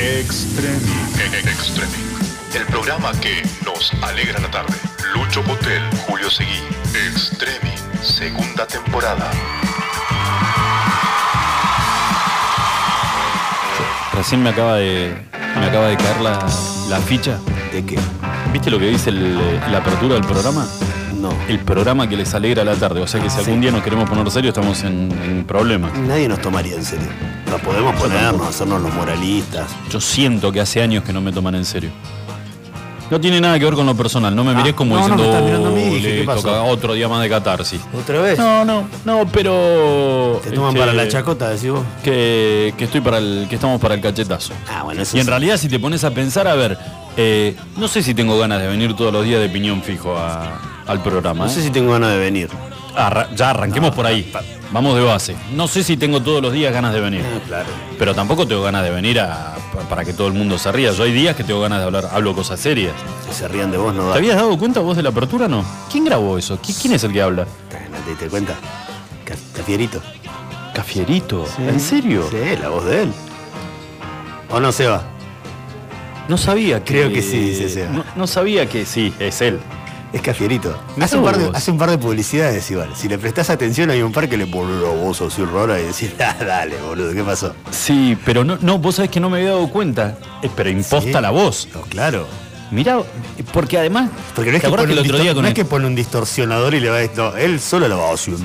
Extremi. Extremi. El programa que nos alegra la tarde. Lucho Potel, Julio Seguí. Extremi. Segunda temporada. Recién me acaba de, me acaba de caer la, la ficha. ¿De qué? ¿Viste lo que dice el- la apertura del programa? No. El programa que les alegra la tarde. O sea que si algún día nos queremos poner serio, estamos en, en problemas. Nadie nos tomaría en serio. No podemos ponernos, hacernos los moralistas. Yo siento que hace años que no me toman en serio. No tiene nada que ver con lo personal. No me miré como no, no diciendo, me estás mirando a mí, "Oh, le ¿qué pasó?". toca otro día más de catarsis. ¿Otra vez? No, no, no, pero. ¿Te toman este, para la chacota, decís vos? Que, que estoy para el. que estamos para el cachetazo. Ah, bueno, eso Y en sí. realidad, si te pones a pensar, a ver, eh, no sé si tengo ganas de venir todos los días de piñón fijo a- al programa. No ¿eh? sé si tengo ganas de venir. Arra- ya arranquemos por ahí. Vamos de base. No sé si tengo todos los días ganas de venir. Ah, claro. Pero tampoco tengo ganas de venir a- pa- para que todo el mundo se ría. Yo hay días que tengo ganas de hablar, hablo cosas serias. Se rían de vos, no ¿Te da. habías dado cuenta vos de la apertura no? ¿Quién grabó eso? ¿Qui- ¿Quién es el que habla? ¿No te diste cuenta? Ca- Cafierito. Cafierito. ¿En serio? Sí, la voz de él. ¿O no, Seba? No sabía que. Creo que sí, dice Seba. No, no sabía que sí, es él. Es Cafierito. Hace un, par de, vos. hace un par de publicidades igual. Si le prestás atención hay un par que le pone la voz así rara y decís, ah, dale, boludo, ¿qué pasó? Sí, pero no, no, vos sabés que no me había dado cuenta. Eh, pero imposta Sí. la voz. No, claro. Mirá, porque además. Porque no es, ¿te que pone, que el un otro día con no es que pone un distorsionador y le va a no, él solo lo va haciendo.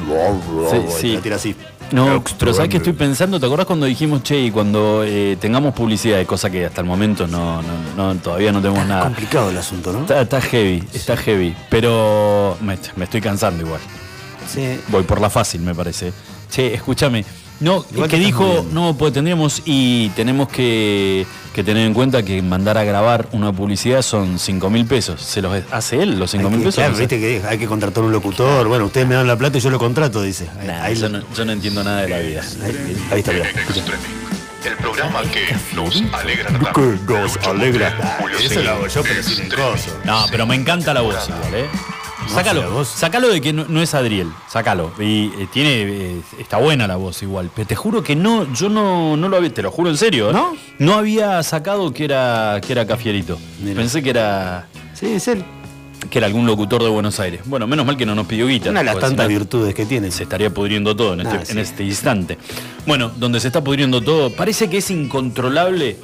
Sí, y sí. la tira así. No, pero ¿sabes qué estoy pensando? ¿Te acordás cuando dijimos, che, y cuando eh, tengamos publicidad, de cosa que hasta el momento no, no, no, todavía no tenemos nada? Complicado el asunto, ¿no? Está, está heavy, está heavy. Pero me, me estoy cansando igual. Sí. Voy por la fácil, me parece. Che, escúchame. No, Igual que dijo, moviendo. no, pues tendríamos y tenemos que, que tener en cuenta que mandar a grabar una publicidad son 5 mil pesos. ¿Se los hace él los 5 Hay mil pesos? claro, viste que hay que contratar un locutor. Bueno, ustedes me dan la plata y yo lo contrato, dice. Nah, ahí yo, lo- no, yo no entiendo nada de la vida. ahí- ahí está, mirá. El programa que nos alegra la Que nos alegra. Eso lo hago yo, pero sin el coso. No, pero me encanta la voz igual, ¿eh? Sácalo, sácalo de que no, no es Adriel, sácalo. Y eh, tiene, eh, está buena la voz igual. Pero te juro que no, yo no, no lo había, te lo juro en serio, ¿eh? ¿No? No había sacado que era, que era Cafierito. Mira. Pensé que era, Sí, es él. que era algún locutor de Buenos Aires. Bueno, menos mal que no nos pidió guita. Una de las tantas virtudes que tiene. Se estaría pudriendo todo en este, Ah, sí. en este instante. Bueno, donde se está pudriendo todo, parece que es incontrolable.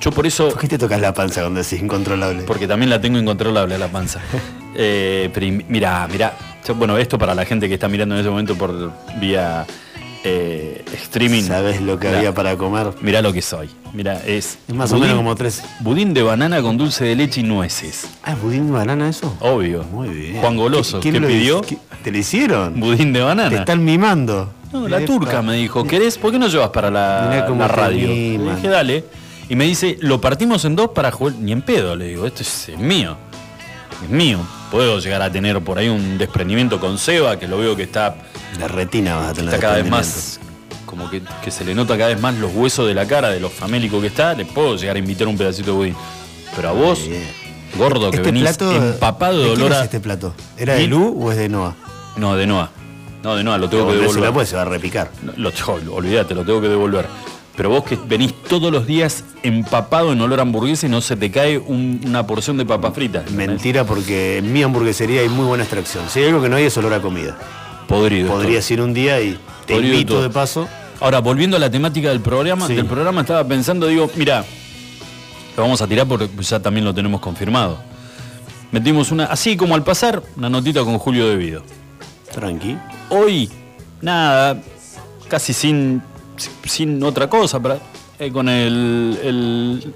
Yo por eso. ¿Por qué te tocas la panza cuando decís incontrolable? Porque también la tengo incontrolable la panza. Eh, mira, mira. Bueno, esto para la gente que está mirando en ese momento por vía eh, streaming. ¿Sabes lo que Mirá, había para comer? Mirá lo que soy. Mira, es. Es más o menos como tres. Budín de banana con dulce de leche y nueces. Ah, ¿es budín de banana eso? Obvio. Muy bien. Juan Goloso, ¿Quién ¿qué lo pidió? ¿Qué- ¿Te lo hicieron? Budín de banana. Te están mimando. No, la Epa. turca me dijo, ¿querés? ¿Por qué no llevas para la, radio? Le dije, dale. Y me dice, lo partimos en dos para jugar. Ni en pedo, le digo, esto es, es mío. Es mío. Puedo llegar a tener por ahí un desprendimiento con Seba, que lo veo que está, La retina vas a tener. está cada vez más, como que, que se le nota cada vez más los huesos de la cara, de lo famélico que está, le puedo llegar a invitar un pedacito de budín. Pero a vos, gordo, que Este venís plato, empapado de ¿de quién olor es a... este plato? ¿Era de. Lu o es de Noah? No, de Noa. No, de Noa, lo tengo que devolver. se va a repicar. No, Lo, olvídate, lo tengo que devolver. Pero vos que venís todos los días empapado en olor a hamburguesa y no se te cae un- una porción de papa frita. ¿entendés? Mentira porque en mi hamburguesería hay muy buena extracción. Si hay algo que no hay es olor a comida. Podrido. Podrías ir un día y te Podrido invito todo. de paso. Ahora, volviendo a la temática del programa, Sí. del programa estaba pensando, digo, mira, lo vamos a tirar porque ya también lo tenemos confirmado. Metimos una, así como al pasar, una notita con Julio Devido. Tranqui. Hoy, nada, casi sin, sin otra cosa, para, eh, con el, el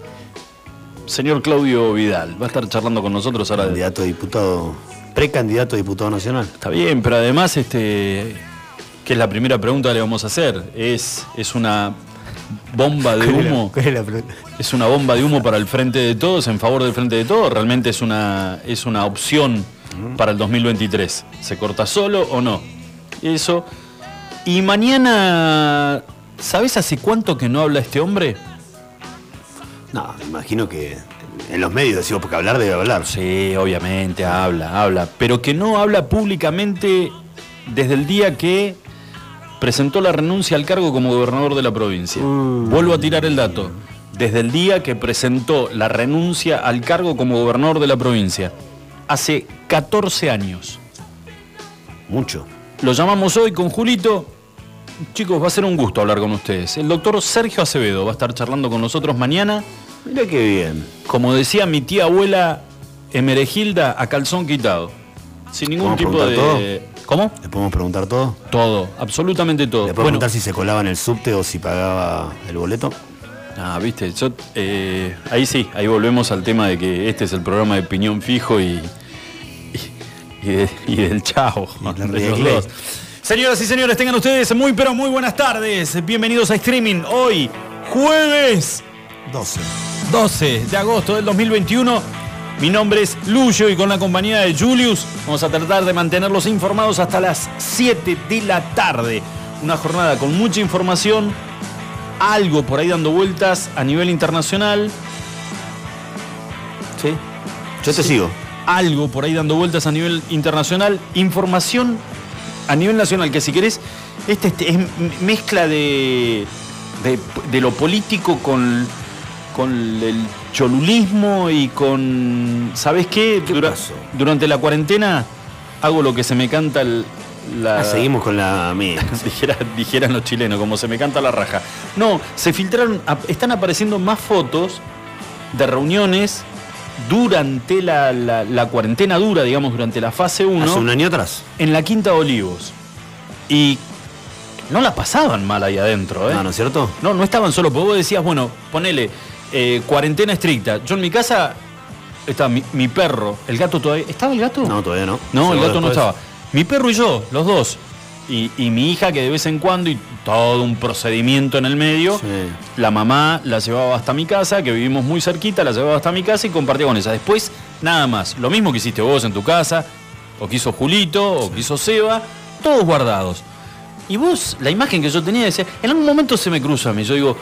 señor Claudio Vidal. Va a estar charlando con nosotros ahora. Candidato a diputado. Precandidato a diputado nacional. Está bien, pero además, este, que es la primera pregunta que le vamos a hacer, es, es una bomba de ¿Cuál es la- humo. cuál es la? ¿Es una bomba de humo para el frente de todos, en favor del frente de todos? ¿Realmente es una, es una opción para el 2023? ¿Se corta solo o no? Eso. Y mañana, ¿sabes hace cuánto que no habla este hombre? No, me imagino que en los medios decimos, porque hablar debe hablar. Sí, obviamente, habla, habla. Pero que no habla públicamente desde el día que presentó la renuncia al cargo como gobernador de la provincia. Mm. Vuelvo a tirar el dato. desde el día que presentó la renuncia al cargo como gobernador de la provincia. Hace 14 años. Mucho. Lo llamamos hoy con Julito. Chicos, va a ser un gusto hablar con ustedes. El doctor Sergio Acevedo va a estar charlando con nosotros mañana. Mira qué bien. Como decía mi tía abuela Emeregilda, a calzón quitado. Sin ningún ¿Podemos tipo de. preguntar ¿Cómo? ¿Le podemos preguntar todo? Todo, absolutamente todo. ¿Le puedo preguntar si se colaba en el subte o si pagaba el boleto? Ah, viste, yo, eh, ahí sí, ahí volvemos al tema de que este es el programa de piñón fijo y, y, y de- y del chavo. la de los Rigley. dos. Señoras y señores, tengan ustedes muy pero muy buenas tardes. Bienvenidos a Streaming. Hoy, jueves 12. 12 de agosto del 2021. Mi nombre es Luyo y con la compañía de Julius vamos a tratar de mantenerlos informados hasta las 7 de la tarde. Una jornada con mucha información, algo por ahí dando vueltas a nivel internacional, ¿Sí? Yo te sigo. algo por ahí dando vueltas a nivel internacional, información a nivel nacional, que si querés, este, este es mezcla de, de, de lo político con, con el cholulismo y con, ¿sabes qué? ¿Qué Dura- pasó? durante la cuarentena hago lo que se me canta el- la... Ah, seguimos con la. Dijera- dijeran los chilenos, como se me canta la raja. No, se filtraron, están apareciendo más fotos de reuniones durante la, la- la cuarentena dura, digamos, durante la fase 1, Hace un año atrás. en la Quinta de Olivos. Y no la pasaban mal ahí adentro, ¿eh? No, ¿no es cierto? No, no estaban solo, porque vos decías, bueno, ponele eh, cuarentena estricta. Yo en mi casa estaba mi, mi perro, el gato todavía. ¿Estaba el gato? No, todavía no. No, el gato no estaba. Mi perro y yo, los dos. Y, y mi hija que de vez en cuando, y todo un procedimiento en el medio, Sí. la mamá la llevaba hasta mi casa, que vivimos muy cerquita, la llevaba hasta mi casa y compartía con ella. Después, nada más. Lo mismo que hiciste vos en tu casa, o que hizo Julito, o que hizo Seba, todos guardados. Y vos, la imagen que yo tenía decía, en algún momento se me cruza a mí, yo digo,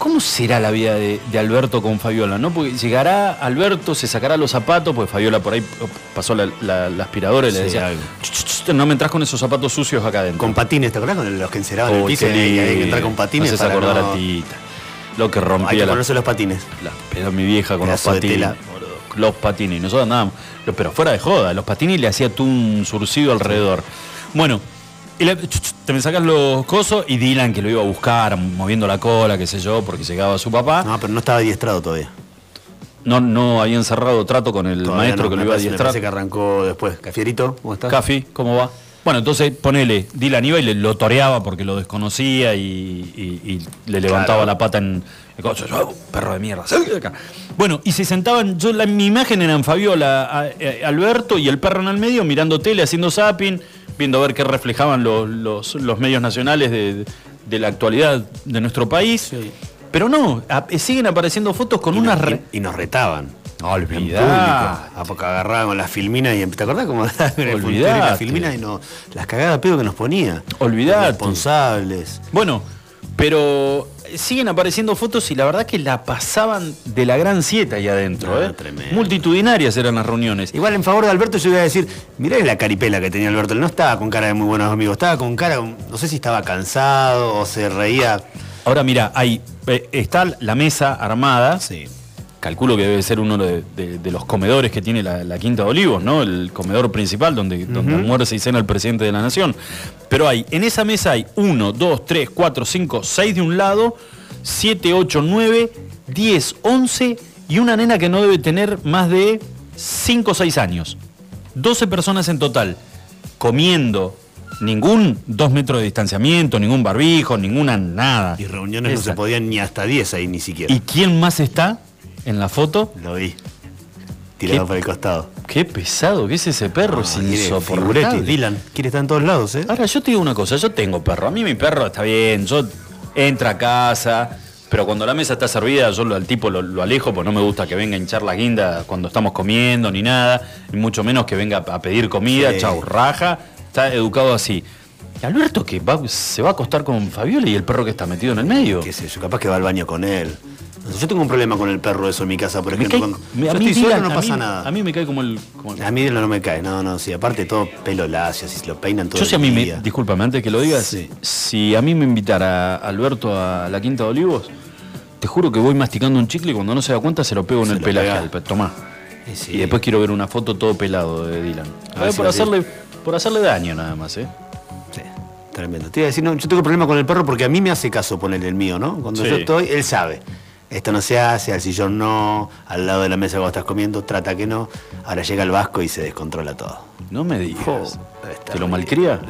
¿cómo será la vida de, de Alberto con Fabiola? ¿no? Porque llegará Alberto, se sacará los zapatos, pues Fabiola por ahí pasó la, la- la aspiradora y le Sí, decía, algo. "Ch, ch, ch, no me entras con esos zapatos sucios acá adentro. Con patines, ¿te acordás? Con los que enceraban el piso y qué había que entrar con patines. Para acordar no- a Tita. Lo que Hay rompía que la, ponerse los patines. la- Era mi vieja con los Pedazo patines. Los patines. Y Nosotros andábamos. Pero fuera de joda, los patines le hacía tú un surcido alrededor. Bueno, y le- te me sacas los cosos y Dylan que lo iba a buscar, moviendo la cola, qué sé yo, porque llegaba su papá. No, pero no estaba adiestrado todavía. No, no habían cerrado trato con el Todavía maestro no, que lo iba a parece- adiestrar. que arrancó después. Cafierito, ¿cómo estás? Cafi, ¿cómo va? Bueno, entonces ponele, Dylan iba y le, lo toreaba porque lo desconocía y, y- y le levantaba Claro. la pata en. Yo, perro de mierda. Bueno, y se sentaban, yo la, mi imagen eran Fabiola, a- a- Alberto y el perro en el medio mirando tele, haciendo zapping, viendo a ver qué reflejaban los, los- los medios nacionales de, de la actualidad de nuestro país. Pero no, a- siguen apareciendo fotos con y, unas... nos, y- y nos retaban. Olvidate. En público. Ah, agarraban las filminas y ¿te acordás cómo las filminas y no, las cagadas pedo que nos ponía? Los responsables. Bueno, pero siguen apareciendo fotos y la verdad que la pasaban de la gran siete ahí adentro. No, ¿eh? tremendo. Multitudinarias eran las reuniones. Igual en favor de Alberto yo iba a decir, mirá la caripela que tenía Alberto, él no estaba con cara de muy buenos amigos, estaba con cara, no sé si estaba cansado o se reía. Ahora mira, hay, eh, está la mesa armada. Sí. Calculo que debe ser uno de, de- de los comedores que tiene la, la Quinta de Olivos, ¿no? El comedor principal donde, donde almuerza y cena el presidente de la nación. Pero hay, en esa mesa hay uno, dos, tres, cuatro, cinco, seis de un lado, siete, ocho, nueve, diez, once y una nena que no debe tener más de cinco o seis años. 12 personas en total, comiendo, ningún dos metros de distanciamiento, ningún barbijo, ninguna nada. Y reuniones no se podían ni hasta 10 ahí ni siquiera. ¿Y quién más está en la foto? Lo vi. Tirado para el costado. Qué pesado que es ese perro, es Ah, quiere insoportable. Dylan, quiere estar en todos lados, ¿eh? Ahora, yo te digo una cosa, yo tengo perro. A mí mi perro está bien, yo entra a casa, pero cuando la mesa está servida, yo al tipo lo, lo alejo, porque no me gusta que venga a hinchar la guinda cuando estamos comiendo ni nada, ni mucho menos que venga a pedir comida, Sí. chau, raja. Está educado así. Y Alberto que va- se va a acostar con Fabiola y el perro que está metido en el medio. Qué sé yo, capaz que va al baño con él. Yo tengo un problema con el perro eso en mi casa, por ejemplo. cae- cuando a yo mí estoy solo no a pasa mí- nada. A mí me cae como el... como el- A mí Dylan no me cae, no, no, sí. Aparte todo pelo lacio, si se lo peinan todo Yo si a mí me, discúlpame, antes que lo digas, Sí. si a mí me invitara Alberto a la Quinta de Olivos, Te juro que voy masticando un chicle y cuando no se da cuenta se lo pego en Se el pelaje. al Tomá. Y sí. Y después quiero ver una foto todo pelado de Dylan. A ver si por, hacerle, por hacerle daño nada más, ¿eh? Sí, tremendo. Te iba a decir, no, yo tengo problema con el perro porque a mí me hace caso ponerle el mío, ¿no? Cuando yo estoy, él sabe. Esto no se hace, al sillón no, al lado de la mesa cuando estás comiendo, trata que no. Ahora llega el vasco y se descontrola todo. No me digas. Está ¿Te lo malcría?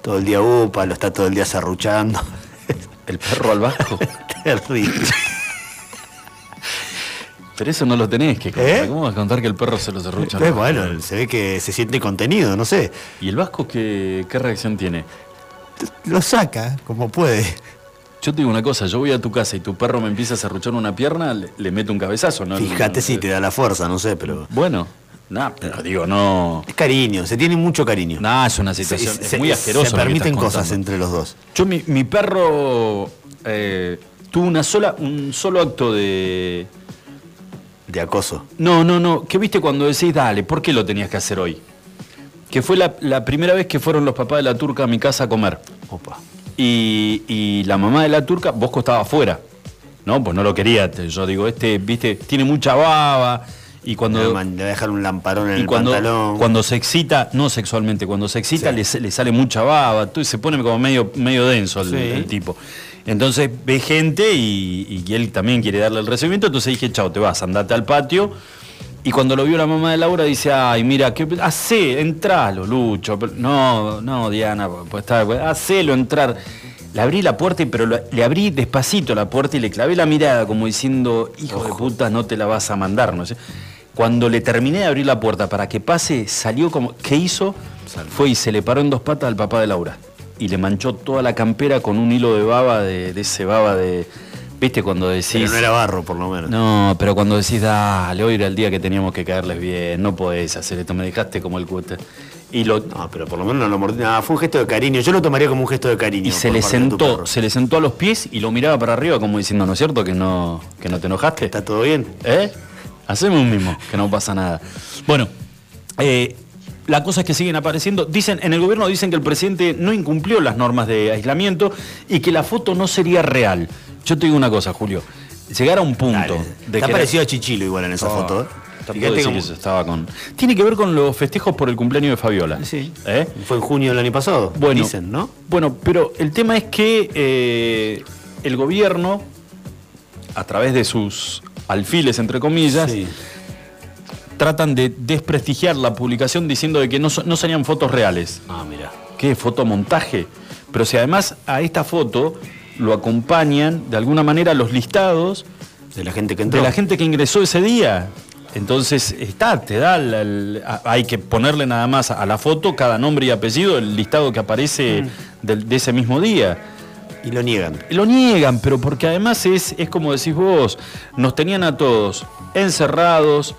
Todo el día upa, lo está todo el día serruchando. El perro al vasco. Terrible. Pero eso no lo tenés que contar. ¿Eh? ¿Cómo vas a contar que el perro se lo cerrucha? Eh, bueno, se ve que se siente contenido, no sé. ¿Y el vasco qué, qué reacción tiene? Lo saca como puede. Yo te digo una cosa, yo voy a tu casa y tu perro me empieza a serruchar una pierna, le, le meto un cabezazo, ¿no? Fíjate No, si no, te da la fuerza, no sé, pero. Bueno, nada, pero digo, no. Es cariño, se tiene mucho cariño. Nada, es una situación se- es muy asqueroso. Se permiten cosas contando. entre los dos. Yo, mi, mi perro eh, tuvo una sola, un solo acto de. De acoso. No, no, no. ¿Qué viste cuando decís, dale, ¿por qué lo tenías que hacer hoy? Que fue la, la primera vez que fueron los papás de la turca a mi casa a comer. Opa. Y, y la mamá de la turca, Bosco estaba afuera. No, pues no lo quería. Yo digo, este, viste, tiene mucha baba. Y Le cuando. va a dejar un lamparón en Y el cuando, pantalón. cuando se excita, no sexualmente, cuando se excita Sí. le, le sale mucha baba, se pone como medio, medio denso el, Sí. el tipo. Entonces ve gente y, y él también quiere darle el recibimiento, entonces dije, chao, te vas, andate al patio. Y cuando lo vio la mamá de Laura dice, ay, mira, ¿qué hacé? Entralo, Lucho. No, no, Diana, pues está, pues, hacelo entrar. Le abrí la puerta, y- pero le abrí despacito la puerta y le clavé la mirada como diciendo, hijo de puta, no te la vas a mandar, no sé. Cuando le terminé de abrir la puerta para que pase, salió como. ¿Qué hizo? Fue y se le paró en dos patas al papá de Laura. Y le manchó toda la campera con un hilo de baba, de, de ese baba de. ¿Viste cuando decís. Pero no era barro, por lo menos. No, pero cuando decís, dale, hoy era el día que teníamos que caerles bien, no podés hacer esto, me dejaste como el cute. Y, lo, No, pero por lo menos no lo mordió. No, fue un gesto de cariño. Yo lo tomaría como un gesto de cariño. y se le sentó, se le sentó a los pies y lo miraba para arriba como diciendo, ¿no es cierto que no, que no te enojaste? ¿Está todo bien? ¿Eh? Hacemos un mismo, que no pasa nada. Bueno, eh, la cosa es que siguen apareciendo. Dicen, en el gobierno dicen que el presidente no incumplió las normas de aislamiento y que la foto no sería real. Yo te digo una cosa, Julio. Llegar a un punto Dale. de parecido a Chichilo igual en esa Ah, foto. ¿eh? Fíjate cómo- eso estaba con. Tiene que ver con los festejos por el cumpleaños de Fabiola. Sí. ¿Eh? Fue en junio del año pasado. Bueno, Dicen, ¿no? Bueno, pero el tema es que eh, el gobierno, a través de sus alfiles, entre comillas, Sí. Tratan de desprestigiar la publicación diciendo de que no, no serían fotos reales. Ah, mira. ¿Qué? ¿Fotomontaje? Pero si además a esta foto lo acompañan de alguna manera los listados De la gente que entró. de la gente que ingresó ese día. Entonces está, te da, la- el- hay que ponerle nada más a la foto cada nombre y apellido, el listado que aparece del- de ese mismo día. Y lo niegan. Lo niegan, pero porque además es, es como decís vos, nos tenían a todos encerrados,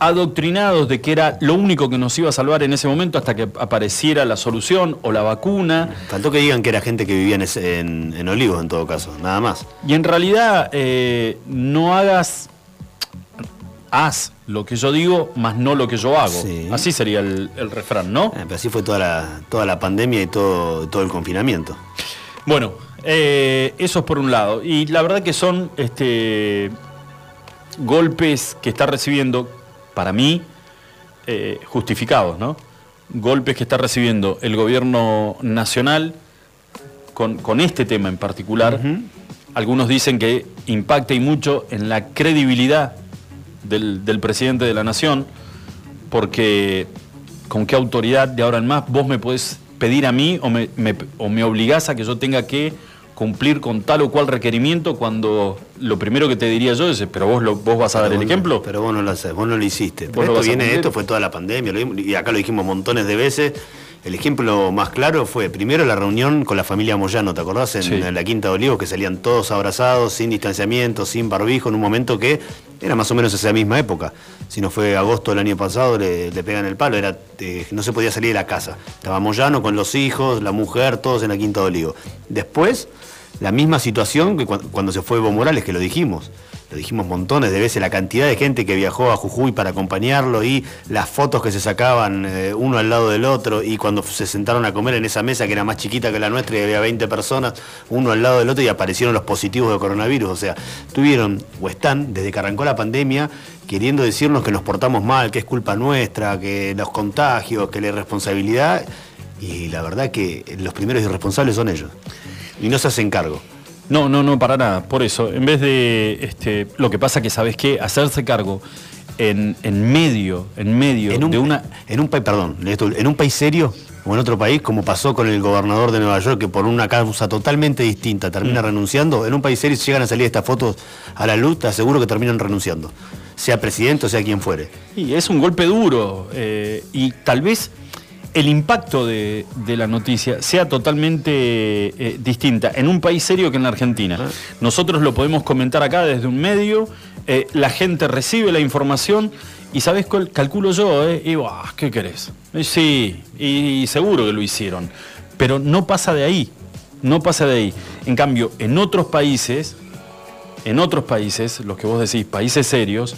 adoctrinados de que era lo único que nos iba a salvar en ese momento hasta que apareciera la solución o la vacuna. Faltó que digan que era gente que vivía en, ese- en- en Olivos, en todo caso. Nada más. Y en realidad eh, no hagas, haz lo que yo digo, más no lo que yo hago. Sí. Así sería el, el refrán, ¿no? Eh, pero así fue toda la, toda la pandemia y todo, todo el confinamiento. Bueno, eh, eso es por un lado. Y la verdad que son este, golpes que está recibiendo, para mí, eh, justificados, ¿no? Golpes que está recibiendo el gobierno nacional con, con este tema en particular. Algunos dicen que impacta y mucho en la credibilidad del, del presidente de la nación, porque con qué autoridad de ahora en más vos me podés pedir a mí o me, me- o me obligás a que yo tenga que cumplir con tal o cual requerimiento cuando lo primero que te diría yo es, pero vos, lo, vos vas a dar el no- ejemplo. Pero vos no lo haces, vos no lo hiciste. Vos lo esto viene, esto fue toda la pandemia, y acá lo dijimos montones de veces. El ejemplo más claro fue primero la reunión con la familia Moyano, ¿te acordás? En, Sí. en la Quinta de Olivos, que salían todos abrazados, sin distanciamiento, sin barbijo, en un momento que era más o menos esa misma época. Si no fue agosto del año pasado, le, le pegan el palo, era, eh, no se podía salir de la casa. Estaba Moyano con los hijos, la mujer, todos en la Quinta de Olivos. Después, la misma situación que cuando se fue Evo Morales, que lo dijimos lo dijimos montones de veces, la cantidad de gente que viajó a Jujuy para acompañarlo y las fotos que se sacaban eh, uno al lado del otro y cuando se sentaron a comer en esa mesa que era más chiquita que la nuestra y había 20 personas, uno al lado del otro y aparecieron los positivos de coronavirus. O sea, tuvieron o están desde que arrancó la pandemia queriendo decirnos que nos portamos mal, que es culpa nuestra, que los contagios, que la irresponsabilidad. Y la verdad que los primeros irresponsables son ellos. Y no se hacen cargo. No, no, no, para nada. Por eso, en vez de este, lo que pasa que sabes qué, hacerse cargo en, medio, en medio de una. En un país, perdón, en un país serio o en otro país, como pasó con el gobernador de Nueva York, que por una causa totalmente distinta termina mm. renunciando, en un país serio, si llegan a salir estas fotos a la luz, te aseguro que terminan renunciando. Sea presidente o sea quien fuere. Y es un golpe duro. Eh, y tal vez el impacto de, la noticia sea totalmente eh, distinta en un país serio que en la Argentina. Ah. Nosotros lo podemos comentar acá desde un medio, eh, la gente recibe la información y sabes cuál calculo yo, eh, y ¿qué querés? sí, y, seguro que lo hicieron, pero no pasa de ahí, no pasa de ahí. En cambio, en otros países, en otros países, los que vos decís, países serios,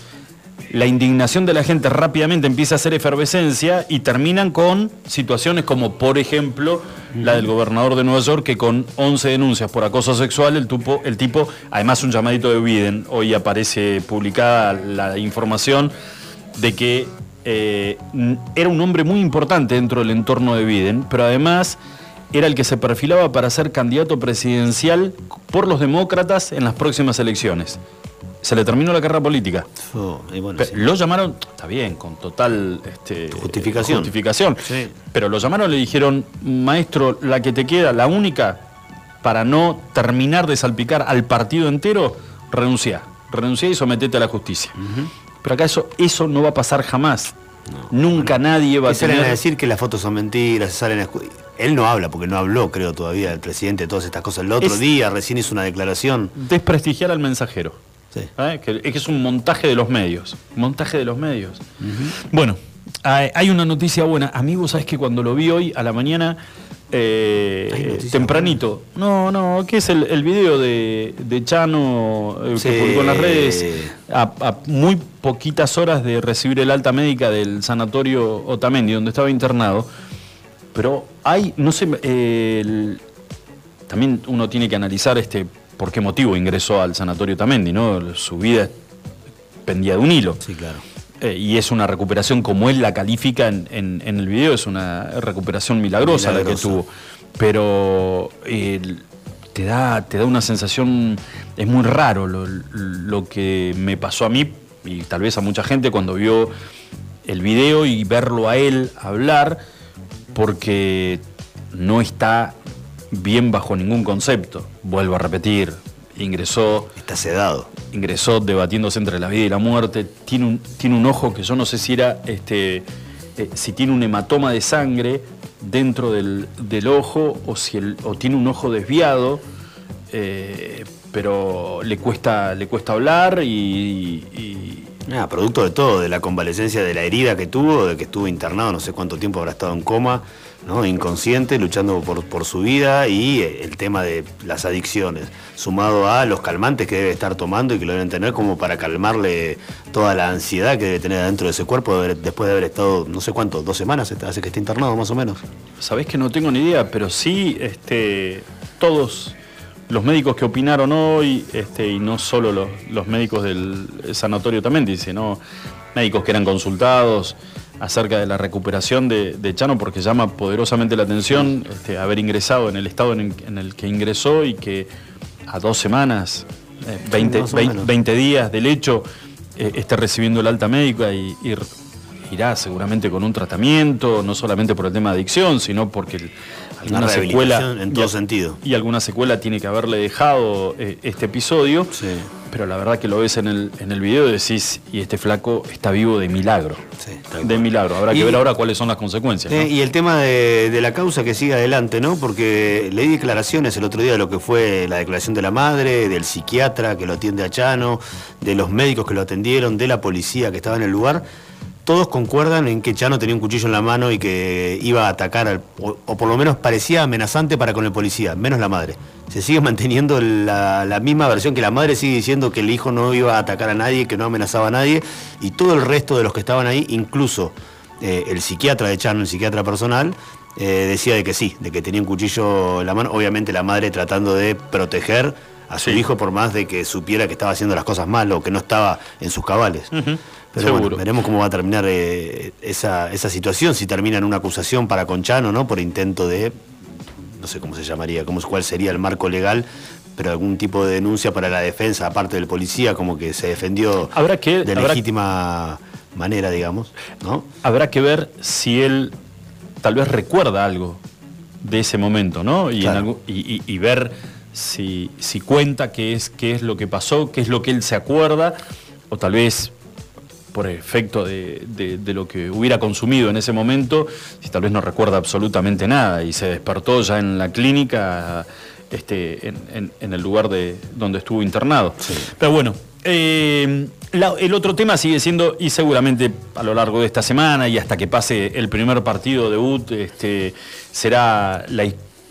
la indignación de la gente rápidamente empieza a hacer efervescencia y terminan con situaciones como, por ejemplo, la del gobernador de Nueva York, que con 11 denuncias por acoso sexual, el, el tipo, además un llamadito de Biden, hoy aparece publicada la información de que eh, era un hombre muy importante dentro del entorno de Biden, pero además era el que se perfilaba para ser candidato presidencial por los demócratas en las próximas elecciones se le terminó la carrera política. Oh, lo llamaron, está bien, con total este, justificación. justificación Pero lo llamaron le dijeron, maestro, la que te queda, la única, para no terminar de salpicar al partido entero, renuncia. Renuncia y sometete a la justicia. Pero acá eso, eso no va a pasar jamás. Nunca nadie va a tener... salen a decir que las fotos son mentiras, salen a... Él no habla, porque no habló, creo, todavía el presidente de todas estas cosas. El otro día recién hizo una declaración. Desprestigiar al mensajero. ¿Eh? Que, es que es un montaje de los medios. Montaje de los medios. Bueno, hay una noticia buena. Amigo, ¿sabes que cuando lo vi hoy a la mañana, eh, tempranito, no, no, que es el, el video de, Chano eh, que publicó en las redes a, muy poquitas horas de recibir el alta médica del sanatorio Otamendi, donde estaba internado. Pero hay, no sé, también uno tiene que analizar este por qué motivo ingresó al sanatorio Tamendi, ¿no? Su vida pendía de un hilo. Sí, claro. Eh, y es una recuperación como él la califica en, el video, es una recuperación milagrosa, la que tuvo. Pero te, da, te da una sensación, es muy raro lo, que me pasó a mí y tal vez a mucha gente cuando vio el video y verlo a él hablar, porque no está bien bajo ningún concepto. Vuelvo a repetir, ingresó... Está sedado. Ingresó debatiéndose entre la vida y la muerte. Tiene un, tiene un ojo que yo no sé si era, este, eh, si tiene un hematoma de sangre dentro del, ojo o, si el, o tiene un ojo desviado. Eh, pero le cuesta, le cuesta hablar y, y... Ah, producto de todo, de la convalecencia de la herida que tuvo, de que estuvo internado, no sé cuánto tiempo habrá estado en coma, ¿no? inconsciente, luchando por, su vida y eh, el tema de las adicciones, sumado a los calmantes que debe estar tomando y que lo deben tener como para calmarle toda la ansiedad que debe tener dentro de ese cuerpo después de haber estado, no sé cuánto, dos semanas hace que esté internado más o menos. Sabés que no tengo ni idea, pero sí este, todos los médicos que opinaron hoy, este, y no solo los, los médicos del sanatorio también, sino médicos que eran consultados, acerca de la recuperación de, Chano porque llama poderosamente la atención este, haber ingresado en el estado en el, que ingresó y que a dos semanas, 20, eh, días del hecho, eh, esté recibiendo el alta médica y, irá seguramente con un tratamiento, no solamente por el tema de adicción, sino porque alguna secuela en todo sentido. Y alguna secuela tiene que haberle dejado eh, este episodio. Pero la verdad que lo ves en el, en el video y decís, y este flaco está vivo de milagro. de milagro. Habrá que ver ahora cuáles son las consecuencias. y el tema de, la causa que sigue adelante, ¿no? Porque leí declaraciones el otro día de lo que fue la declaración de la madre, del psiquiatra que lo atiende a Chano, de los médicos que lo atendieron, de la policía que estaba en el lugar todos concuerdan en que Chano tenía un cuchillo en la mano y que iba a atacar, al, o, o por lo menos parecía amenazante para con el policía, menos la madre. Se sigue manteniendo la, la misma versión que la madre sigue diciendo que el hijo no iba a atacar a nadie, que no amenazaba a nadie, y todo el resto de los que estaban ahí, incluso eh, el psiquiatra de Chano, el psiquiatra personal, eh, decía de que sí, de que tenía un cuchillo en la mano, obviamente la madre tratando de proteger a su Sí. hijo por más de que supiera que estaba haciendo las cosas mal o que no estaba en sus cabales. Pero seguro. bueno, veremos cómo va a terminar eh, esa, esa situación, si termina en una acusación para Conchano, ¿no? Por intento de, no sé cómo se llamaría, cómo, cuál sería el marco legal, pero algún tipo de denuncia para la defensa, aparte del policía, como que se defendió Habrá que- de habrá- legítima manera, digamos, ¿no? Habrá que ver si él tal vez recuerda algo de ese momento, ¿no? Y, en Claro. algún- y- y- y ver si, si cuenta qué es, qué es lo que pasó, qué es lo que él se acuerda, o tal vez por efecto de, de- de lo que hubiera consumido en ese momento, si tal vez no recuerda absolutamente nada y se despertó ya en la clínica, este, en, en- en el lugar de, donde estuvo internado. Pero bueno, eh, la- el otro tema sigue siendo, y seguramente a lo largo de esta semana y hasta que pase el primer partido debut, este, será la,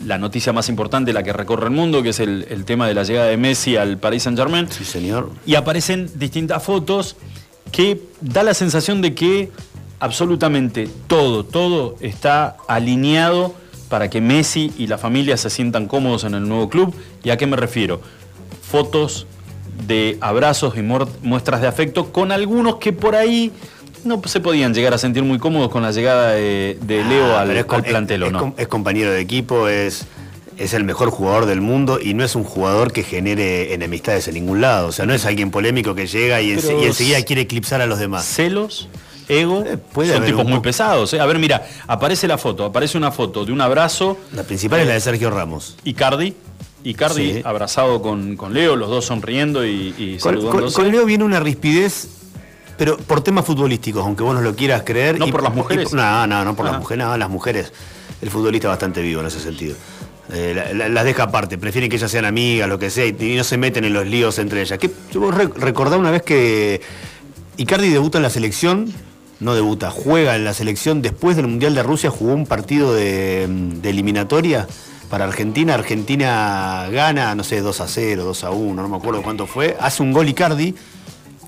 la noticia más importante, la que recorre el mundo, que es el, el tema de la llegada de Messi al Paris Saint Germain Sí, señor. y aparecen distintas fotos que da la sensación de que absolutamente todo, todo está alineado para que Messi y la familia se sientan cómodos en el nuevo club. ¿Y a qué me refiero? Fotos de abrazos y muestras de afecto con algunos que por ahí no se podían llegar a sentir muy cómodos con la llegada de, de Leo Ah, al, es, al plantel, es- ¿o es no? es compañero de equipo, es, es el mejor jugador del mundo y no es un jugador que genere enemistades en ningún lado. O sea, no es alguien polémico que llega y, ense- y enseguida quiere eclipsar a los demás. celos, ego, Eh, puede son tipos un muy pesados. ¿eh? A ver, mira, aparece la foto, aparece una foto de un abrazo, La principal es la de Sergio Ramos. Icardi, Icardi Sí. abrazado con, con Leo, los dos sonriendo y, y Con, con- saludándose. con Leo viene una rispidez, pero por temas futbolísticos, aunque vos no lo quieras creer. ¿No por las mujeres? y- no, no, no por Ah. las mujeres, no, las mujeres. El futbolista es bastante vivo en ese sentido. Eh, la- la- las deja aparte, prefieren que ellas sean amigas, lo que sea, y, no se meten en los líos entre ellas. ¿Qué, vos re- recordá una vez que Icardi debuta en la selección, no debuta, juega en la selección después del Mundial de Rusia, jugó un partido de, de eliminatoria para Argentina. Argentina gana, no sé, 2 a 0, 2 a 1, no me acuerdo cuánto fue. Hace un gol Icardi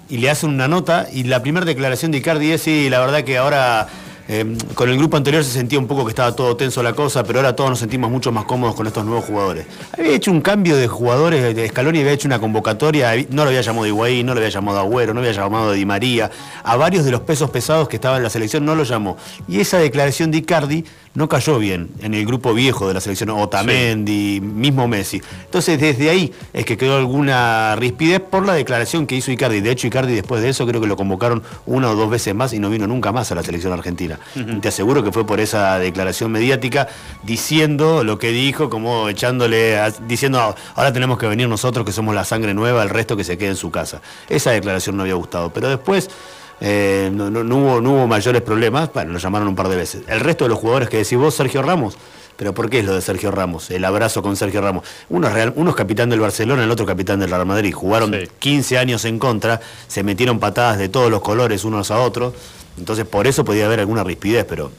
y le hacen una nota y la primera declaración de Icardi es, sí, la verdad que ahora eh, con el grupo anterior se sentía un poco que estaba todo tenso la cosa, pero ahora todos nos sentimos mucho más cómodos con estos nuevos jugadores. Había hecho un cambio de jugadores, de Scaloni había hecho una convocatoria, no lo había llamado Higuaín, no lo había llamado Agüero, no había llamado Di María, a varios de los pesos pesados que estaban en la selección no lo llamó. Y esa declaración de Icardi no cayó bien en el grupo viejo de la selección, Otamendi, mismo Messi. Entonces desde ahí es que quedó alguna rispidez por la declaración que hizo Icardi. De hecho, Icardi después de eso creo que lo convocaron una o dos veces más y no vino nunca más a la selección argentina. Te aseguro que fue por esa declaración mediática diciendo lo que dijo, como echándole, a- diciendo "Ah, ahora tenemos que venir nosotros que somos la sangre nueva, el resto que se quede en su casa. Esa declaración no había gustado. Pero después eh, no, no- no hubo, no hubo mayores problemas, bueno, lo llamaron un par de veces. El resto de los jugadores que decís vos, Sergio Ramos, pero ¿por qué es lo de Sergio Ramos? El abrazo con Sergio Ramos. Uno es, real- uno es capitán del Barcelona, el otro capitán del Real Madrid. Jugaron Sí. 15 años en contra, se metieron patadas de todos los colores unos a otros, entonces por eso podía haber alguna rispidez, pero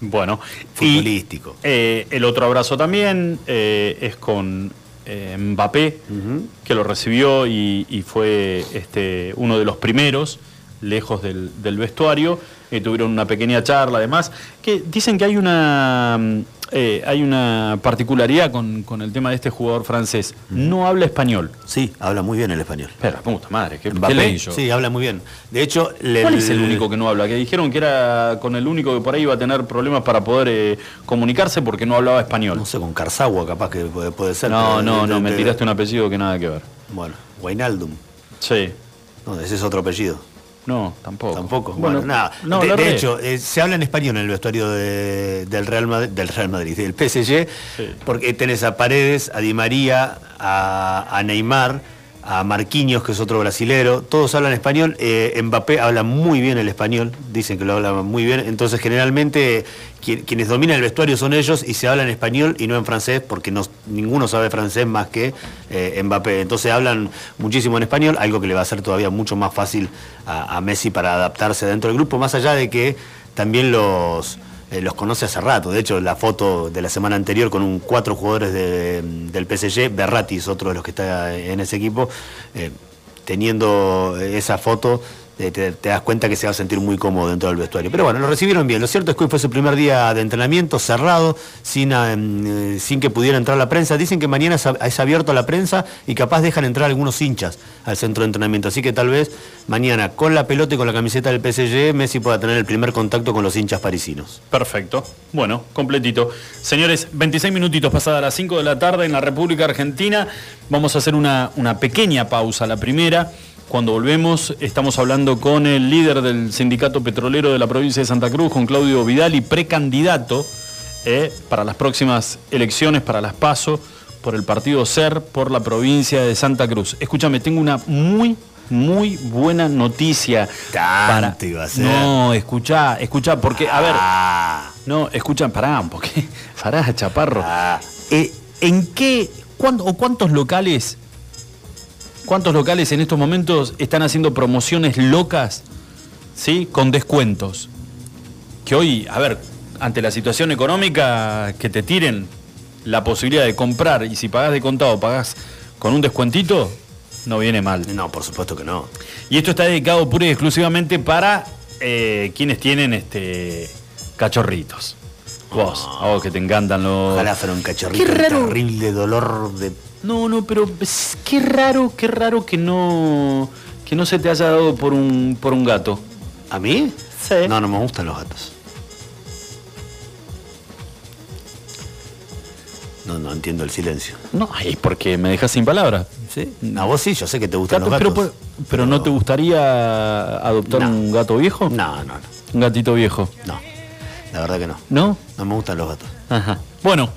Bueno, futbolístico. Y, eh, el otro abrazo también eh, es con eh, Mbappé, que lo recibió y, y fue este, uno de los primeros, lejos del, del vestuario. tuvieron una pequeña charla, además, que dicen que hay una, eh, hay una particularidad con, con el tema de este jugador francés. No habla español. Sí, habla muy bien el español. Pero, puta madre, ¿qué, qué leí yo? Sí, habla muy bien. De hecho, le- ¿Cuál es el único que no habla? Que dijeron que era con el único que por ahí iba a tener problemas para poder eh, comunicarse porque no hablaba español. No sé, con Carzagua capaz que puede, puede ser. No, pero- no, no, me tiraste un apellido que nada que ver. Bueno, Wijnaldum. Sí. No, ese es otro apellido. No, tampoco. Tampoco. Bueno, nada. No, de, hecho, eh, se habla en español en el vestuario de- del, Real Madrid, del Real Madrid, del PSG, Sí. porque tenés a Paredes, a Di María, a, a Neymar, a Marquinhos, que es otro brasilero, todos hablan español, eh, Mbappé habla muy bien el español, dicen que lo habla muy bien, entonces generalmente qui- quienes dominan el vestuario son ellos y se habla en español y no en francés, porque no, ninguno sabe francés más que eh, Mbappé, entonces hablan muchísimo en español, algo que le va a hacer todavía mucho más fácil a Messi para adaptarse dentro del grupo, más allá de que también los eh, los conoce hace rato. De hecho, la foto de la semana anterior con un cuatro jugadores de- del PSG, Berratti es otro de los que está en ese equipo, eh, teniendo esa foto. Te, das cuenta que se va a sentir muy cómodo dentro del vestuario. Pero bueno, lo recibieron bien. Lo cierto es que hoy fue su primer día de entrenamiento cerrado, sin, ah, em, eh, sin que pudiera entrar la prensa. Dicen que mañana es abierto a la prensa y capaz dejan entrar algunos hinchas al centro de entrenamiento. Así que tal vez mañana con la pelota y con la camiseta del PSG, Messi pueda tener el primer contacto con los hinchas parisinos. Perfecto. Bueno, completito. Señores, 26 minutitos pasadas las 5 de la tarde en la República Argentina. Vamos a hacer una, una pequeña pausa, la primera. Cuando volvemos, estamos hablando con el líder del sindicato petrolero de la provincia de Santa Cruz, con Claudio Vidal, y precandidato eh, para las próximas elecciones, para las PASO, por el partido SER, por la provincia de Santa Cruz. Escúchame, tengo una muy, muy buena noticia. Tanto iba a ser. No, escuchá, escuchá, porque, a ver, Ah, no, escucha, pará, poquito. Pará, chaparro. Ah. Eh, ¿En qué, cuándo, o cuántos locales, cuántos locales en estos momentos están haciendo promociones locas, ¿sí? Con descuentos. Que hoy, a ver, ante la situación económica, que te tiren la posibilidad de comprar y si pagás de contado, pagás con un descuentito, no viene mal. no, por supuesto que no. Y esto está dedicado pura y exclusivamente para eh, quienes tienen este cachorritos. Vos, a vos que te encantan los. Ojalá fuera un cachorrito Qué raro. terrible dolor de. No, no, pero es- qué raro, qué raro que no que no se te haya dado por un por un gato. ¿A mí? Sí. No, no me gustan los gatos. No, no entiendo el silencio. No, es porque me dejas sin palabras. ¿Sí? A vos sí, yo sé que te gustan Gato, los pero, gatos. pero, pero no te gustaría adoptar No. un gato viejo? No, no, no. Un gatito viejo. No. La verdad que no. ¿No? No me gustan los gatos. Ajá. Bueno,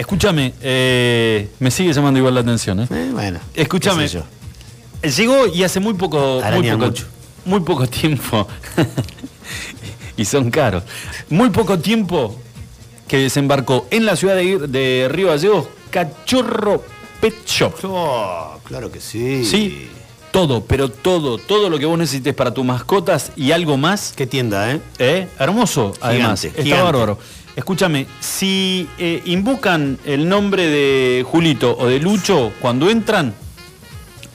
escúchame, eh, me sigue llamando igual la atención, ¿eh? Eh, bueno. Escúchame. yo. Llegó y hace muy poco, muy poco, muy poco tiempo, y son caros, muy poco tiempo que desembarcó en la ciudad de, de Río Gallegos Cachorro Pet Shop. Oh, claro que sí. Sí, todo, pero todo, todo lo que vos necesites para tus mascotas y algo más, Qué tienda, ¿eh? ¿eh? hermoso, además, Gigante, está gigante. bárbaro. Escúchame, si eh, invocan el nombre de Julito o de Lucho cuando entran,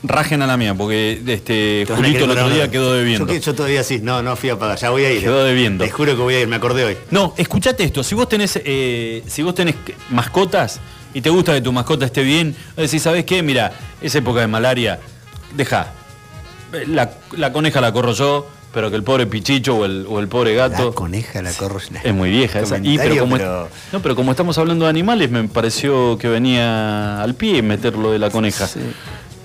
rajen a la mía, porque este Julito el otro día quedó debiendo. Yo, yo todavía sí. No, no fui a pagar. Ya voy a ir. Quedó eh. debiendo. Te juro que voy a ir. Me acordé hoy. No, escuchate esto, si vos tenés, eh, si vos tenés mascotas y te gusta que tu mascota esté bien, decís, ¿sabés qué? Mira, es época de malaria, deja. La, la coneja la corro yo, pero que el pobre pichicho o el, o el pobre gato. La coneja, la corro. Es muy vieja esa. Y, Comentario, como, pero- No, pero como estamos hablando de animales, me pareció que venía al pie meter lo de la coneja. Sí.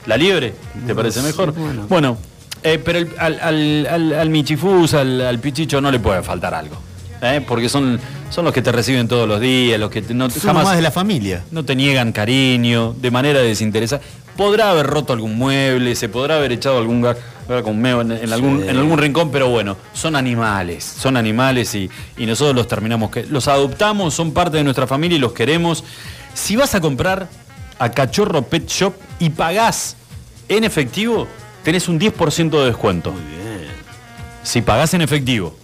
¿La liebre? ¿Te parece mejor? bueno. Bueno, eh, pero el- al, al, al, al michifús, al, pichicho no le puede faltar algo. ¿eh? Porque son, son los que te reciben todos los días, los que te- no, jamás más de la familia. no te niegan cariño, de manera desinteresada. Podrá haber roto algún mueble, se podrá haber echado algún con meo en, en algún, Sí. en algún rincón, pero bueno, son animales, son animales y, y nosotros los terminamos, que los adoptamos, son parte de nuestra familia y los queremos. Si vas a comprar a Cachorro Pet Shop y pagás en efectivo, tenés un 10% de descuento. Muy bien. Si pagás en efectivo.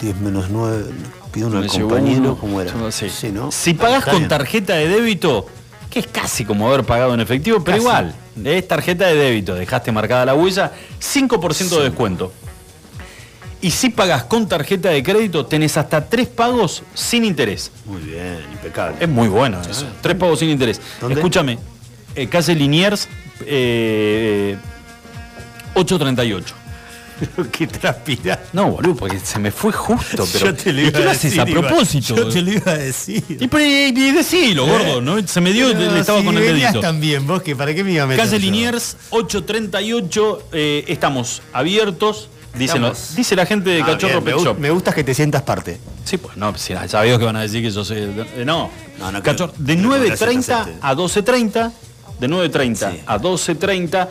10 menos 9. Pido uno al Me llevó compañero. ¿Cómo era? Sí. ¿no? Si pagás con tarjeta de débito, que es casi como haber pagado en efectivo, pero Casi. igual, es tarjeta de débito, dejaste marcada la huella, 5% de descuento. Y si pagás con tarjeta de crédito, tenés hasta tres pagos sin interés. Muy bien, impecable. Es muy bueno eso. Tres pagos sin interés. ¿Dónde? Escúchame, eh, calle Liniers, eh, 838. ¿Qué transpiras? No, boludo, porque se me fue justo, pero. Yo te lo ¿Y iba qué a lo haces decir, a propósito? Yo te lo iba a decir. Y, pero, y- y decilo, gordo, ¿no? Se me dio, le Pero estaba si con el dedito. también, vos, que ¿para qué me iba a meter Calle? Liniers, 838, eh, estamos abiertos, dicen dice la gente de Ah, Cachorro bien, Pet Shop. me gusta que te sientas parte. Sí, pues no, si ya sabido que van a decir que yo soy. eh, no, No, no Cachorro, de creo que 9.30 gracias, a 12.30, de 9.30 Sí. a 12.30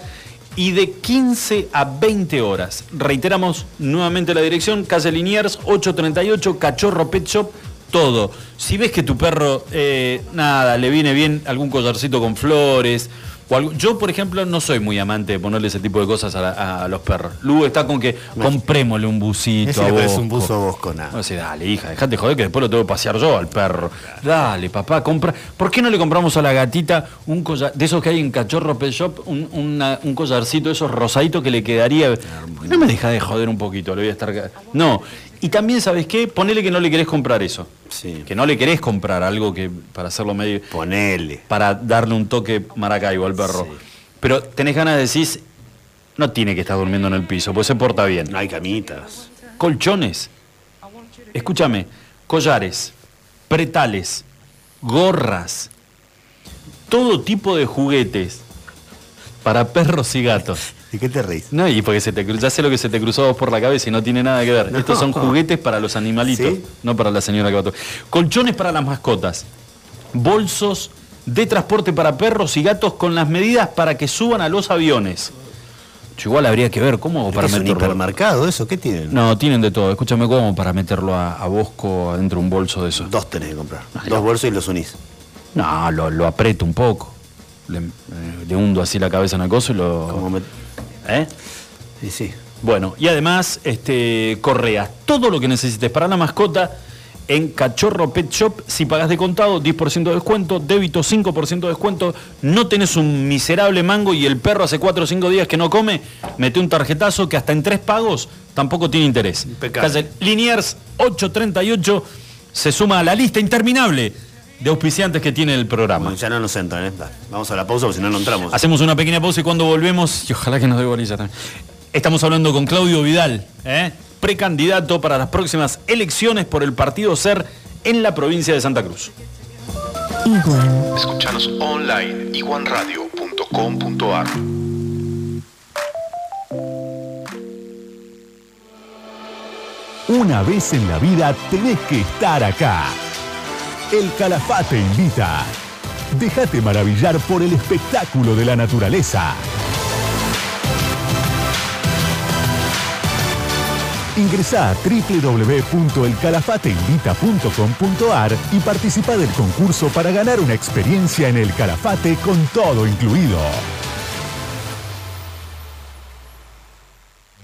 y de 15 a 20 horas. Reiteramos nuevamente la dirección, calle Liniers, 838, Cachorro Pet Shop, todo. Si ves que tu perro, eh, nada, le viene bien algún collarcito con flores, o algo- yo, por ejemplo, no soy muy amante de ponerle ese tipo de cosas a, la- a los perros. Lu está con que comprémosle un busito Ese a vos. un buzo a Bosco, nada. No dale, hija, dejate joder que después lo tengo que pasear yo al perro. Dale, papá, compra. ¿Por qué no le compramos a la gatita un collar, de esos que hay en Cachorro Pet Shop, un, una- un collarcito de esos rosaditos que le quedaría. ¿Por qué no me deja de joder un poquito? Le voy a estar. No. Y también, ¿sabes qué? Ponele que no le querés comprar eso. Sí. Que no le querés comprar algo que para hacerlo medio. Ponele. para darle un toque maracaibo al perro. Sí. Pero tenés ganas de decir, no tiene que estar durmiendo en el piso, pues se porta bien No hay camitas. colchones, escúchame, collares, pretales, gorras, todo tipo de juguetes para perros y gatos. ¿De qué te reís? No, y porque se te, ya sé lo que se te cruzó vos por la cabeza y no tiene nada que ver. No. Estos son juguetes para los animalitos, ¿Sí? no para la señora que va a Colchones para las mascotas, bolsos de transporte para perros y gatos con las medidas para que suban a los aviones. Yo igual habría que ver cómo hago para ¿Es un meterlo. hipermercado eso? ¿Qué tienen? No, tienen de todo. Escúchame cómo para meterlo a, a Bosco adentro de un bolso de esos. Dos tenés que comprar. Dos bolsos y los unís. No, lo, lo aprieto un poco. Le, eh, le hundo así la cabeza en el coso y lo. Como me- ¿Eh? Sí, sí. Bueno, y además, este, correas, todo lo que necesites para la mascota en Cachorro Pet Shop. Si pagas de contado, 10% de descuento, débito 5% de descuento. No tenés un miserable mango y el perro hace 4 o 5 días que no come, mete un tarjetazo que hasta en tres pagos tampoco tiene interés. Impecable. Liniers 838 se suma a la lista interminable de auspiciantes que tiene el programa. Bueno, ya no nos entran, ¿eh? Va, Vamos a la pausa porque si no, no entramos. Hacemos una pequeña pausa y cuando volvemos, y ojalá que nos dé bolilla también. Estamos hablando con Claudio Vidal, ¿eh? precandidato para las próximas elecciones por el partido SER en la provincia de Santa Cruz. Iguan. Escuchanos online iguanradio.com.ar Una vez en la vida tenés que estar acá. El Calafate invita. Déjate maravillar por el espectáculo de la naturaleza. Ingresá a www.elcalafateinvita.com.ar y participa del concurso para ganar una experiencia en el Calafate con todo incluido.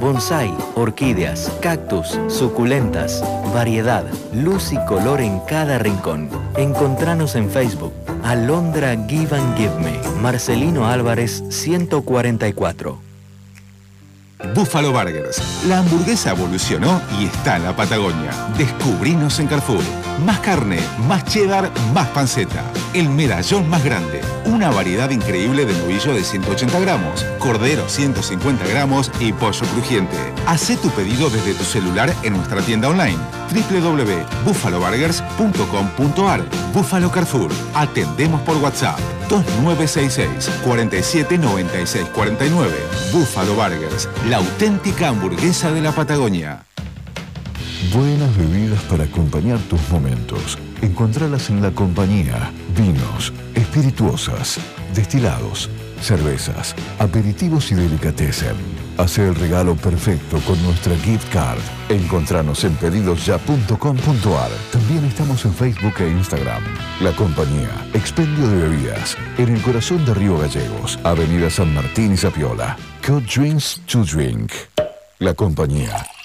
Bonsai, orquídeas, cactus, suculentas, variedad, luz y color en cada rincón. Encontranos en Facebook. Alondra Give and Give Me. Marcelino Álvarez 144. Buffalo Burgers. La hamburguesa evolucionó y está en la Patagonia. Descubrinos en Carrefour. Más carne, más cheddar, más panceta. El medallón más grande. Una variedad increíble de novillo de 180 gramos, cordero 150 gramos y pollo crujiente. Haz tu pedido desde tu celular en nuestra tienda online www.buffaloburgers.com.ar Buffalo Carrefour. Atendemos por WhatsApp 2966 47 96 49. Buffalo Burgers, la auténtica hamburguesa de la Patagonia. Buenas bebidas para acompañar tus momentos. Encontralas en la compañía. Vinos, espirituosas, destilados, cervezas, aperitivos y delicatessen. Hace el regalo perfecto con nuestra gift card. Encontranos en pedidosya.com.ar. También estamos en Facebook e Instagram. La compañía, expendio de bebidas, en el corazón de Río Gallegos, Avenida San Martín y Zapiola. Cut Drinks to Drink. La compañía.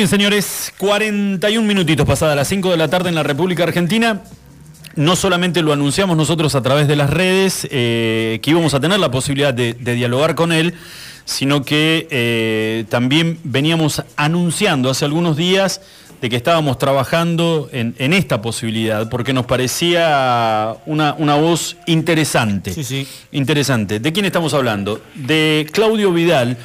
Bien, señores, 41 minutitos pasadas las 5 de la tarde en la República Argentina. No solamente lo anunciamos nosotros a través de las redes, eh, que íbamos a tener la posibilidad de, dialogar con él, sino que eh, también veníamos anunciando hace algunos días de que estábamos trabajando en, esta posibilidad, porque nos parecía una, una, voz interesante. Sí, sí. Interesante. ¿De quién estamos hablando? De Claudio Vidal,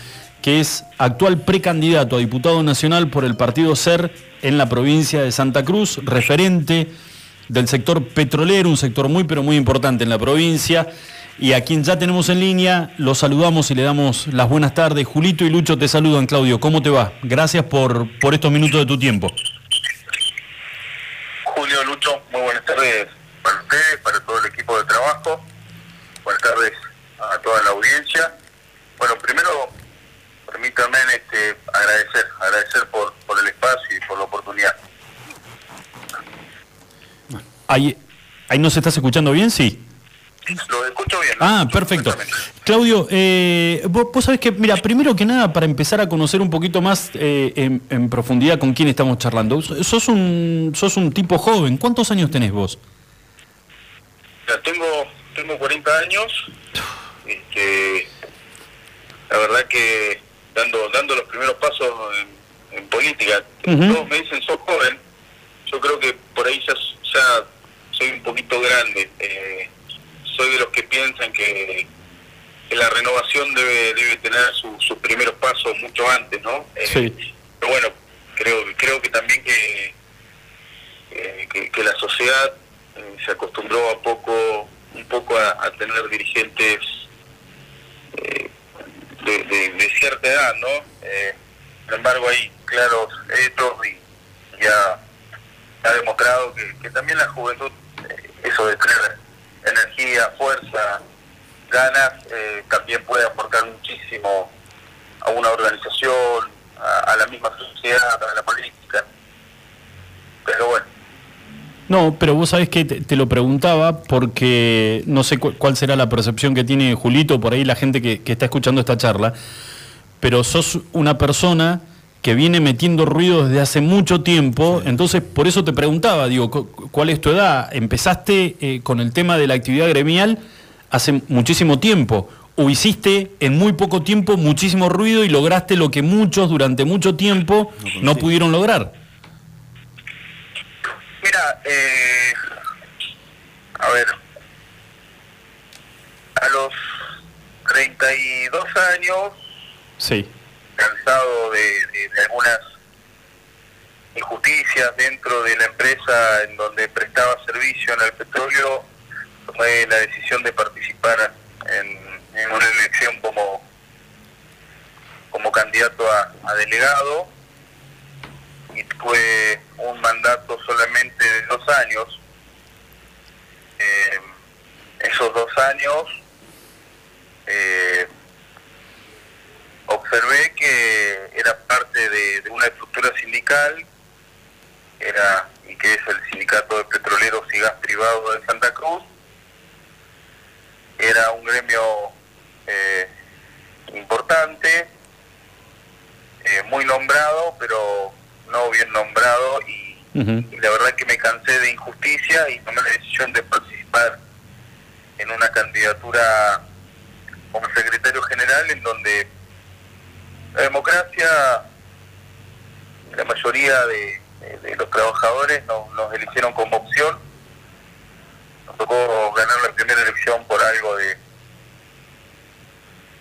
que es actual precandidato a diputado nacional por el partido SER en la provincia de Santa Cruz, referente del sector petrolero, un sector muy pero muy importante en la provincia. Y a quien ya tenemos en línea, los saludamos y le damos las buenas tardes. Julito y Lucho te saludan, Claudio. ¿Cómo te va? Gracias por, por estos minutos de tu tiempo. Julio, Lucho, muy buenas tardes para ustedes, para todo el equipo de trabajo. Buenas tardes a toda la audiencia. Bueno, primero, permítanme este, agradecer, agradecer por, por el espacio y por la oportunidad. Ahí, ahí nos estás escuchando bien, sí. Lo escucho bien. Ah, perfecto. Claudio, eh, vos, sabés que, mira, primero que nada, para empezar a conocer un poquito más eh, en, profundidad con quién estamos charlando, sos un, sos un tipo joven. ¿Cuántos años tenés vos? Ya tengo, tengo 40 años. Este, la verdad que dando, dando los primeros pasos en, política, todos me dicen sos joven. Yo creo que por ahí ya, ya soy un poquito grande. Eh, soy de los que piensan que, la renovación debe, debe tener sus primeros pasos mucho antes, ¿no? Eh, sí. pero bueno, creo, creo que también que, que, la sociedad eh, se acostumbró a poco, un poco a, tener dirigentes de, cierta edad, ¿no? sin embargo, hay claros hechos y ya ha demostrado que, también la juventud, eso de tener energía, fuerza, ganas, eh, también puede aportar muchísimo a una organización, a, la misma sociedad, a la política. Pero bueno. No, pero vos sabés que te, lo preguntaba porque no sé cuál será la percepción que tiene Julito, por ahí la gente que, que está escuchando esta charla, pero sos una persona que viene metiendo ruido desde hace mucho tiempo, entonces por eso te preguntaba, digo, ¿cuál es tu edad? Empezaste eh, con el tema de la actividad gremial hace muchísimo tiempo, o hiciste en muy poco tiempo muchísimo ruido y lograste lo que muchos durante mucho tiempo no, pudieron lograr. Mira, eh, a ver, a los 32 años, sí. cansado de, algunas injusticias dentro de la empresa en donde prestaba servicio en el petróleo, tomé la decisión de participar en, una elección como, como candidato a, delegado y tuve un mandato solamente de dos años. Eh, esos dos años eh, observé que era parte de, una estructura sindical, era y que es el Sindicato de Petroleros y Gas Privado de Santa Cruz. Era un gremio eh, importante, eh, muy nombrado, pero no bien nombrado, y, la verdad que me cansé de injusticia y tomé la decisión de participar en una candidatura como secretario general en donde la democracia, la mayoría de, los trabajadores nos, eligieron como opción. Nos tocó ganar la primera elección por algo de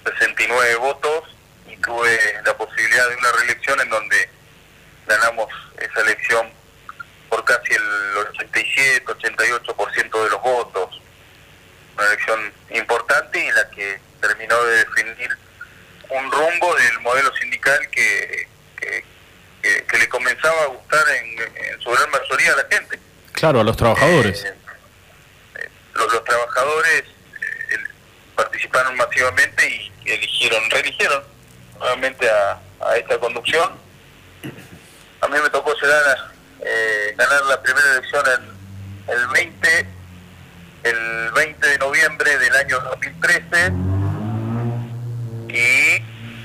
69 votos y tuve la posibilidad de una reelección en donde ganamos esa elección por casi el 87, 88% de los votos. Una elección importante y la que terminó de definir un rumbo del modelo sindical que, que, le comenzaba a gustar en, su gran mayoría a la gente. Claro, a los trabajadores. Eh, eh, los, trabajadores eh, participaron masivamente y eligieron, reeligieron nuevamente a, esta conducción. A mí me tocó llegar ganar la primera elección en el 20, el 20 de noviembre del año 2013 y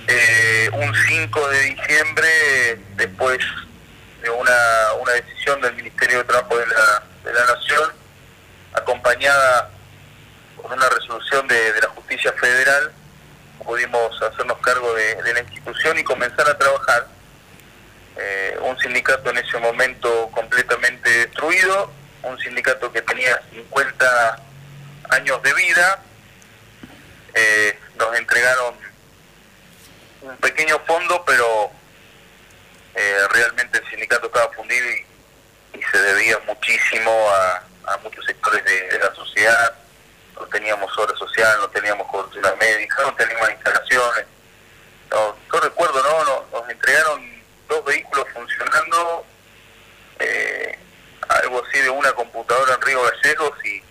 eh, un 5 de diciembre después decisión del Ministerio de Trabajo de la, de la Nación, acompañada por una resolución de, de la Justicia Federal, pudimos hacernos cargo de, de la institución y comenzar a trabajar. Eh, un sindicato en ese momento completamente destruido, un sindicato que tenía 50 años de vida, eh, nos entregaron un pequeño fondo, pero eh, realmente el sindicato estaba fundido y, se debía muchísimo a, muchos sectores de, la sociedad. No teníamos obra social, no teníamos cobertura médica, no teníamos instalaciones. No, yo recuerdo, ¿no? Nos entregaron dos vehículos funcionando, eh, algo así de una computadora en Río Gallegos y,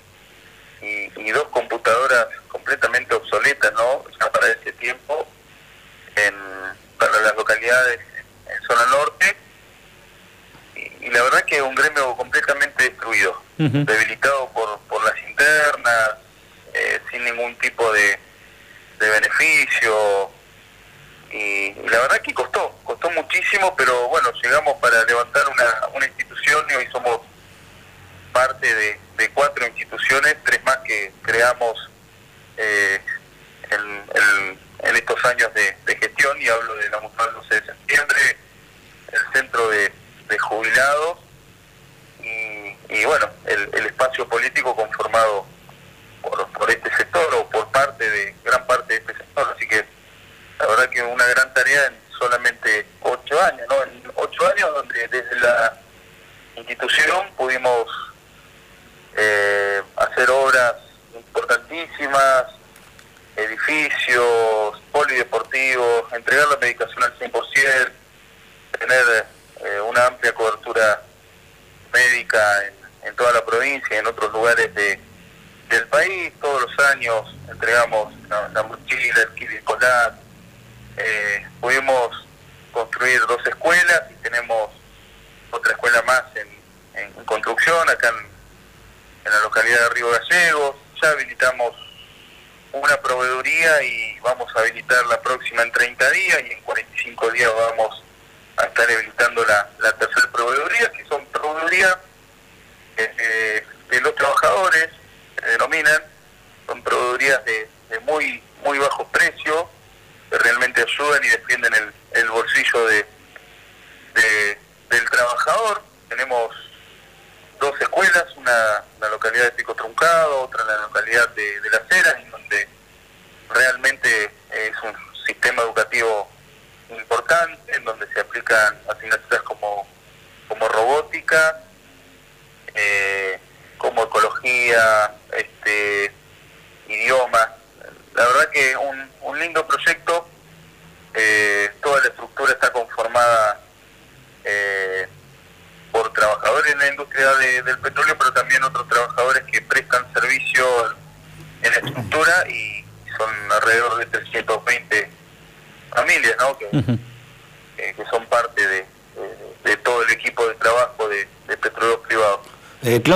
y, y dos computadoras completamente obsoletas, ¿no? Ya para ese tiempo, en, para las localidades en zona norte. Y, y la verdad que un gremio completamente destruido, debilitado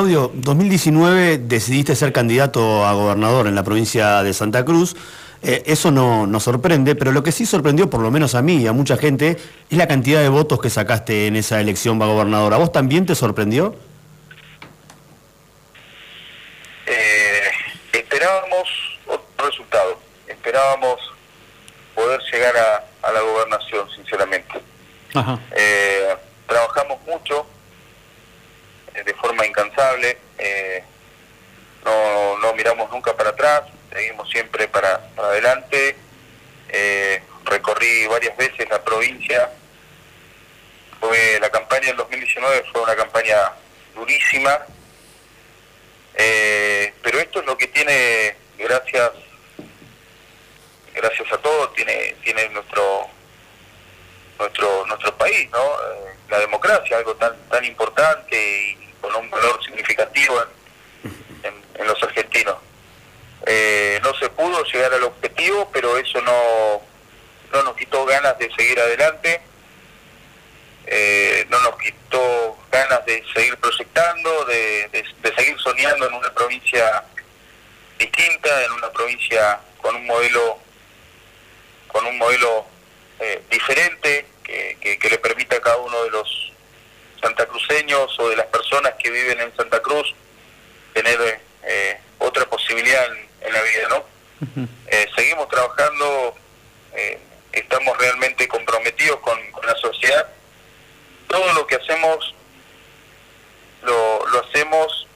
Claudio, 2019 decidiste ser candidato a gobernador en la provincia de Santa Cruz. Eh, eso no nos sorprende, pero lo que sí sorprendió, por lo menos a mí y a mucha gente, es la cantidad de votos que sacaste en esa elección a gobernador. ¿A vos también te sorprendió? Eh, esperábamos otro resultado, esperábamos poder llegar a, a la gobernación, sinceramente. Ajá. Eh, trabajamos mucho, eh, de forma incansable, eh, no, no miramos nunca para atrás, seguimos siempre para, para adelante. Eh, recorrí varias veces la provincia. Fue, la campaña del 2019 fue una campaña durísima, eh, pero esto es lo que tiene, gracias gracias a todos, tiene, tiene nuestro nuestro nuestro país, ¿no? Eh, la democracia, algo tan tan importante y con un valor significativo en, en- en los argentinos. Eh, llegar al objetivo, pero eso no, no nos quitó ganas de seguir adelante, eh, no nos quitó ganas de seguir proyectando, de, seguir soñando en una provincia distinta, en una provincia con un modelo con un modelo eh, diferente que le permita a cada uno de los santacruceños o de las personas que viven en Santa Cruz tener eh, otra posibilidad en, la vida, ¿no? Eh, seguimos trabajando, eh, estamos realmente comprometidos con, la sociedad. Todo lo que hacemos lo, lo hacemos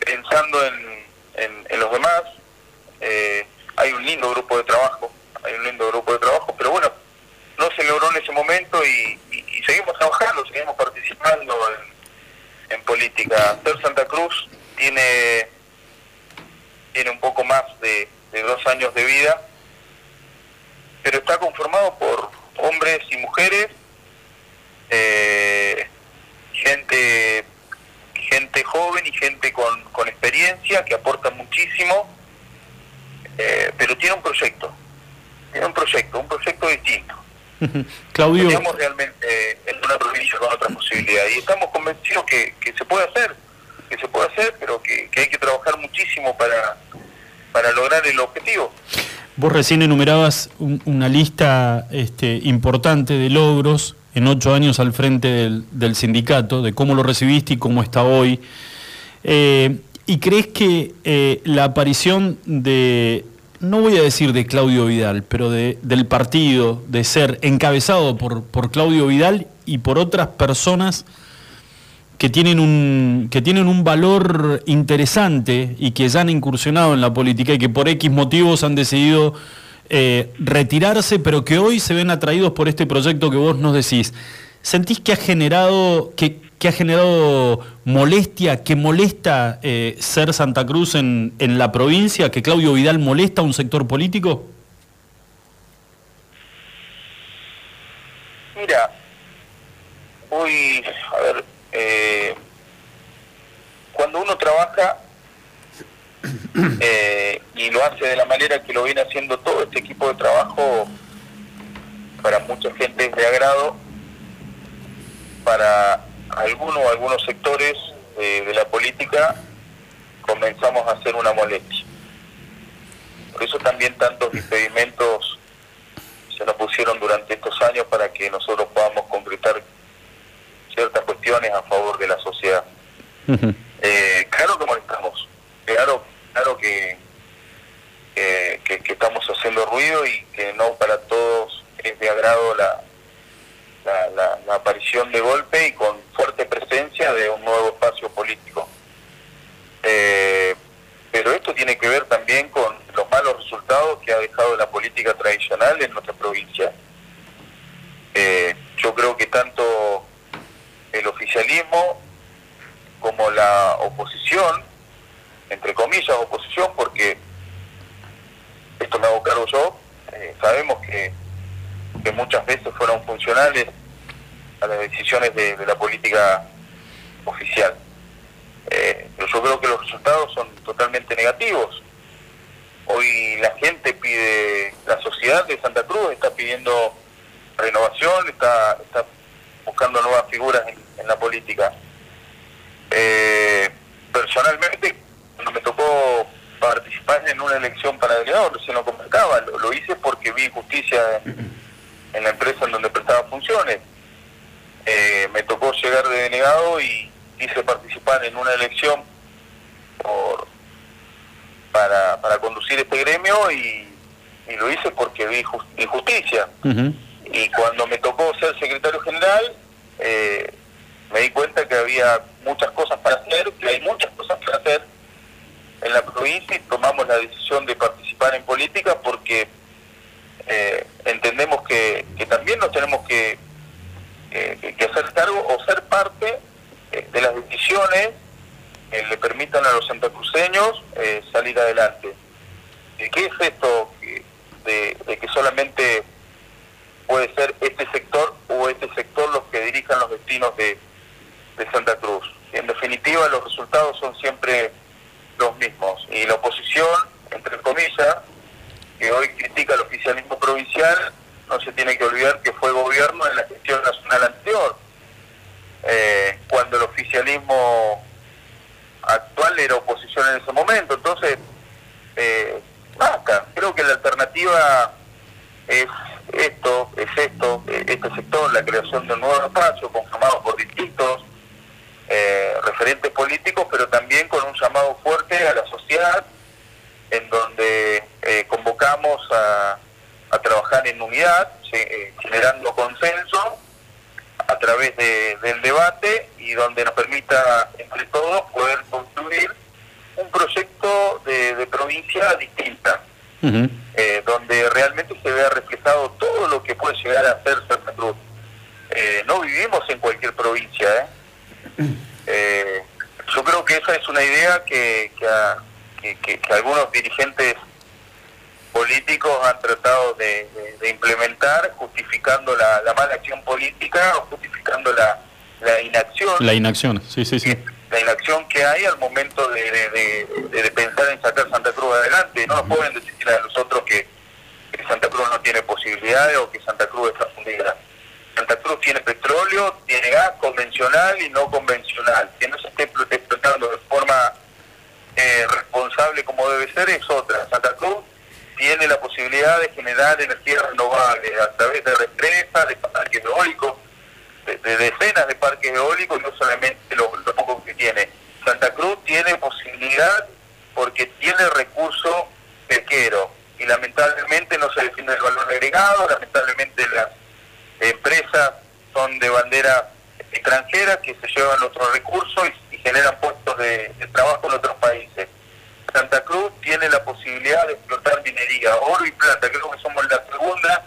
pensando en, en, los demás. hay un lindo grupo de trabajo, hay un lindo grupo de trabajo, pero bueno, no se logró en ese momento y, seguimos trabajando, seguimos participando en, en política. Ser Santa Cruz tiene, tiene un poco más de, dos años de vida, pero está conformado por hombres y mujeres, eh, gente gente joven y gente con, con experiencia que aporta muchísimo, eh, pero tiene un proyecto, tiene un proyecto, un proyecto distinto. Claudio. Estamos realmente en una provincia con otra posibilidad y estamos convencidos que, que se puede hacer que se puede hacer, pero que, hay que trabajar muchísimo para, para lograr el objetivo. Vos recién enumerabas una lista este, importante de logros en ocho años al frente del, sindicato, de cómo lo recibiste y cómo está hoy. Eh, ¿Y crees que eh, la aparición de, no voy a decir de Claudio Vidal, pero de, del partido, de ser encabezado por, por Claudio Vidal y por otras personas, que tienen un, que tienen un valor interesante y que ya han incursionado en la política y que por X motivos han decidido eh, retirarse, pero que hoy se ven atraídos por este proyecto que vos nos decís. ¿Sentís que ha generado, que, ha generado molestia, que molesta eh, ser Santa Cruz en, en la provincia, que Claudio Vidal molesta a un sector político? Mira, hoy, eh, cuando uno trabaja eh, y lo hace de la manera que lo viene haciendo todo este equipo de trabajo, para mucha gente es de agrado, para algunos algunos sectores de la política comenzamos a hacer una molestia. Por eso también tantos impedimentos se nos pusieron durante estos años para que nosotros podamos concretar ciertas cuestiones a favor de la sociedad. Eh, claro que molestamos, claro, claro que, que, estamos haciendo ruido y que no para todos es de agrado la, la, aparición de golpe y con fuerte presencia de un nuevo espacio político. Eh, pero esto tiene que ver también con los malos resultados que ha dejado la política tradicional en nuestra provincia. Eh, yo creo que tanto el oficialismo como la oposición, entre comillas oposición, porque esto me hago cargo yo, eh, sabemos que, que, muchas veces fueron funcionales a las decisiones de, la política oficial. Eh, pero yo creo que los resultados son totalmente negativos. Hoy la gente pide, la sociedad de Santa Cruz está pidiendo renovación, está, está buscando nuevas figuras en, la política. Eh, personalmente, cuando me tocó participar en una elección para delegado, recién lo comentaba, lo, hice porque vi injusticia en, la empresa en donde prestaba funciones. Eh, me tocó llegar de delegado y quise participar en una elección por, para, para conducir este gremio y, lo hice porque vi injusticia. Y cuando me tocó ser secretario general, eh, me di cuenta que había muchas cosas para hacer, que hay muchas cosas para hacer en la provincia y tomamos la decisión de participar en política porque eh, entendemos que, también nos tenemos que, hacer cargo o ser parte eh, de las decisiones que le permitan a los santacruceños salir adelante. ¿Qué es esto de que solamente puede ser este sector o este sector los que dirijan los destinos de, Santa Cruz. En definitiva, los resultados son siempre los mismos. Y la oposición, entre comillas, que hoy critica el oficialismo provincial, no se tiene que olvidar que fue gobierno en la gestión nacional anterior, eh, cuando el oficialismo actual era oposición en ese momento. Entonces, eh, basta. Creo que la alternativa es esto, es esto, eh, este sector, la creación de un nuevo espacio conformado por distintos políticos, pero también con un llamado fuerte a la sociedad, en donde eh, convocamos a, a, trabajar en unidad, eh, generando consenso a través de, del debate y donde nos permita entre todos poder construir un proyecto de provincia distinta, eh, donde realmente se vea reflejado todo lo que puede llegar a ser Santa Cruz. Eh, no vivimos en cualquier provincia. ¿eh? ¿eh? yo creo que esa es una idea que, que, que, algunos dirigentes políticos han tratado de, implementar, justificando la, la, mala acción política o justificando la, la inacción. La inacción, sí, sí, sí. La inacción que hay al momento de, de, pensar en sacar Santa Cruz adelante. No nos pueden decir a nosotros que, que Santa Cruz no tiene posibilidades o que Santa Cruz está fundida. Santa Cruz tiene petróleo, tiene gas convencional y no convencional. Que no se esté explotando de forma eh, responsable como debe ser es otra. Santa Cruz tiene la posibilidad de generar energía renovable a través de represas, de parques eólicos, de, decenas de parques eólicos no solamente lo, lo poco que tiene. Santa Cruz tiene posibilidad porque tiene recurso pesquero y lamentablemente no se define el valor agregado, lamentablemente las empresas son de bandera extranjera que se llevan otros recursos y, generan puestos de, trabajo en otros países. Santa Cruz tiene la posibilidad de explotar minería, oro y plata, creo que somos la segunda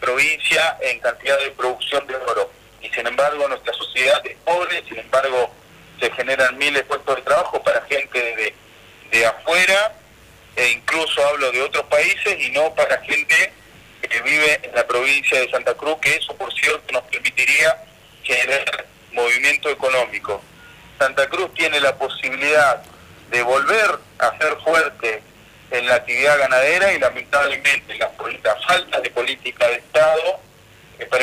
provincia en cantidad de producción de oro. Y sin embargo nuestra sociedad es pobre, sin embargo se generan miles de puestos de trabajo para gente de, de afuera, e incluso hablo de otros países y no para gente que vive en la provincia de Santa Cruz, que eso por cierto nos permitiría generar movimiento económico. Santa Cruz tiene la posibilidad de volver a ser fuerte en la actividad ganadera y lamentablemente la, la falta de política de Estado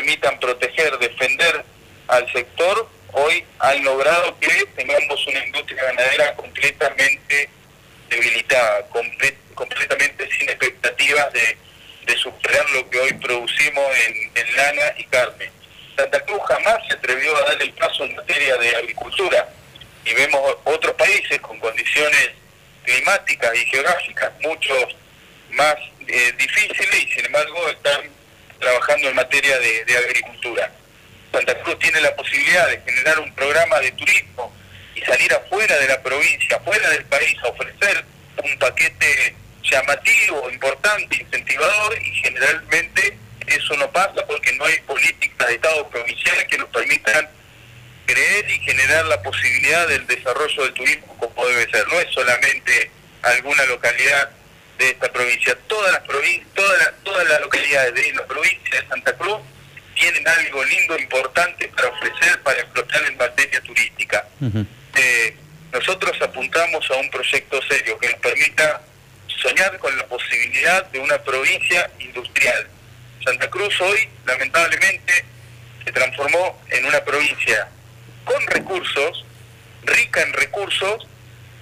permitan proteger, defender al sector, hoy han logrado que tengamos una industria ganadera completamente debilitada, completamente sin expectativas de de superar lo que hoy producimos en, lana y carne. Santa Cruz jamás se atrevió a dar el paso en materia de agricultura y vemos otros países con condiciones climáticas y geográficas mucho más eh, difíciles y sin embargo están trabajando en materia de, agricultura. Santa Cruz tiene la posibilidad de generar un programa de turismo y salir afuera de la provincia, afuera del país, a ofrecer un paquete llamativo, importante, incentivador y generalmente eso no pasa porque no hay políticas de Estado provinciales que nos permitan creer y generar la posibilidad del desarrollo del turismo como debe ser. No es solamente alguna localidad de esta provincia, todas las provincias, todas las, todas las localidades de la provincia de Santa Cruz tienen algo lindo, importante para ofrecer, para explotar en materia turística. Eh, nosotros apuntamos a un proyecto serio que nos permita soñar con la posibilidad de una provincia industrial. Santa Cruz hoy, lamentablemente, se transformó en una provincia con recursos, rica en recursos,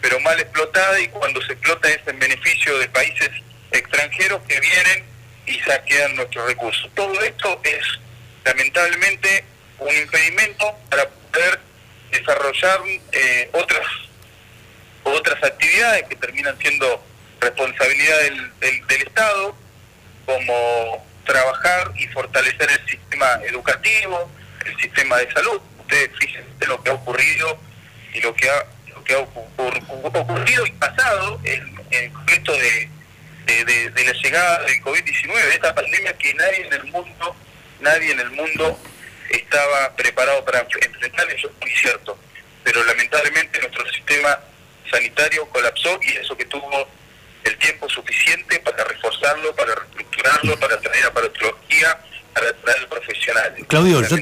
pero mal explotada y cuando se explota es en beneficio de países extranjeros que vienen y saquean nuestros recursos. Todo esto es lamentablemente un impedimento para poder desarrollar eh, otras otras actividades que terminan siendo responsabilidad del, del, Estado, como trabajar y fortalecer el sistema educativo, el sistema de salud. Ustedes fíjense lo que ha ocurrido y lo que ha, que ha ocurrido y pasado en, el contexto de, de, de, la llegada del COVID-19, esta pandemia que nadie en el mundo, nadie en el mundo estaba preparado para enfrentar, eso es muy cierto. Pero lamentablemente nuestro sistema sanitario colapsó y eso que tuvo el tiempo suficiente para reforzarlo, para reestructurarlo, para traer aparatología, para traer profesionales. Claudio, yo,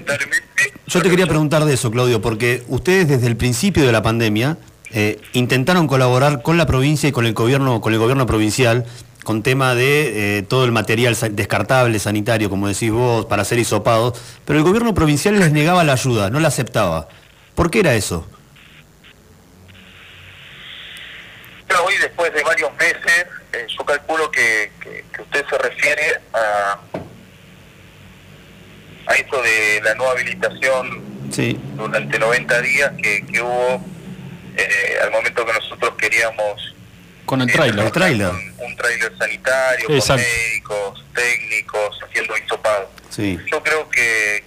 yo, te quería preguntar de eso, Claudio, porque ustedes desde el principio de la pandemia eh, intentaron colaborar con la provincia y con el gobierno, con el gobierno provincial con tema de eh, todo el material descartable sanitario, como decís vos, para ser hisopados, pero el gobierno provincial les negaba la ayuda, no la aceptaba. ¿Por qué era eso? hoy, después de varios meses, eh, yo calculo que, usted se refiere a, a eso de la nueva habilitación durante 90 días que, hubo eh, al momento que nosotros queríamos Con el eh, trailer. con un tráiler sanitario, Exacto. con médicos, técnicos, haciendo hisopado. Sí. Yo creo que,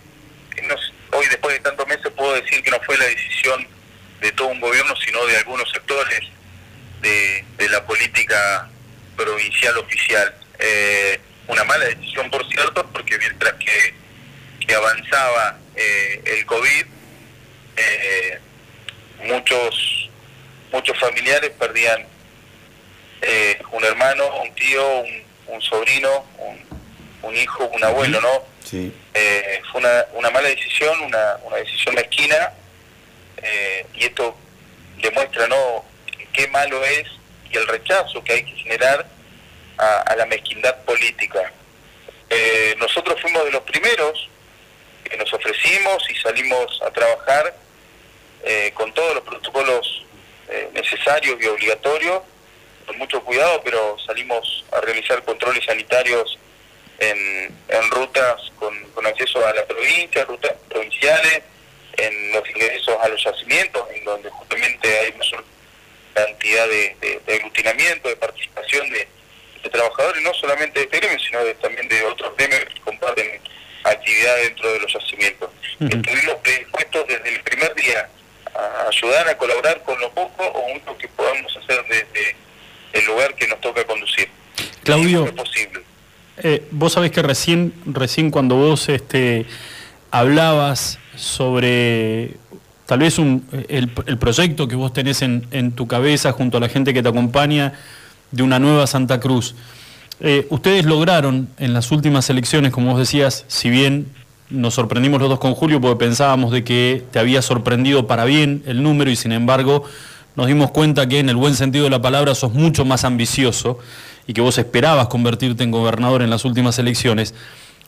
que hoy después de tantos meses puedo decir que no fue la decisión de todo un gobierno, sino de algunos sectores de, de la política provincial oficial. Eh, una mala decisión, por cierto, porque mientras que, que avanzaba eh, el COVID, eh, muchos muchos familiares perdían eh, un hermano, un tío, un, un sobrino, un, un hijo, un abuelo, ¿no? Sí. Eh, fue una, una mala decisión, una, una decisión mezquina, eh, y esto demuestra no qué malo es y el rechazo que hay que generar a, a la mezquindad política. Eh, nosotros fuimos de los primeros que nos ofrecimos y salimos a trabajar eh, con todos los protocolos eh, necesarios y obligatorios, con mucho cuidado, pero salimos a realizar controles sanitarios en, en rutas con, con acceso a la provincia, rutas provinciales, en los ingresos a los yacimientos, en donde justamente hay mayor cantidad de, de- de aglutinamiento, de participación de, de trabajadores, no solamente de este gremio, sino de- también de otros gremios que comparten actividad dentro de los yacimientos. Estuvimos predispuestos desde el primer día a ayudar, a colaborar con lo poco o mucho que podamos hacer desde el lugar que nos toca conducir. Claudio, Es posible. Eh, vos sabés que recién, recién cuando vos este, hablabas sobre tal vez un, el, el proyecto que vos tenés en, en tu cabeza junto a la gente que te acompaña de una nueva Santa Cruz, eh, ustedes lograron en las últimas elecciones, como vos decías, si bien nos sorprendimos los dos con Julio porque pensábamos de que te había sorprendido para bien el número y sin embargo nos dimos cuenta que en el buen sentido de la palabra sos mucho más ambicioso y que vos esperabas convertirte en gobernador en las últimas elecciones,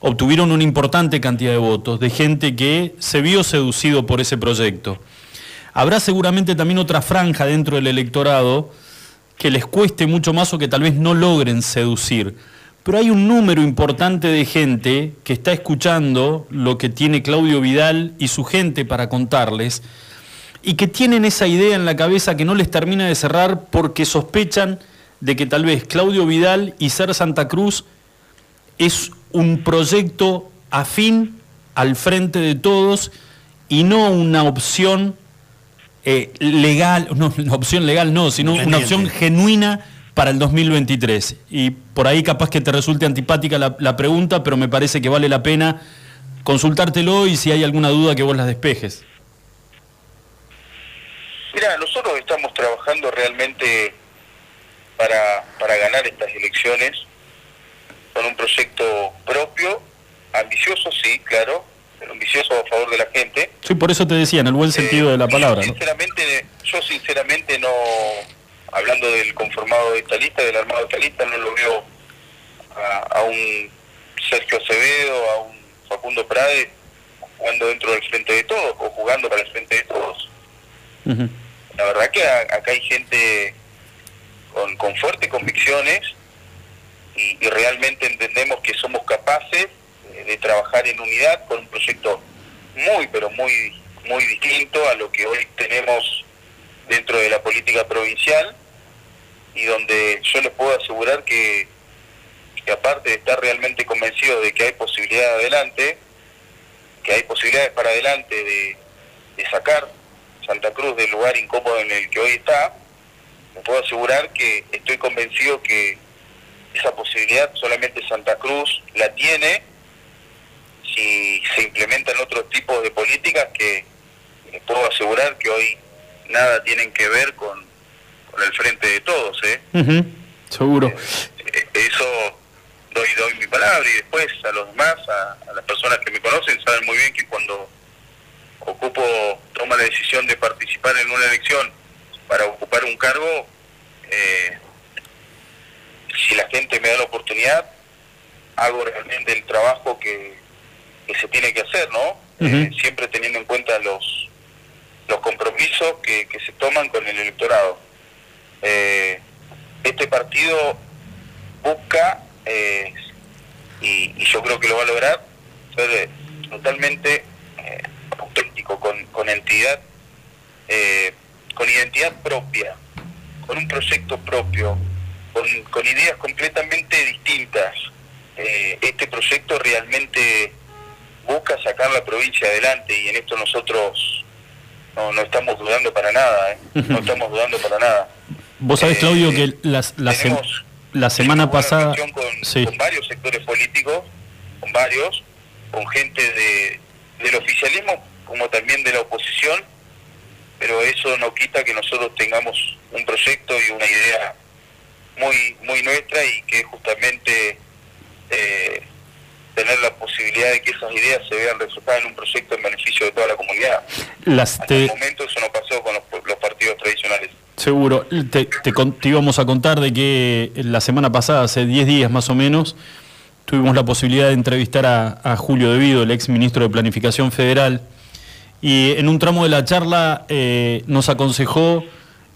obtuvieron una importante cantidad de votos de gente que se vio seducido por ese proyecto. Habrá seguramente también otra franja dentro del electorado que les cueste mucho más o que tal vez no logren seducir. Pero hay un número importante de gente que está escuchando lo que tiene Claudio Vidal y su gente para contarles y que tienen esa idea en la cabeza que no les termina de cerrar porque sospechan de que tal vez Claudio Vidal y Ser Santa Cruz es un proyecto afín al frente de todos y no una opción eh, legal, no, una opción legal no, sino una opción genuina para el 2023. Y por ahí capaz que te resulte antipática la, la pregunta, pero me parece que vale la pena consultártelo y si hay alguna duda que vos las despejes. Mira, nosotros estamos trabajando realmente para, para ganar estas elecciones con un proyecto propio, ambicioso, sí, claro, pero ambicioso a favor de la gente. Sí, por eso te decía, en el buen sentido de la Eh, palabra. yo ¿no? sinceramente, yo sinceramente no, hablando del conformado de esta lista, del armado de esta lista, no lo veo a, a un Sergio Acevedo, a un Facundo Prade jugando dentro del frente de todos o jugando para el frente de todos. La verdad que a- acá hay gente con, con fuertes convicciones y, y realmente entendemos que somos capaces de, de trabajar en unidad con un proyecto muy, pero muy, muy distinto a lo que hoy tenemos dentro de la política provincial y donde yo les puedo asegurar que, aparte de estar realmente convencido de que hay posibilidad de adelante, que hay posibilidades para adelante de, de sacar Santa Cruz del lugar incómodo en el que hoy está, me puedo asegurar que estoy convencido que esa posibilidad solamente Santa Cruz la tiene si se implementan otros tipos de políticas que les puedo asegurar que hoy nada tienen que ver con, con el frente de todos. ¿eh? Seguro. Eh, Eso doy, doy mi palabra y después a los demás, a, a las personas que me conocen, saben muy bien que cuando ocupo, toma la decisión de participar en una elección para ocupar un cargo, eh, si la gente me da la oportunidad, hago realmente el trabajo que, que se tiene que hacer, ¿no? Eh, siempre teniendo en cuenta los los compromisos que, que se toman con el electorado. Eh, este partido busca, eh, y, y yo creo que lo va a lograr, ser eh, totalmente eh, auténtico, con, con entidad, con identidad propia, con un proyecto propio, con, ideas completamente distintas. Este proyecto realmente busca sacar la provincia adelante y en esto nosotros no, no estamos dudando para nada, no estamos dudando para nada. Vos sabés, Claudio, que las, la, se- tenemos- la semana pasada... con, Sí. con varios sectores políticos, con varios, con gente de, del oficialismo como también de la oposición, pero eso no quita que nosotros tengamos un proyecto y una idea muy muy nuestra y que es justamente eh, tener la posibilidad de que esas ideas se vean reflejadas en un proyecto en beneficio de toda la comunidad. Las Hasta te- el momento eso no pasó con los, los partidos tradicionales. Seguro. Te, íbamos a contar de que la semana pasada, hace 10 días más o menos, tuvimos la posibilidad de entrevistar a, a Julio Devido, el ex ministro de Planificación Federal, y en un tramo de la charla eh, nos aconsejó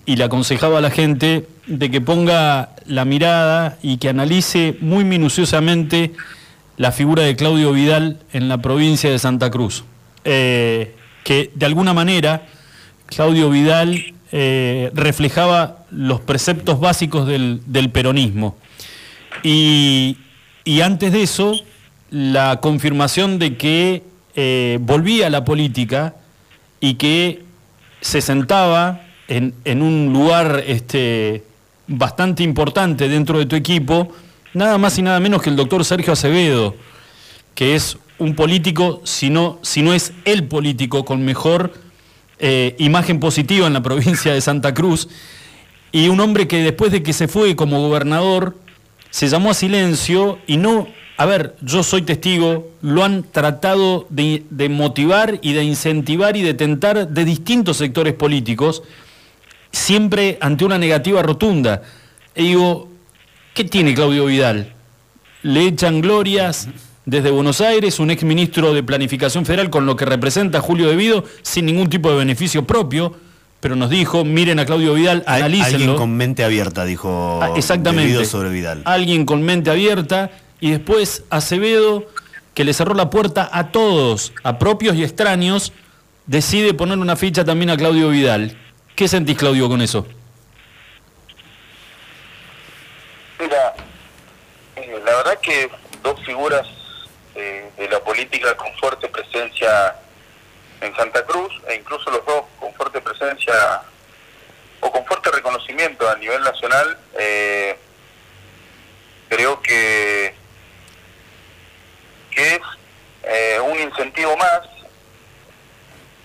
y le aconsejaba a la gente de que ponga la mirada y que analice muy minuciosamente la figura de Claudio Vidal en la provincia de Santa Cruz. Eh, que de alguna manera Claudio Vidal eh, reflejaba los preceptos básicos del, peronismo. Y, antes de eso, la confirmación de que eh, volvía a la política y que se sentaba en, un lugar este, bastante importante dentro de tu equipo, nada más y nada menos que el doctor Sergio Acevedo, que es un político, si no es el político con mejor eh, imagen positiva en la provincia de Santa Cruz, y un hombre que después de que se fue como gobernador, se llamó a silencio y no, a ver, yo soy testigo, lo han tratado de, de motivar y de incentivar y de tentar de distintos sectores políticos, siempre ante una negativa rotunda. Y digo, ¿qué tiene Claudio Vidal? Le echan glorias desde Buenos Aires, un ex ministro de Planificación Federal con lo que representa Julio Devido, sin ningún tipo de beneficio propio, pero nos dijo, miren a Claudio Vidal, Al- analícenlo. Alguien con mente abierta, dijo Ah, exactamente. Debido sobre Vidal. Alguien con mente abierta y después Acevedo, que le cerró la puerta a todos, a propios y extraños, decide poner una ficha también a Claudio Vidal. ¿Qué sentís, Claudio, con eso? Mira, eh, la verdad que dos figuras de la política con fuerte presencia en Santa Cruz, e incluso los dos con fuerte presencia o con fuerte reconocimiento a nivel nacional, eh, creo que, que es eh, un incentivo más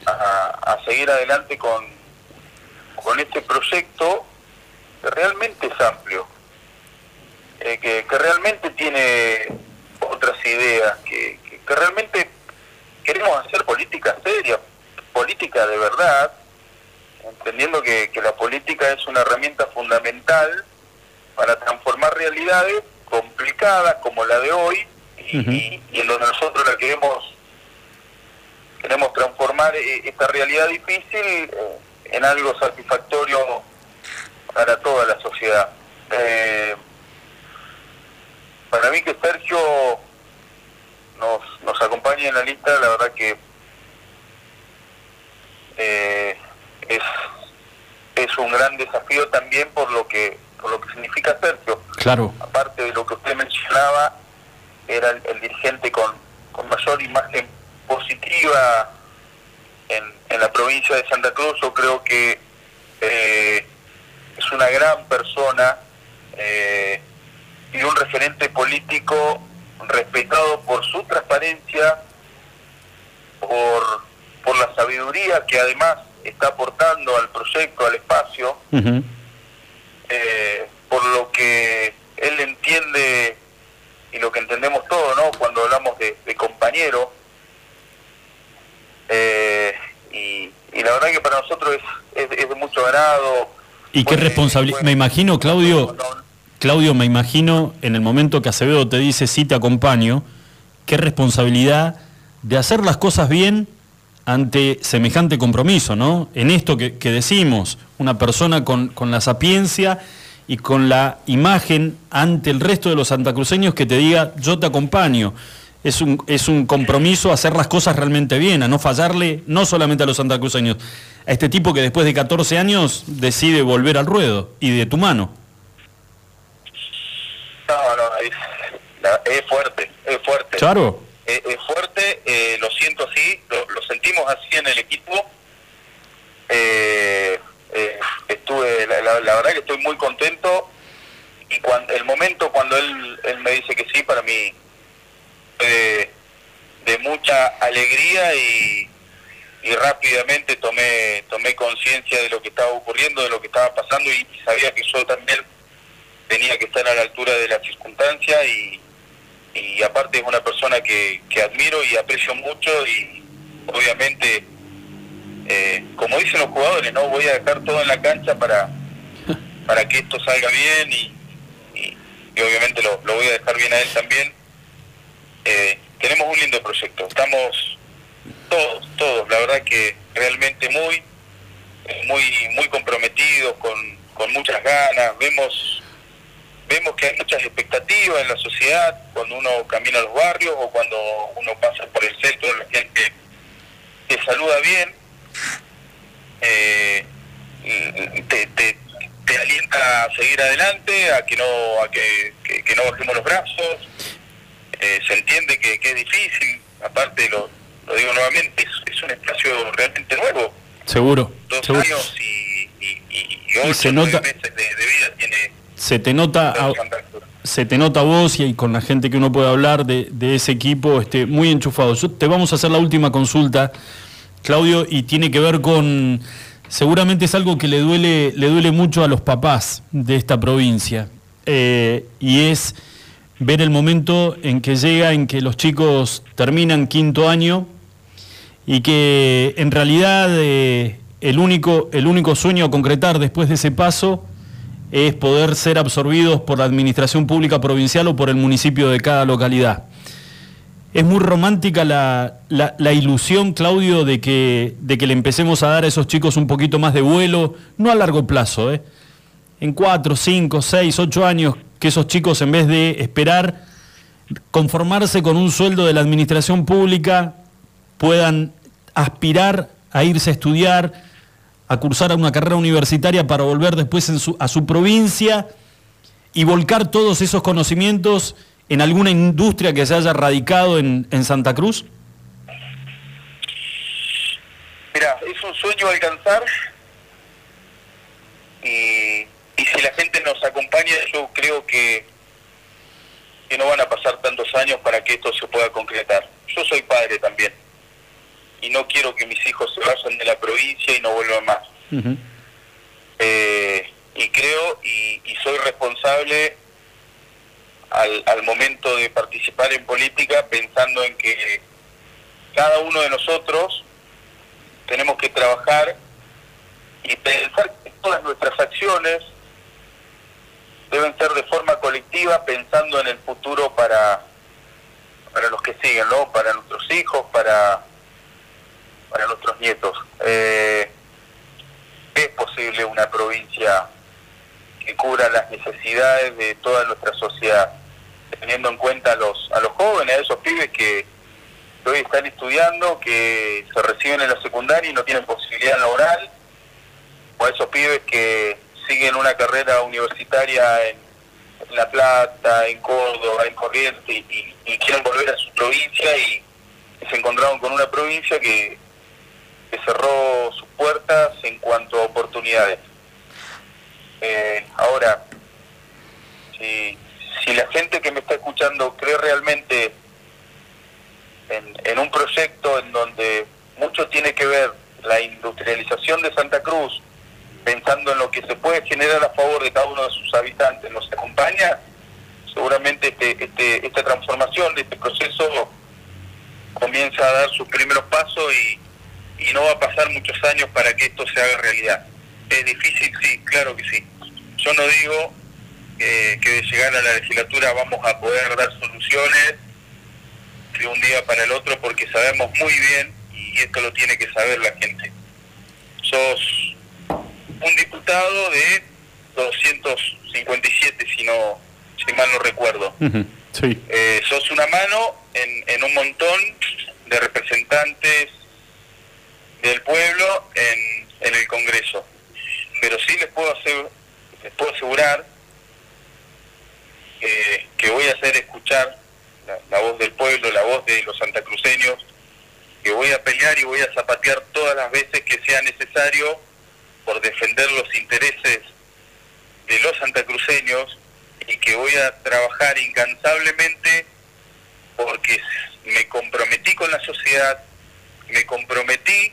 a, a seguir adelante con, con este proyecto que realmente es amplio eh, que, que realmente tiene otras ideas, que, que- que realmente queremos hacer política seria, política de verdad, entendiendo que, que la política es una herramienta fundamental para transformar realidades complicadas como la de hoy y, y- y en donde nosotros la queremos queremos transformar eh, esta realidad difícil eh, en algo satisfactorio para toda la sociedad. Eh, para mí que Sergio en la lista, la verdad que eh, es, es un gran desafío también por lo que por lo que significa Sergio. Claro. Aparte de lo que usted mencionaba, era el, el dirigente con, con mayor imagen positiva en, en la provincia de Santa Cruz. Yo creo que eh, es una gran persona eh, y un referente político respetado por su transparencia, por, por la sabiduría que además está aportando al proyecto, al espacio, eh, por lo que él entiende y lo que entendemos todos, ¿no? Cuando hablamos de, de compañero. Eh, y, y la verdad que para nosotros es, es, es de mucho agrado. ¿Y qué responsabilidad? Me imagino, Claudio, Claudio, me imagino en el momento que Acevedo te dice sí te acompaño, qué responsabilidad de hacer las cosas bien ante semejante compromiso, ¿no? En esto que, que decimos, una persona con, con la sapiencia y con la imagen ante el resto de los santacruceños que te diga yo te acompaño. es un, es un compromiso a hacer las cosas realmente bien, a no fallarle no solamente a los santacruceños, a este tipo que después de 14 años decide volver al ruedo y de tu mano. No, no, es, es fuerte, es fuerte. Claro. Es, es fuerte, eh, lo siento así, lo, sentimos así en el equipo. Eh, eh, estuve, la, la- la verdad que estoy muy contento y cuando el momento cuando él, me dice que sí, para mí de, mucha alegría y, y rápidamente tomé tomé conciencia de lo que estaba ocurriendo, de lo que estaba pasando y sabía que yo también tenía que estar a la altura de la circunstancia y, y aparte es una persona que, que admiro y aprecio mucho y obviamente, eh, como dicen los jugadores, no voy a dejar todo en la cancha para, para que esto salga bien y, y- y obviamente lo, lo voy a dejar bien a él también. Eh, tenemos un lindo proyecto, estamos todos, todos, la verdad que realmente muy, muy, muy comprometidos, con, con muchas ganas, vemos vemos que hay muchas expectativas en la sociedad cuando uno camina a los barrios o cuando uno pasa por el centro, la gente te saluda bien, eh, te, te, te alienta a seguir adelante, a que no, a que, que- que no bajemos los brazos, Eh, se entiende que, que es difícil, aparte lo, lo digo nuevamente, es, es un espacio realmente nuevo, Seguro. dos seguro. años y, y, y, y Y ocho, se nota- meses de, de vida tiene Se te nota a, se te nota a vos y y con la gente que uno puede hablar de, de ese equipo este, muy enchufado. Yo- te vamos a hacer la última consulta, Claudio, y tiene que ver con, seguramente es algo que le duele, le duele mucho a los papás de esta provincia, eh, y es ver el momento en que llega, en que los chicos terminan quinto año y que en realidad eh, el, único, el único sueño a concretar después de ese paso es poder ser absorbidos por la administración pública provincial o por el municipio de cada localidad. Es muy romántica la, ilusión, Claudio, de que, de que le empecemos a dar a esos chicos un poquito más de vuelo, no a largo plazo, ¿eh? en cuatro, cinco, seis, ocho años, que esos chicos en vez de esperar conformarse con un sueldo de la administración pública, puedan aspirar a irse a estudiar, a cursar a una carrera universitaria para volver después en su- a su provincia y volcar todos esos conocimientos en alguna industria que se haya radicado en, en Santa Cruz? Mira, es un sueño alcanzar y, y si la gente nos acompaña, yo creo que, que no van a pasar tantos años para que esto se pueda concretar. Yo soy padre también y no quiero que mis hijos se vayan de la provincia y no vuelvan más. Eh, y creo y, y soy responsable al, al momento de participar en política pensando en que cada uno de nosotros tenemos que trabajar y pensar que todas nuestras acciones deben ser de forma colectiva pensando en el futuro para para los que siguen, ¿no? Para nuestros hijos, para para nuestros nietos. Eh, es posible una provincia que cubra las necesidades de toda nuestra sociedad, teniendo en cuenta a los a los jóvenes, a esos pibes que hoy están estudiando, que se reciben en la secundaria y no tienen posibilidad laboral, o a esos pibes que siguen una carrera universitaria en, La Plata, en Córdoba, en Corrientes, y, quieren volver a su provincia y se encontraron con una provincia que, que cerró sus puertas en cuanto a oportunidades. Eh, ahora, si, si la gente que me está escuchando cree realmente en, un proyecto en donde mucho tiene que ver la industrialización de Santa Cruz, pensando en lo que se puede generar a favor de cada uno de sus habitantes, nos acompaña, seguramente este, este, esta transformación este proceso comienza a dar sus primeros pasos y, y no va a pasar muchos años para que esto se haga realidad. ¿Es difícil? Sí, claro que sí. Yo no digo eh, que de llegar a la legislatura vamos a poder dar soluciones de un día para el otro porque sabemos muy bien, y esto lo tiene que saber la gente, sos un diputado de 257, si no si mal no recuerdo. Sí. Eh, sos una mano en, en un montón de representantes del pueblo en, en el Congreso. Pero sí les puedo, hacer, les puedo asegurar eh, que voy a hacer escuchar la, la voz del pueblo, la voz de los santacruceños, que voy a pelear y voy a zapatear todas las veces que sea necesario por defender los intereses de los santacruceños y que voy a trabajar incansablemente porque me comprometí con la sociedad, me comprometí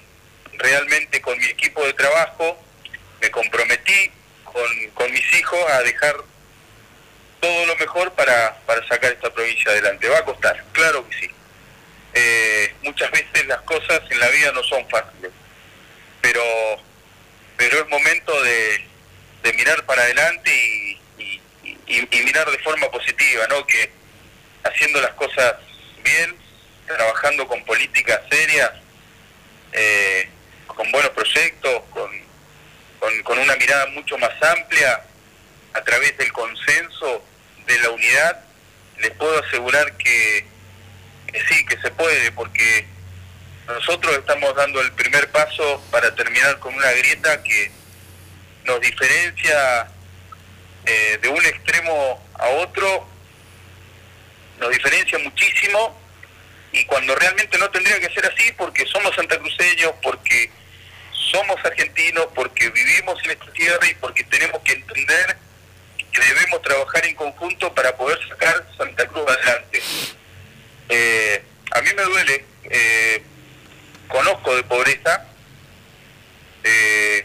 realmente con mi equipo de trabajo, me comprometí con, con mis hijos a dejar todo lo mejor para, para sacar esta provincia adelante. Va a costar, claro que sí. Eh, muchas veces las cosas en la vida no son fáciles, pero, pero es momento de, mirar para adelante y, y- y- y mirar de forma positiva, ¿no? Que haciendo las cosas bien, trabajando con políticas serias, eh, con buenos proyectos, con, con, con una mirada mucho más amplia, a través del consenso, de la unidad, les puedo asegurar que, sí, que se puede, porque nosotros estamos dando el primer paso para terminar con una grieta que nos diferencia eh, de un extremo a otro, nos diferencia muchísimo y cuando realmente no tendría que ser así porque somos santacruceños, porque somos argentinos, porque vivimos en esta tierra y porque tenemos que entender que debemos trabajar en conjunto para poder sacar Santa Cruz adelante. Eh, a mí me duele, eh, conozco de pobreza, eh,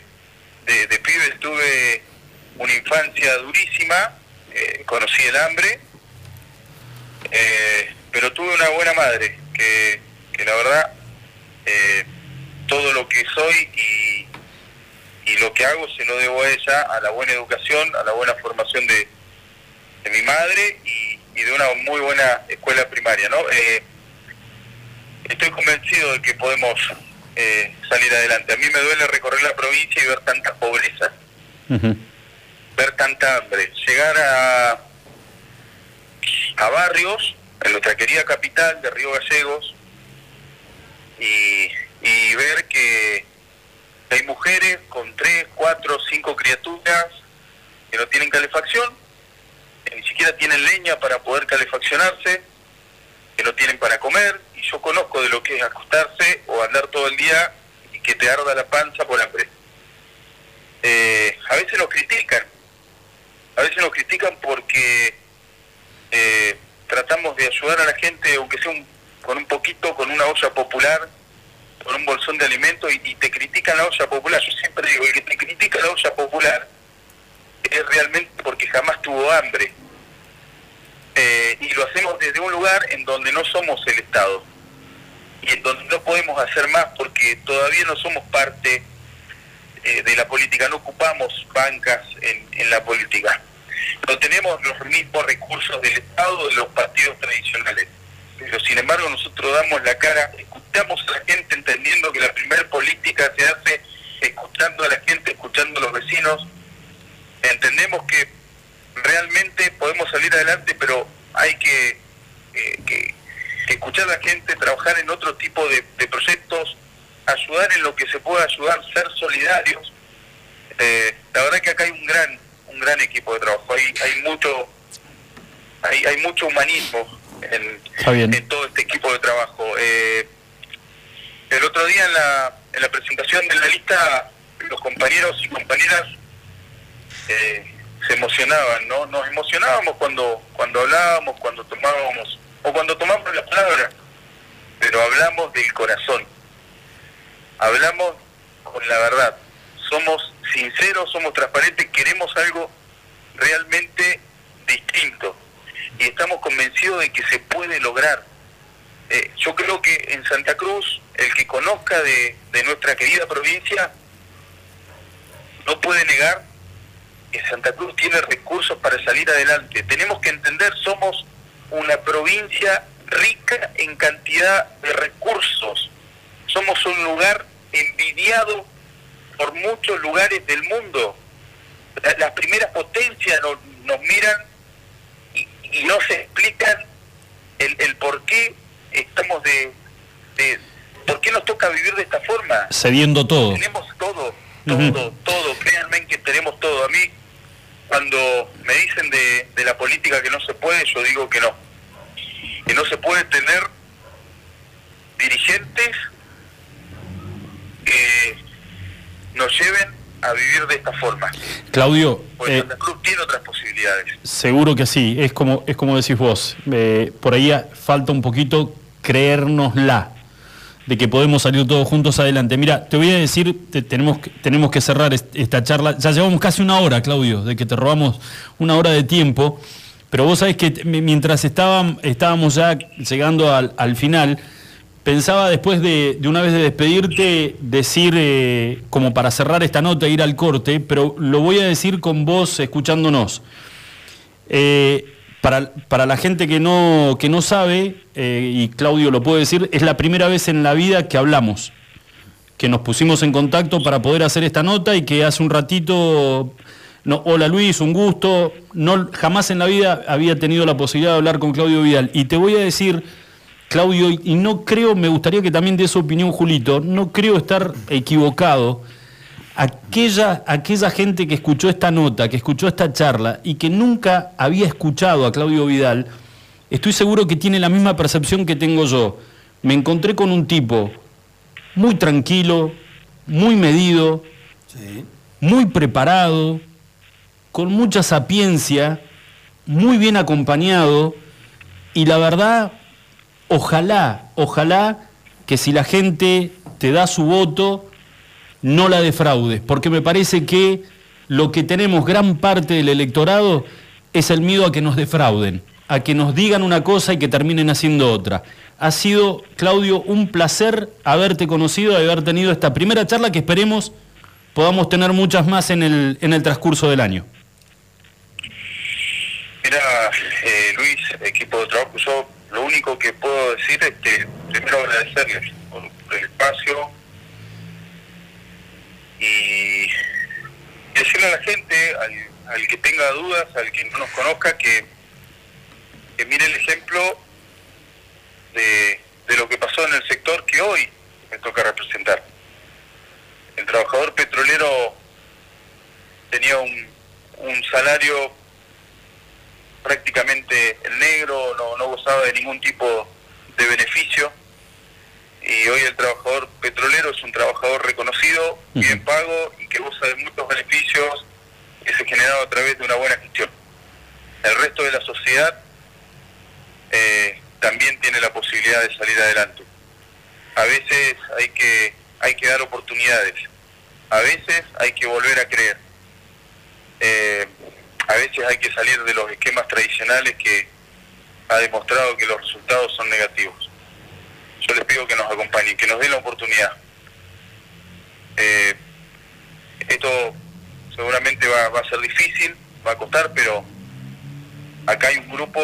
de, de pibe tuve una infancia durísima, eh, conocí el hambre, eh, pero tuve una buena madre, que, que la verdad, todo lo que soy y, y lo que hago se lo debo a ella, a la buena educación, a la buena formación de, de mi madre y, y de una muy buena escuela primaria, ¿no? Eh, estoy convencido de que podemos eh, salir adelante. A mí me duele recorrer la provincia y ver tanta pobreza, ver tanta hambre, llegar a, a barrios en nuestra querida capital de Río Gallegos y, y ver que hay mujeres con tres, cuatro, cinco criaturas que no tienen calefacción, que ni siquiera tienen leña para poder calefaccionarse, que no tienen para comer, y yo conozco de lo que es acostarse o andar todo el día y que te arda la panza por hambre. Eh, a veces nos critican, a veces nos critican porque eh, tratamos de ayudar a la gente, aunque sea un- con un poquito, con una olla popular, con un bolsón de alimentos, y, te critican la olla popular. Yo siempre digo, el que te critica la olla popular es realmente porque jamás tuvo hambre. Eh, y lo hacemos desde un lugar en donde no somos el Estado y en donde no podemos hacer más porque todavía no somos parte eh, de la política, no ocupamos bancas en la política. No tenemos los mismos recursos del Estado de los partidos tradicionales. Pero sin embargo nosotros damos la cara, escuchamos a la gente entendiendo que la primera política se hace escuchando a la gente, escuchando a los vecinos. Entendemos que realmente podemos salir adelante, pero hay que, eh, escuchar a la gente, trabajar en otro tipo de, de proyectos, ayudar en lo que se pueda ayudar, ser solidarios. Eh, la verdad que acá hay un gran, un gran equipo de trabajo, hay, hay mucho, hay, hay mucho humanismo en, todo este equipo de trabajo. Eh, el otro día en la, en la presentación de la lista, los compañeros y compañeras eh, se emocionaban, ¿no? Nos emocionábamos cuando, cuando hablábamos, cuando tomábamos, o cuando tomamos la palabra, pero hablamos del corazón, hablamos con la verdad, somos sinceros, somos transparentes, queremos algo realmente distinto y estamos convencidos de que se puede lograr. Eh, yo creo que en Santa Cruz, el que conozca de, de nuestra querida provincia, no puede negar que Santa Cruz tiene recursos para salir adelante. Tenemos que entender, somos una provincia rica en cantidad de recursos. Somos un lugar envidiado por muchos lugares del mundo. La- Las primeras potencias nos, nos miran y no se explican el, el por qué estamos de, de, ¿Por qué nos toca vivir de esta forma? Cediendo todo. Tenemos todo, todo, todo. Créanme que tenemos todo. A mí, cuando me dicen de, de la política que no se puede, yo digo que no. Que no se puede tener dirigentes que nos lleven a vivir de esta forma. Claudio, eh, Santa Cruz tiene otras posibilidades. seguro que sí, es como, es como decís vos. Eh, por ahí falta un poquito creérnosla, de que podemos salir todos juntos adelante. Mira, te voy a decir, te- tenemos, que- tenemos que cerrar est- esta charla. Ya llevamos casi una hora, Claudio, de que te robamos una hora de tiempo. Pero vos sabés que mientras estaban- estábamos ya llegando al, al final, pensaba después de, una vez de despedirte, decir, eh, como para cerrar esta nota, ir al corte, pero lo voy a decir con vos escuchándonos. Eh, para, para la gente que no, que no sabe, eh, y Claudio lo puede decir, es la primera vez en la vida que hablamos, que nos pusimos en contacto para poder hacer esta nota y que hace un ratito, no, hola Luis, un gusto, no, jamás en la vida había tenido la posibilidad de hablar con Claudio Vidal. Y te voy a decir, Claudio, y- no creo, me gustaría que también dé su opinión Julito, no creo estar equivocado aquella, aquella gente que escuchó esta nota, que escuchó esta charla y que nunca había escuchado a Claudio Vidal, estoy seguro que tiene la misma percepción que tengo yo. Me encontré con un tipo muy tranquilo, muy medido, muy preparado, con mucha sapiencia, muy bien acompañado y la verdad, ojalá, ojalá que si la gente te da su voto, no la defraudes, porque me parece que lo que tenemos gran parte del electorado es el miedo a que nos defrauden, a que nos digan una cosa y que terminen haciendo otra. Ha sido, Claudio, un placer haberte conocido, haber tenido esta primera charla que esperemos podamos tener muchas más en el, en el transcurso del año. Mira, eh, Luis, equipo de trabajo, yo lo único que puedo decir es que primero agradecerles por, el espacio y decirle a la gente, al, al que tenga dudas, al que no nos conozca, que, que mire el ejemplo de, de lo que pasó en el sector que hoy me toca representar. El trabajador petrolero tenía un, un salario prácticamente el negro, no, no gozaba de ningún tipo de beneficio y hoy el trabajador petrolero es un trabajador reconocido, bien pago y que goza de muchos beneficios que se generaron a través de una buena gestión. El resto de la sociedad eh, también tiene la posibilidad de salir adelante. A veces hay que, hay que dar oportunidades, a veces hay que volver a creer. Eh, a veces hay que salir de los esquemas tradicionales que ha demostrado que los resultados son negativos. Yo les pido que nos acompañen, que nos den la oportunidad. Eh, esto seguramente va, va a ser difícil, va a costar, pero acá hay un grupo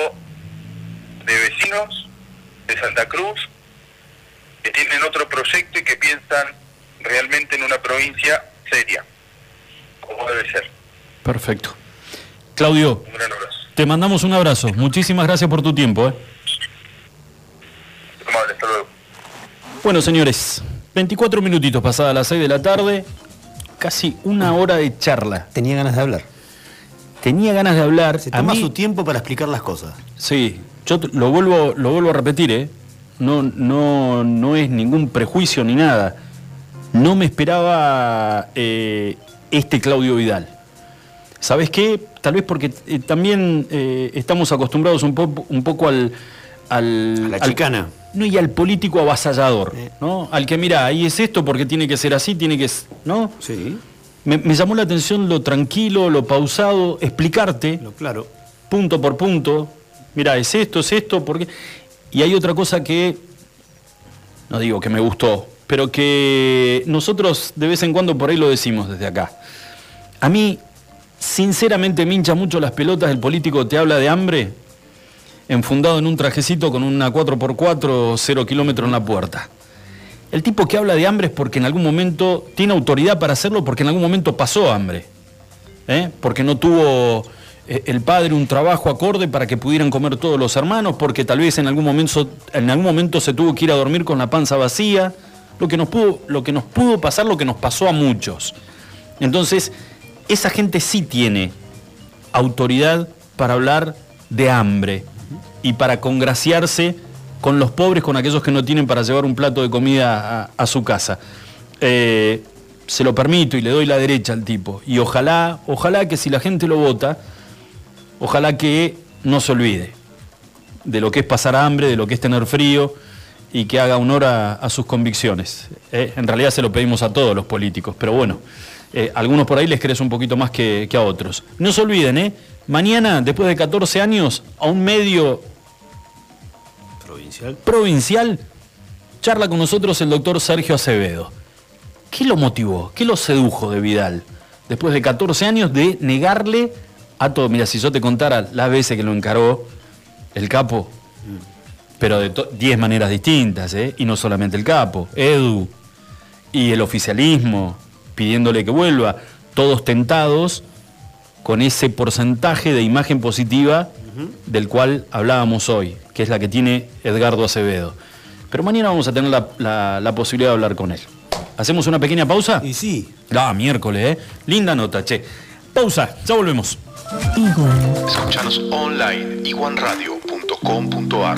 de vecinos de Santa Cruz que tienen otro proyecto y que piensan realmente en una provincia seria, como debe ser. Perfecto. Claudio, Un gran abrazo. te mandamos un abrazo. Muchísimas gracias por tu tiempo. ¿eh? Amable, hasta luego. Bueno, señores, 24 minutitos pasadas las 6 de la tarde, casi una hora de charla. Tenía ganas de hablar. Tenía ganas de hablar. Se A toma mí- su tiempo para explicar las cosas. Sí, yo lo vuelvo, lo vuelvo a repetir, ¿eh? No, no, no es ningún prejuicio ni nada. No me esperaba eh, este Claudio Vidal. ¿Sabes qué? Tal vez porque eh, también eh, estamos acostumbrados un, po- un poco al... al La al- chicana. no, y al político avasallador, ¿no? Al que mira, ahí es esto porque tiene que ser así, tiene que... ¿No? Sí, Me, me llamó la atención lo tranquilo, lo pausado, explicarte lo claro. punto por punto. Mira, es esto, es esto, porque. Y hay otra cosa que. No digo que me gustó, pero que nosotros de vez en cuando por ahí lo decimos desde acá. A mí, sinceramente, me mucho las pelotas del político te habla de hambre, enfundado en un trajecito con una 4x4, 0 kilómetros en la puerta. El tipo que habla de hambre es porque en algún momento tiene autoridad para hacerlo, porque en algún momento pasó hambre. ¿eh? porque no tuvo eh, el padre un trabajo acorde para que pudieran comer todos los hermanos, porque tal vez en algún momento, en algún momento se tuvo que ir a dormir con la panza vacía. lo que nos pudo, lo que nos pudo pasar, lo que nos pasó a muchos. Entonces, esa gente sí tiene autoridad para hablar de hambre y para congraciarse con los pobres, con aquellos que no tienen para llevar un plato de comida a, su casa. Eh, se lo permito y le doy la derecha al tipo. Y ojalá, ojalá que si la gente lo vota, ojalá que no se olvide de lo que es pasar hambre, de lo que es tener frío y que haga honor a, sus convicciones. Eh, en realidad se lo pedimos a todos los políticos, pero bueno, eh, algunos por ahí les crees un poquito más que, a otros. No se olviden, ¿eh? Mañana, después de 14 años, a un medio provincial, provincial charla con nosotros el doctor Sergio Acevedo. ¿Qué lo motivó? ¿Qué lo sedujo de Vidal? Después de 14 años de negarle a todo. Mira, si yo te contara las veces que lo encaró el capo, pero de 10 maneras distintas, ¿eh? y no solamente el capo, Edu y el oficialismo pidiéndole que vuelva, todos tentados con ese porcentaje de imagen positiva del cual hablábamos hoy, que es la que tiene Edgardo Acevedo. Pero mañana vamos a tener la, posibilidad de hablar con él. ¿Hacemos una pequeña pausa? Y sí. Ah, miércoles, ¿eh? Linda nota, che. Pausa, ya volvemos. Igual. Escuchanos online, iguanradio.com.ar.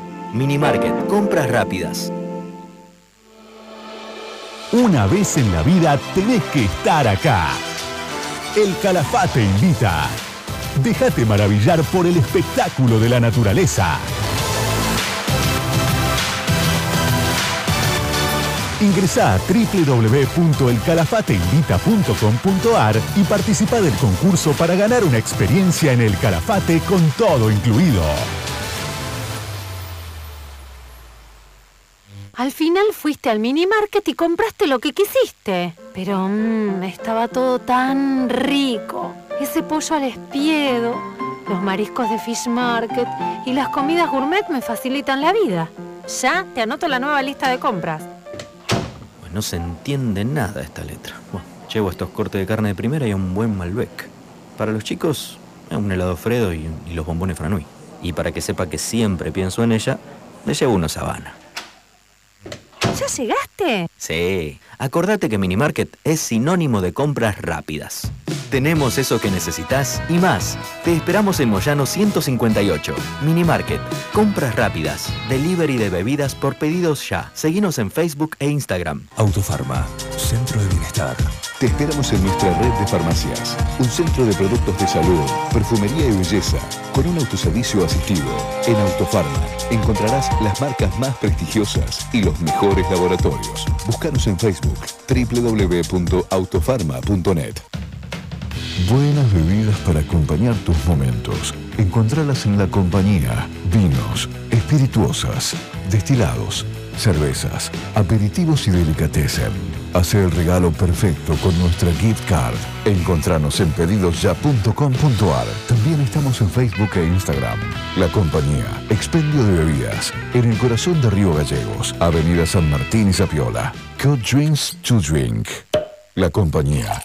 Minimarket, compras rápidas. Una vez en la vida tenés que estar acá. El Calafate invita. Déjate maravillar por el espectáculo de la naturaleza. Ingresa a www.elcalafateinvita.com.ar y participa del concurso para ganar una experiencia en el Calafate con todo incluido. Al final fuiste al mini market y compraste lo que quisiste. Pero mmm, estaba todo tan rico. Ese pollo al espiedo, los mariscos de Fish Market y las comidas gourmet me facilitan la vida. Ya te anoto la nueva lista de compras. No se entiende nada esta letra. Llevo estos cortes de carne de primera y un buen Malbec. Para los chicos, un helado Fredo y, y los bombones Franui. Y para que sepa que siempre pienso en ella, le llevo una sabana. ¿Ya llegaste? Sí. Acordate que Minimarket es sinónimo de compras rápidas. Tenemos eso que necesitas y más. Te esperamos en Moyano 158. Minimarket. Compras rápidas. Delivery de bebidas por pedidos ya. Seguinos en Facebook e Instagram. Autofarma. Centro de Bienestar. Te esperamos en nuestra red de farmacias. Un centro de productos de salud, perfumería y belleza, con un autoservicio asistido. En Autofarma encontrarás las marcas más prestigiosas y los mejores laboratorios. Búscanos en Facebook www.autofarma.net. Buenas bebidas para acompañar tus momentos. Encontralas en la compañía. Vinos, espirituosas, destilados, cervezas, aperitivos y delicatessen. Hace el regalo perfecto con nuestra gift card. Encontranos en pedidosya.com.ar. También estamos en Facebook e Instagram. La compañía, expendio de bebidas, en el corazón de Río Gallegos, Avenida San Martín y Zapiola. Cut Drinks to Drink. La compañía.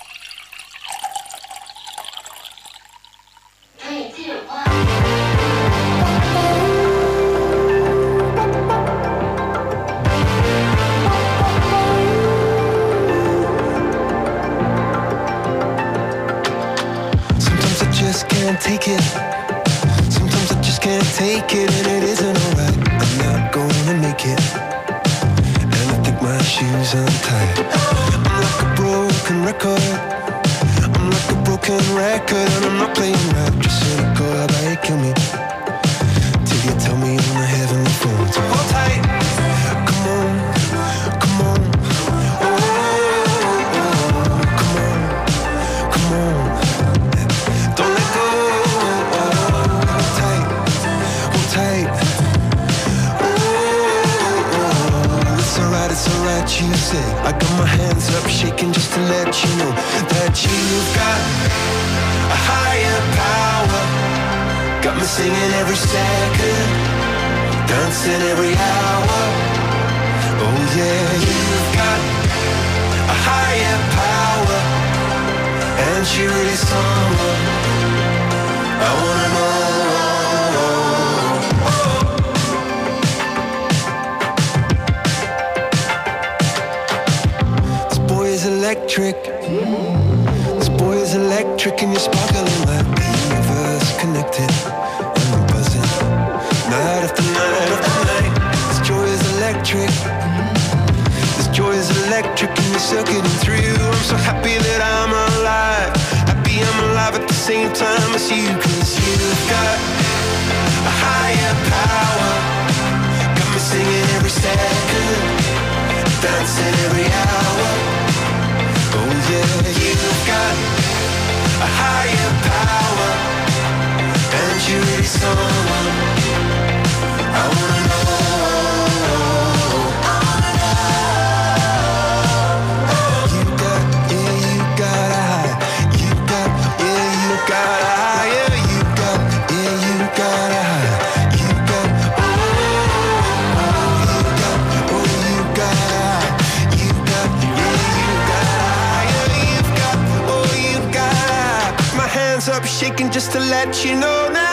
Just to let you know now.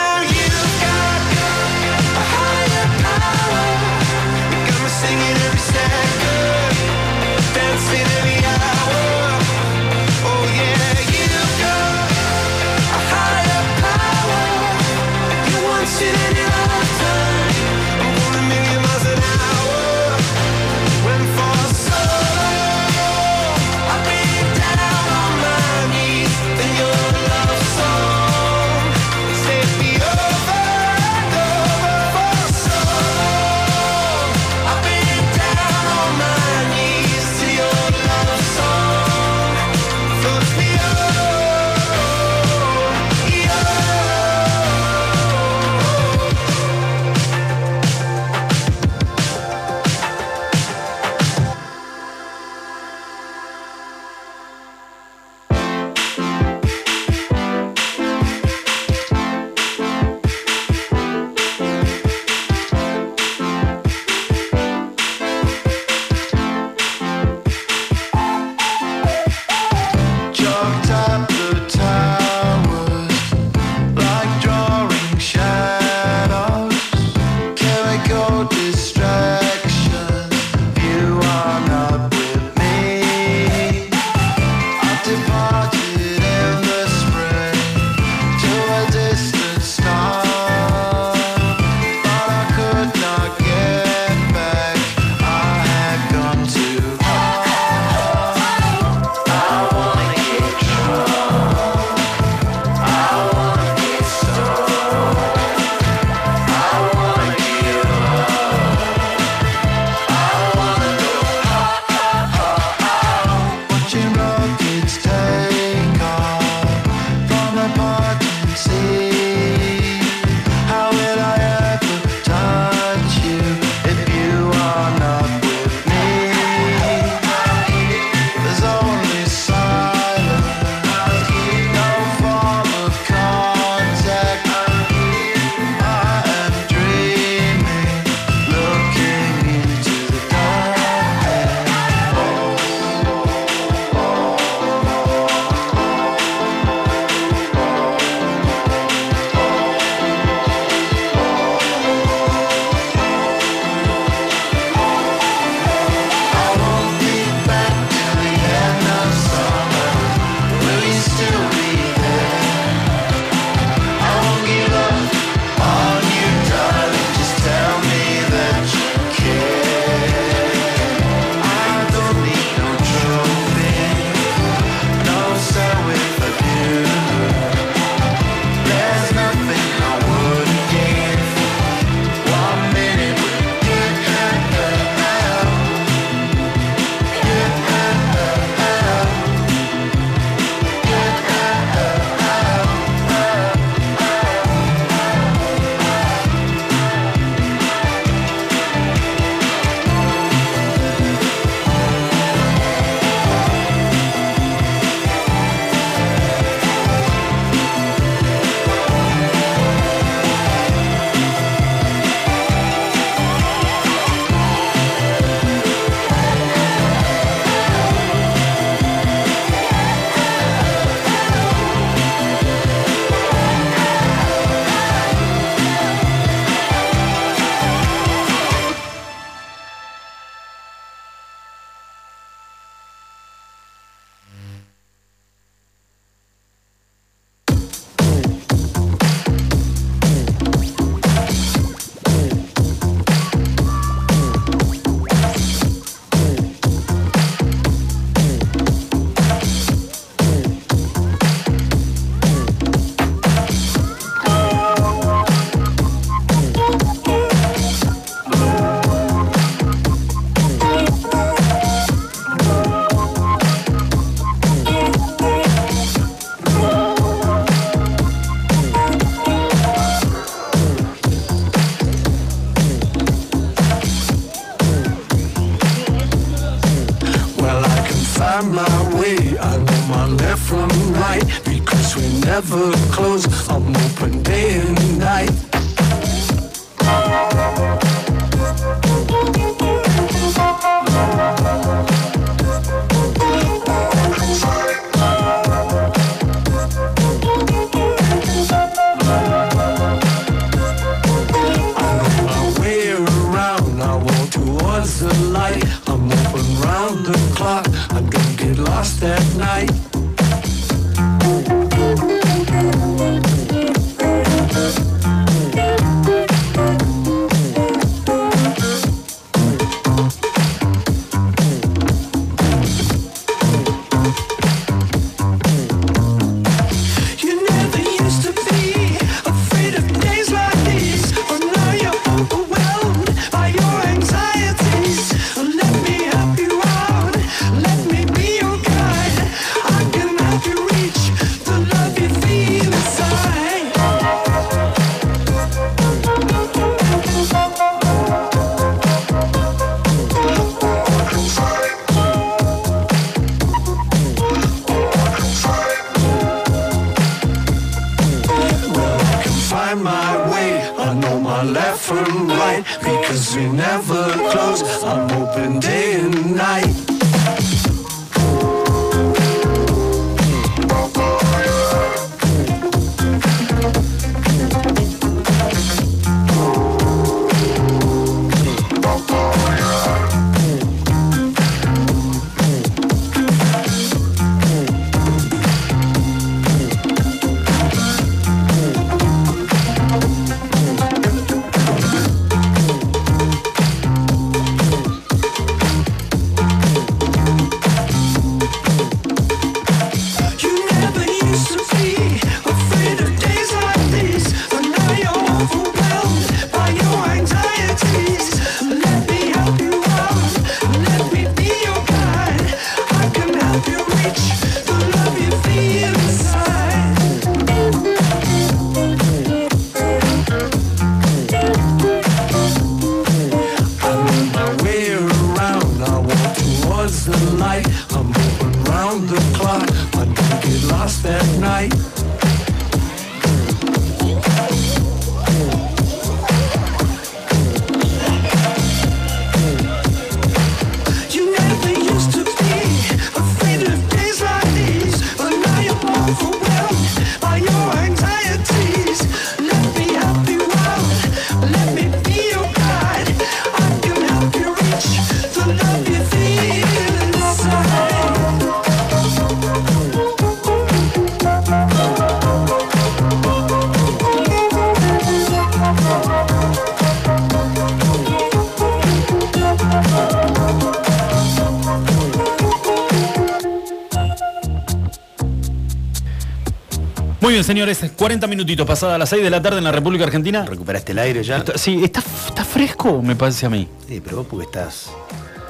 Muy bien, señores, 40 minutitos pasada las 6 de la tarde en la República Argentina. ¿Recuperaste el aire ya? Está- sí, está, está fresco, me parece a mí. Sí, pero vos porque estás.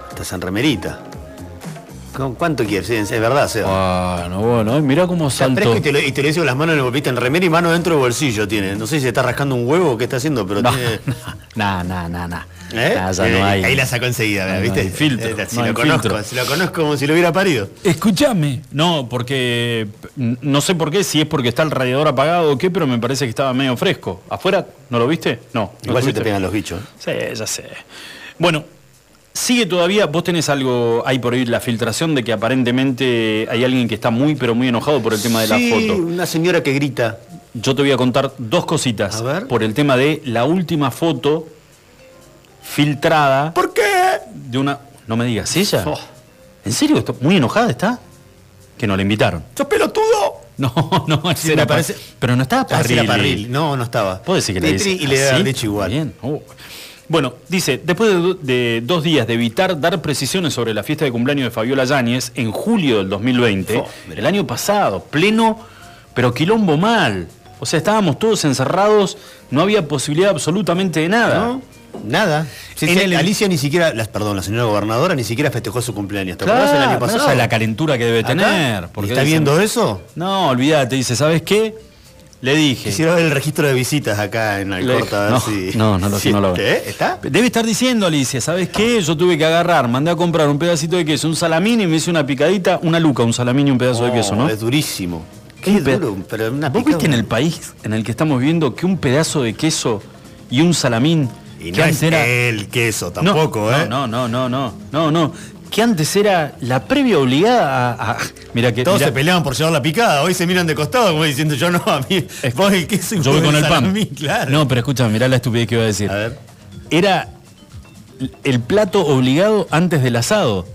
Estás en remerita. ¿Con ¿Cuánto quieres? Sí, es verdad, Seba. Bueno, bueno, mirá cómo fresco y te lo, y te lo hice con las manos en el bolsito en remera y mano dentro del bolsillo tiene. No sé si se está rascando un huevo o qué está haciendo, pero No, tiene. Nah, nah, nah, nah. ¿Eh? Nah, ya Eh, no hay. Ahí la sacó enseguida, No, no ¿viste? hay filtro, Eh, si no lo conozco, filtro. si lo conozco como si lo hubiera parido. Escúchame. No, porque no sé por qué, si es porque está el radiador apagado o qué, pero me parece que estaba medio fresco. ¿Afuera? ¿No lo viste? No. ¿no Igual se te pegan los bichos. Sí, ya sé. Bueno, sigue todavía, vos tenés algo, hay por ahí la filtración de que aparentemente hay alguien que está muy, pero muy enojado por el tema de Sí, la foto. una señora que grita. Yo te voy a contar dos cositas. Por el tema de la última foto filtrada. ¿Por qué? De una. No me digas, ¿ella? ¿En serio? ¿Está ¿Muy enojada está? Que no la invitaron. ¡Sos pelotudo! No, no, ese Sí, era parece- Pa- Pero no estaba Ah, Parrilli. Parrilli. No, no estaba. Puedo decir que le dice y le así. haber dicho igual. Bien. Oh. Bueno, dice, después de, do- de dos días de evitar dar precisiones sobre la fiesta de cumpleaños de Fabiola Yáñez en julio del 2020, Oh, el año pasado, pleno, pero quilombo mal. O sea, estábamos todos encerrados, no había posibilidad absolutamente de nada. ¿No? Nada. Sí, sí, el- Alicia ni siquiera, las- perdón, la señora gobernadora ni siquiera festejó su cumpleaños. ¿Te acuerdas el año Claro, pasado? la calentura que debe Acá. tener. ¿Y porque ¿Está dicen- viendo eso? No, olvídate, dice, ¿sabes qué? Le dije. Quisiera ver el registro de visitas acá en Alcorta, no, si. no, no lo- si- no lo veo. ¿Está? Debe estar diciendo Alicia, ¿sabes qué? Yo tuve que agarrar, mandé a comprar un pedacito de queso, un salamín y me hice una picadita, una luca, un salamín y un pedazo de queso, ¿no? Es durísimo. Qué pe- duro, pero una ¿Vos viste en el país en el que estamos viviendo que un pedazo de queso y un salamín Y no antes es era- el queso tampoco, no, ¿eh? No, no, no, no, no, no. Que antes era la previa obligada a. a- mira que. Todos mirá, se peleaban por llevar la picada, hoy se miran de costado como diciendo yo no, a mí, vos el queso y yo voy vos con el pan. claro. No, pero escucha, mirá la estupidez que iba a decir. A ver. Era el plato obligado antes del asado.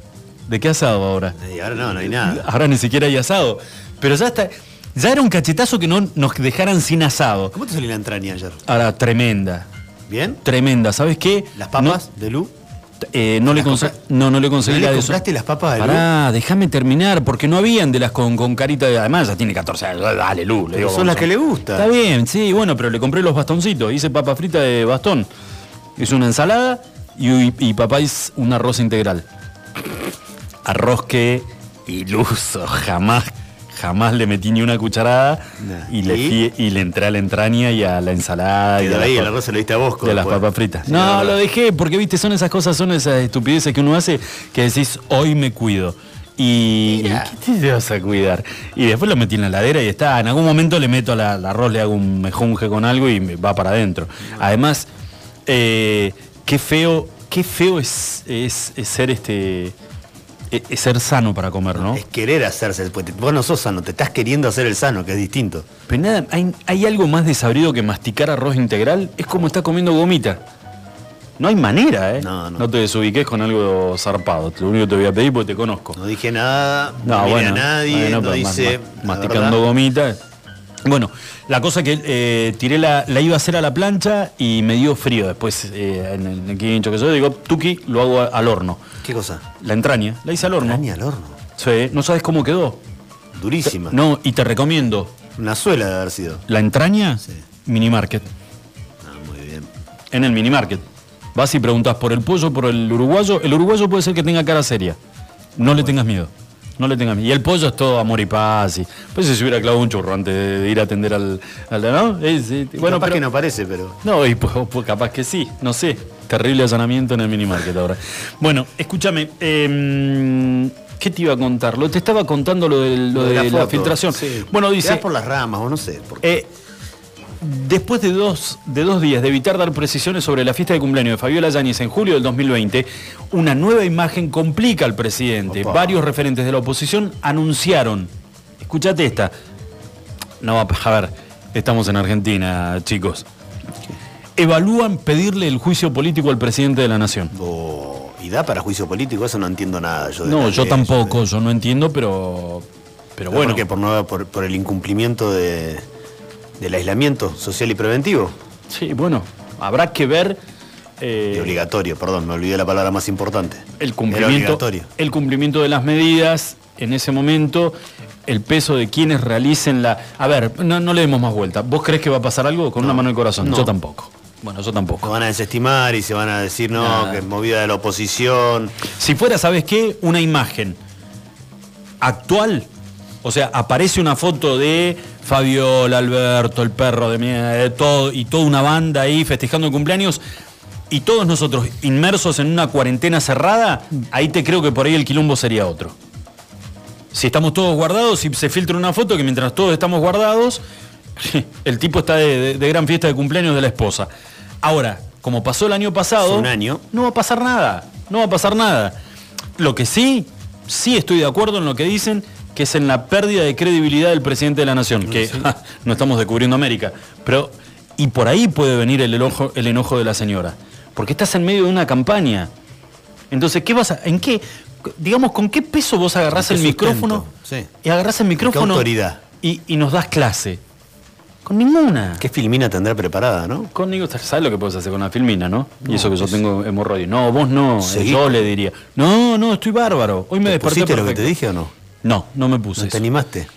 ¿De qué asado ahora? Y ahora no, no hay nada. Ahora ni siquiera hay asado. Pero ya está. Ya era un cachetazo que no nos dejaran sin asado. ¿Cómo te salió la entraña ayer? Ahora, tremenda. ¿Bien? Tremenda. ¿Sabes qué? ¿Las papas de Lu? Eh, no, le ¿Las conse- compra- no, no le conseguí ¿No le la de compraste las papas de Lu? Pará, déjame terminar, porque no habían de las con, con carita de. Además, ya tiene 14 años. Dale, Lu. Le digo, son ¿cómo las que le gusta. Está bien, sí, bueno, pero le compré los bastoncitos. Hice papa frita de bastón. Hice una ensalada y, y papá hizo un arroz integral. Arroz que iluso, jamás, jamás le metí ni una cucharada Nah. y, le ¿Y? y le entré a la entraña y a la ensalada y las ahí, arroz se lo diste a vos. de las papas fritas. No, la lo dejé porque, viste, son esas cosas, son esas estupideces que uno hace que decís, hoy me cuido. Y, ¿qué te vas a cuidar? Y después lo metí en la heladera y está. En algún momento le meto la- al arroz, le hago un mejunje con algo y me va para adentro. Además, eh, qué feo, qué feo es, es- es ser este. Es- es ser sano para comer, ¿no? Es querer hacerse. Vos no sos sano, te estás queriendo hacer el sano, que es distinto. Pero nada, ¿hay, hay algo más desabrido que masticar arroz integral? Es como estar comiendo gomita. No hay manera, ¿eh? No, no. te desubiques con algo zarpado. Lo único que te voy a pedir porque te conozco. No dije nada, no, No, miré bueno, a nadie, bueno, no la masticando gomita. Bueno, la cosa que eh, tiré la, la iba a hacer a la plancha y me dio frío. Después, eh, en el, quincho que yo digo, Tuki, lo hago al horno. ¿Qué cosa? La entraña, la hice al horno. Entraña al horno. Sí, no sabes cómo quedó. Durísima. No, y te recomiendo. Una suela de haber sido. La entraña, mini market. Ah, muy bien. En el mini market. Vas y preguntas por el pollo, por el uruguayo. El uruguayo puede ser que tenga cara seria. No le tengas miedo. No le tengas miedo. Y el pollo es todo amor y paz. Y, pues si se hubiera clavado un churro antes de, de ir a atender al. al- ¿no? Es, Bueno, capaz pero- que no parece, pero. no, y pues, pues capaz que sí, no sé. Terrible allanamiento en el minimarket ahora. Bueno, escúchame, em, ¿qué te iba a contar? Lo, te estaba contando lo, del- lo de, la, filtración. sí. Bueno, Te dice, das por las ramas, o no sé. por- eh, después de dos, de dos días de evitar dar precisiones sobre la fiesta de cumpleaños de Fabiola Yáñez en julio del 2020, una nueva imagen complica al presidente. Opa. Varios referentes de la oposición anunciaron, escúchate esta, no va a ver, estamos en Argentina, chicos. Evalúan pedirle el juicio político al presidente de la nación. Oh, ¿Y da para juicio político? Eso no entiendo nada. Yo de No, yo ley, tampoco, yo no entiendo, pero. Pero ¿Pero bueno. por qué? ¿Por, no- por, por el incumplimiento de, del aislamiento social y preventivo? Sí, bueno, habrá que ver. eh, Y obligatorio, perdón, me olvidé la palabra más importante. el cumplimiento, obligatorio. el cumplimiento de las medidas en ese momento, el peso de quienes realicen la. A ver, no, no le demos más vuelta. ¿Vos crees que va a pasar algo con una mano en el corazón? no. Yo tampoco. Bueno, yo Se tampoco. van a desestimar y se van a decir, no, Nada. que es movida de la oposición. Si fuera, ¿sabes qué? Una imagen actual, o sea, aparece una foto de Fabiola, Alberto, el perro de mi, de todo, y toda una banda ahí festejando el cumpleaños, y todos nosotros inmersos en una cuarentena cerrada, ahí te creo que por ahí el quilombo sería otro. Si estamos todos guardados, si se filtra una foto que mientras todos estamos guardados, el tipo está de, de- de gran fiesta de cumpleaños de la esposa. Ahora, como pasó el año pasado, Hace un año. no va a pasar nada, no va a pasar nada. Lo que sí, sí estoy de acuerdo en lo que dicen, que es en la pérdida de credibilidad del presidente de la nación, que ja, no estamos descubriendo América, pero y por ahí puede venir el enojo, el enojo de la señora, porque estás en medio de una campaña. Entonces, ¿qué vas a, en qué, digamos, con qué peso vos agarrás ¿Con el micrófono? Sí. y agarrás el micrófono autoridad? Y, y nos das clase? Con ninguna. ¿Qué filmina tendrá preparada, no? Con ninguna. ¿Sabes lo que puedes hacer con la filmina, no? y eso que yo tengo hemorroides. No, vos no. eh, Seguí. Yo le diría. No, no, estoy bárbaro. Hoy me ¿Te desperté pusiste lo que te dije o no? No, no me puse. ¿No te animaste?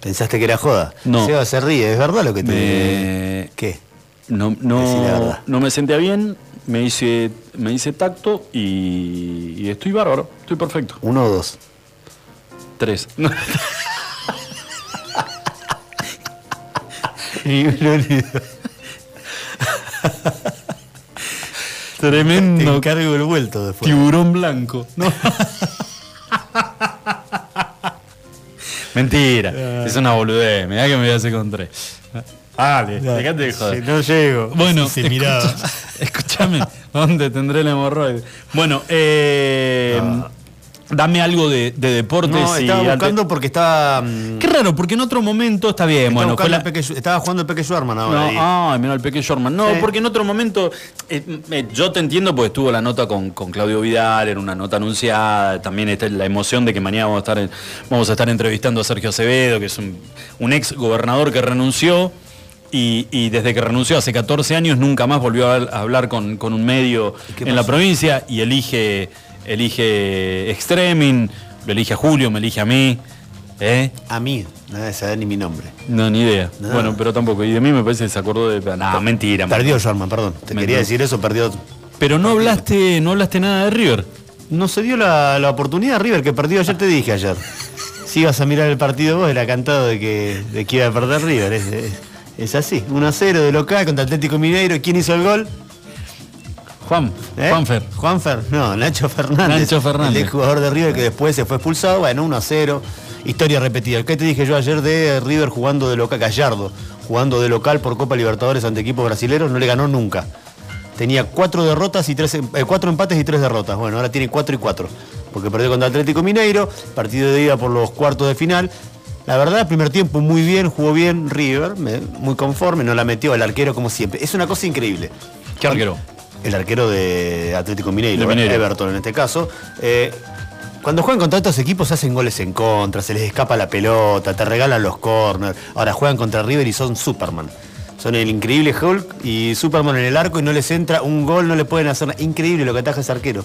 ¿Pensaste que era joda? No. Seba se ríe, ¿es verdad lo que te Me- ¿Qué? No, no, no me sentía bien, me hice, me hice tacto y, y estoy bárbaro, estoy perfecto. ¿Uno o dos? Tres. Tremendo. Te encargo el vuelto después. Tiburón blanco. ¿no? Mentira, es una boludez. Mirá que me voy a hacer con tres. Dale, dejate de joder. Si no llego. Bueno, Si escucha- escúchame, ¿dónde tendré el hemorroide? Bueno, eh, dame algo de, de deportes No, estaba buscando porque estaba. mm, Qué raro, porque en otro momento está bien, estaba, bueno, fue la- Peque estaba jugando el Peque Schwarman ahora. No, ahí. ay, mira el pequeño Shortman. No, Sí. porque en otro momento, eh, eh, yo te entiendo porque estuvo la nota con, con Claudio Vidal, era una nota anunciada, también está la emoción de que mañana vamos a estar, en- vamos a estar entrevistando a Sergio Acevedo, que es un, un ex gobernador que renunció. Y, y desde que renunció hace 14 años nunca más volvió a, hablar con, con un medio en la provincia y elige, elige Extremin, lo elige a Julio, me elige a mí. ¿eh? A mí, nada de saber ni mi nombre. No, ni idea. Bueno, pero tampoco. Y de mí me parece que se acordó de. No, mentira. Perdió Schwarman, perdón. Te quería no. decir eso, perdió. Pero no hablaste, no hablaste nada de River. No se dio la, la oportunidad River que perdió ayer, te dije ayer. Si ibas a mirar el partido vos, era cantado de que, de que iba a perder River. Es, es- es así. 1 a 0 de local contra Atlético Mineiro. ¿Quién hizo el gol? Juan, ¿Eh? Juanfer. Juanfer, no, Nacho Fernández. Nacho Fernández. El jugador de River que después se fue expulsado. Bueno, 1 a 0. Historia repetida. ¿Qué te dije yo ayer de River jugando de local? Gallardo, jugando de local por Copa Libertadores ante equipos brasileños, no le ganó nunca. Tenía cuatro derrotas y tres, eh, cuatro empates y tres derrotas. Bueno, ahora tiene cuatro y cuatro. Porque perdió contra Atlético Mineiro, partido de ida por los cuartos de final. La verdad, primer tiempo muy bien, jugó bien River, muy conforme, no la metió el arquero como siempre. Es una cosa increíble. ¿Qué arquero? El arquero de Atlético Mineiro, De Mineiro. Everton en este caso. Eh, cuando juegan contra estos equipos hacen goles en contra, se les escapa la pelota, te regalan los corners. Ahora juegan contra River y son Superman. Son el increíble Hulk y Superman en el arco y no les entra un gol, no le pueden hacer nada. Increíble lo que ataja ese arquero.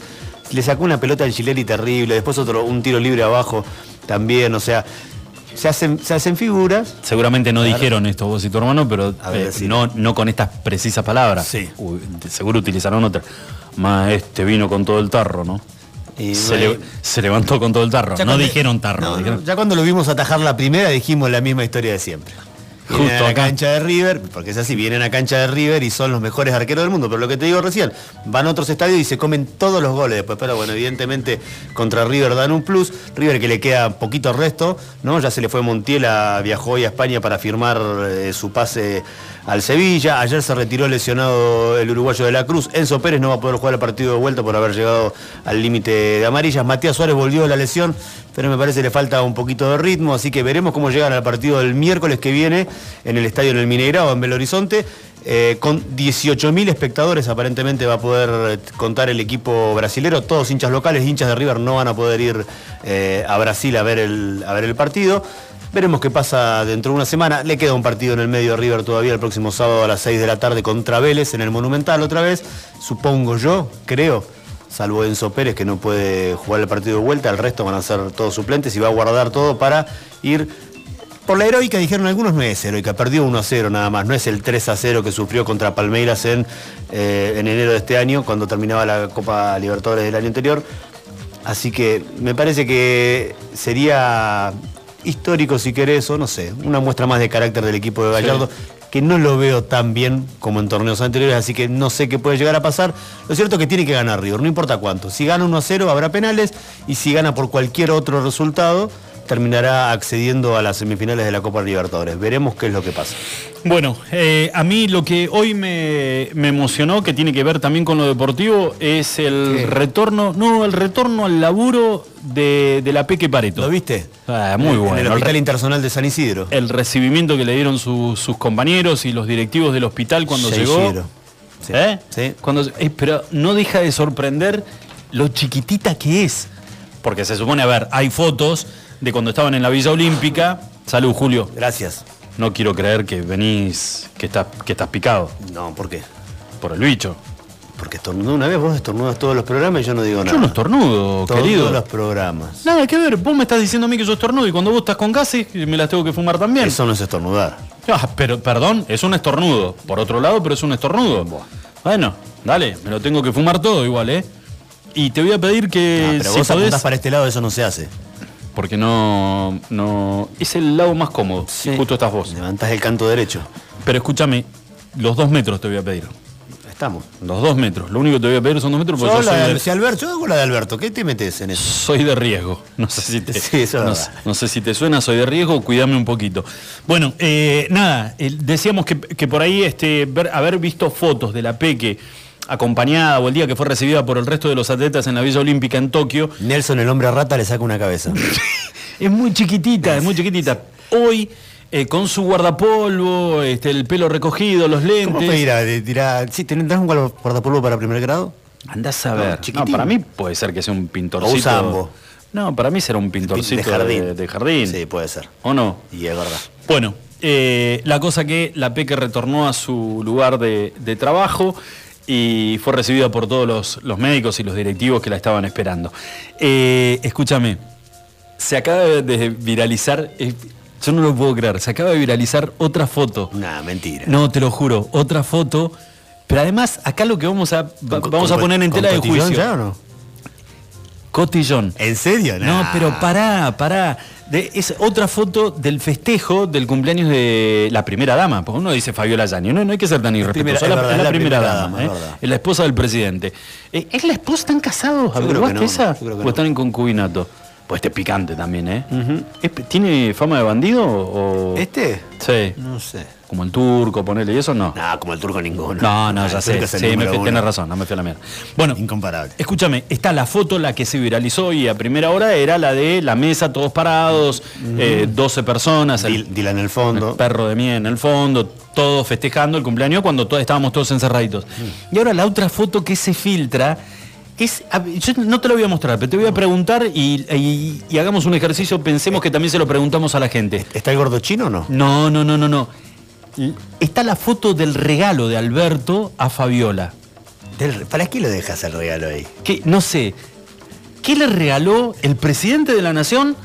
Le sacó una pelota al Gileri terrible, después otro, un tiro libre abajo también, o sea, se hacen, se hacen figuras. Seguramente no Claro. dijeron esto vos y tu hermano, pero ver, eh, no, no con estas precisas palabras. Sí. Uy, de- seguro utilizaron otra. Más este vino con todo el tarro, ¿no? Y se, bueno, le- se levantó con todo el tarro. Ya No cuando- dijeron tarro. No, no, dijeron- ya cuando lo vimos atajar la primera dijimos la misma historia de siempre. Vienen Justo a la acá. cancha de River, porque es así, vienen a cancha de River y son los mejores arqueros del mundo. Pero lo que te digo recién, van a otros estadios y se comen todos los goles después. Pero bueno, evidentemente contra River dan un plus. River que le queda poquito resto, ¿no? Ya se le fue Montiela, viajó hoy a España para firmar eh, su pase al Sevilla. Ayer se retiró lesionado el uruguayo de la Cruz. Enzo Pérez no va a poder jugar el partido de vuelta por haber llegado al límite de amarillas. Matías Suárez volvió de la lesión, pero me parece que le falta un poquito de ritmo. Así que veremos cómo llegan al partido del miércoles que viene en el estadio en el Mineirao, en Belo Horizonte. Eh, con 18.000 espectadores aparentemente va a poder eh, contar el equipo brasilero, todos hinchas locales, hinchas de River no van a poder ir eh, a Brasil a ver, el, a ver el partido. Veremos qué pasa dentro de una semana. Le queda un partido en el medio de River todavía el próximo sábado a las 6 de la tarde contra Vélez en el Monumental otra vez. Supongo yo, creo, salvo Enzo Pérez que no puede jugar el partido de vuelta, el resto van a ser todos suplentes y va a guardar todo para ir por la heroica, dijeron algunos, no es heroica, perdió 1 a 0 nada más, no es el 3 a 0 que sufrió contra Palmeiras eh, en enero de este año, cuando terminaba la Copa Libertadores del año anterior. Así que me parece que sería histórico, si querés, o no sé, una muestra más de carácter del equipo de Gallardo, que no lo veo tan bien como en torneos anteriores, así que no sé qué puede llegar a pasar. Lo cierto es que tiene que ganar River, no importa cuánto. Si gana 1 a 0 habrá penales y si gana por cualquier otro resultado, terminará accediendo a las semifinales de la Copa Libertadores. Veremos qué es lo que pasa. Bueno, eh, a mí lo que hoy me, me emocionó, que tiene que ver también con lo deportivo, es el ¿Qué? retorno, no, el retorno al laburo de, de la Peque Pareto. ¿Lo viste? Ah, muy En bueno. el El Hospital Internacional de San Isidro. el recibimiento que le dieron su- sus compañeros y los directivos del hospital cuando llegó. Seishiro. Sí. ¿Eh? Sí. Cuando, eh, pero no deja de sorprender lo chiquitita que es. Porque se supone, a ver, hay fotos de cuando estaban en la Villa Olímpica. Salud, Julio. Gracias. No quiero creer que venís, que estás, que estás picado No, ¿por qué? por el bicho. Porque estornudó una vez, vos estornudas todos los programas y yo no digo nada. Yo no estornudo, Todos querido. los programas. Nada que ver, vos me estás diciendo a mí que yo estornudo y cuando vos estás con gases me las tengo que fumar también. Eso no es estornudar. Ah, pero, perdón, es un estornudo. Por otro lado, pero es un estornudo. Bueno, dale, me lo tengo que fumar todo igual, ¿eh? Y te voy a pedir que Ah, pero si vos podés, apuntás para este lado, eso no se hace. Porque no, no, es el lado más cómodo. Sí. Justo estás vos. Levantás el canto derecho. Pero escúchame, los dos metros te voy a pedir. Estamos. Los dos metros. Lo único que te voy a pedir son dos metros porque Yo soy de- si Alberto, yo hago la de Alberto, ¿qué te metes en eso? soy de riesgo. No sé si te, Sí, eso es no, sé- no sé si te suena, soy de riesgo, cuídame un poquito. Bueno, eh, nada, eh, decíamos que, que por ahí este, ver- haber visto fotos de la Peque acompañada o el día que fue recibida por el resto de los atletas en la Villa Olímpica en Tokio, Nelson, el hombre rata, le saca una cabeza. es muy chiquitita, es muy chiquitita. Hoy, eh, con su guardapolvo, este, el pelo recogido, los ¿Cómo lentes. pedirá? De tirar- ¿Sí, ¿Tendrás un guarda- guardapolvo para primer grado? Andás a No, ver. No, chiquitín. para mí puede ser que sea un pintorcito. O usa ambos. No, para mí será un pintorcito De jardín. de- de jardín. Sí, puede ser. ¿O no? Y es verdad. Bueno, eh, la cosa que la Peque retornó a su lugar de, de trabajo y fue recibida por todos los, los médicos y los directivos que la estaban esperando. Eh, escúchame, se acaba de viralizar, eh, yo no lo puedo creer, se acaba de viralizar otra foto. Nah, mentira. No, te lo juro, otra foto. Pero además, acá lo que vamos a, va- ¿Con- vamos a poner en tela de juicio. ya o no? Cotillón. ¿En serio? No, Nah. pero pará, pará. De- es otra foto del festejo del cumpleaños de la primera dama. Porque uno dice Fabiola Yaño. No, no hay que ser tan irrespetuoso. Es la, verdad, es la es la primera, primera dama. dama, ¿eh? es la esposa del presidente. Eh, ¿Es la esposa? ¿Están casados? ¿Averiguaste no, esa? ¿O no. están en concubinato? Pues este es picante también, ¿eh? ¿Es- ¿Tiene fama de bandido o...? ¿Este? Sí. No sé. Como el turco, ponele, y eso no. No, como el turco ninguno. No, no, ya sé. Sí, me fui- tenés razón, no me fui a la mierda. Bueno, Incomparable. Escúchame, está la foto, la que se viralizó y a primera hora era la de la mesa, todos parados, eh, 12 personas, el, Dil- Dylan en el fondo. el perro de miel en el fondo, todos festejando el cumpleaños cuando todos estábamos todos encerraditos. Mm. Y ahora la otra foto que se filtra es. Yo no te lo voy a mostrar, pero te voy a preguntar y, y- y hagamos un ejercicio, pensemos que también se lo preguntamos a la gente. ¿Está el gordo chino o no? No, no, no, no, no. Está la foto del regalo de Alberto a Fabiola. ¿Para qué lo dejas el regalo ahí? que no sé, ¿qué le regaló el presidente de la nación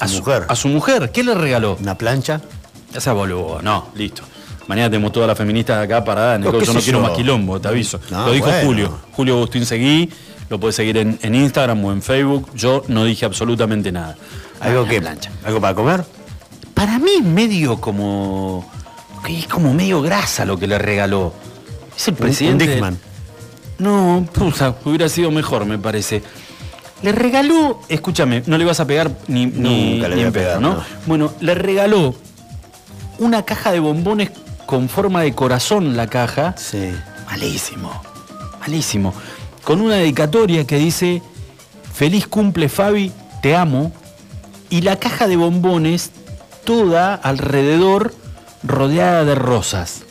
A su mujer. A su mujer, ¿qué le regaló? ¿Una plancha? Esa boludo, no, listo. Mañana tenemos todas las feministas acá paradas. No, qué yo no quiero más quilombo, te aviso. No, lo dijo bueno. Julio. Julio Agustín Seguí, lo puedes seguir en, en Instagram o en Facebook. Yo no dije absolutamente nada. ¿Algo Ah, que plancha. ¿Algo para comer? Para mí medio como. Que es como medio grasa lo que le regaló. Es el presidente. Un Dickman. No, puta, hubiera sido mejor, me parece. Le regaló, escúchame, no le vas a pegar ni, ni, Nunca le ni voy a pegar, ¿no? no. Bueno, le regaló una caja de bombones con forma de corazón la caja. Sí. Malísimo, malísimo. Con una dedicatoria que dice, feliz cumple Fabi, te amo. Y la caja de bombones toda alrededor rodeada de rosas.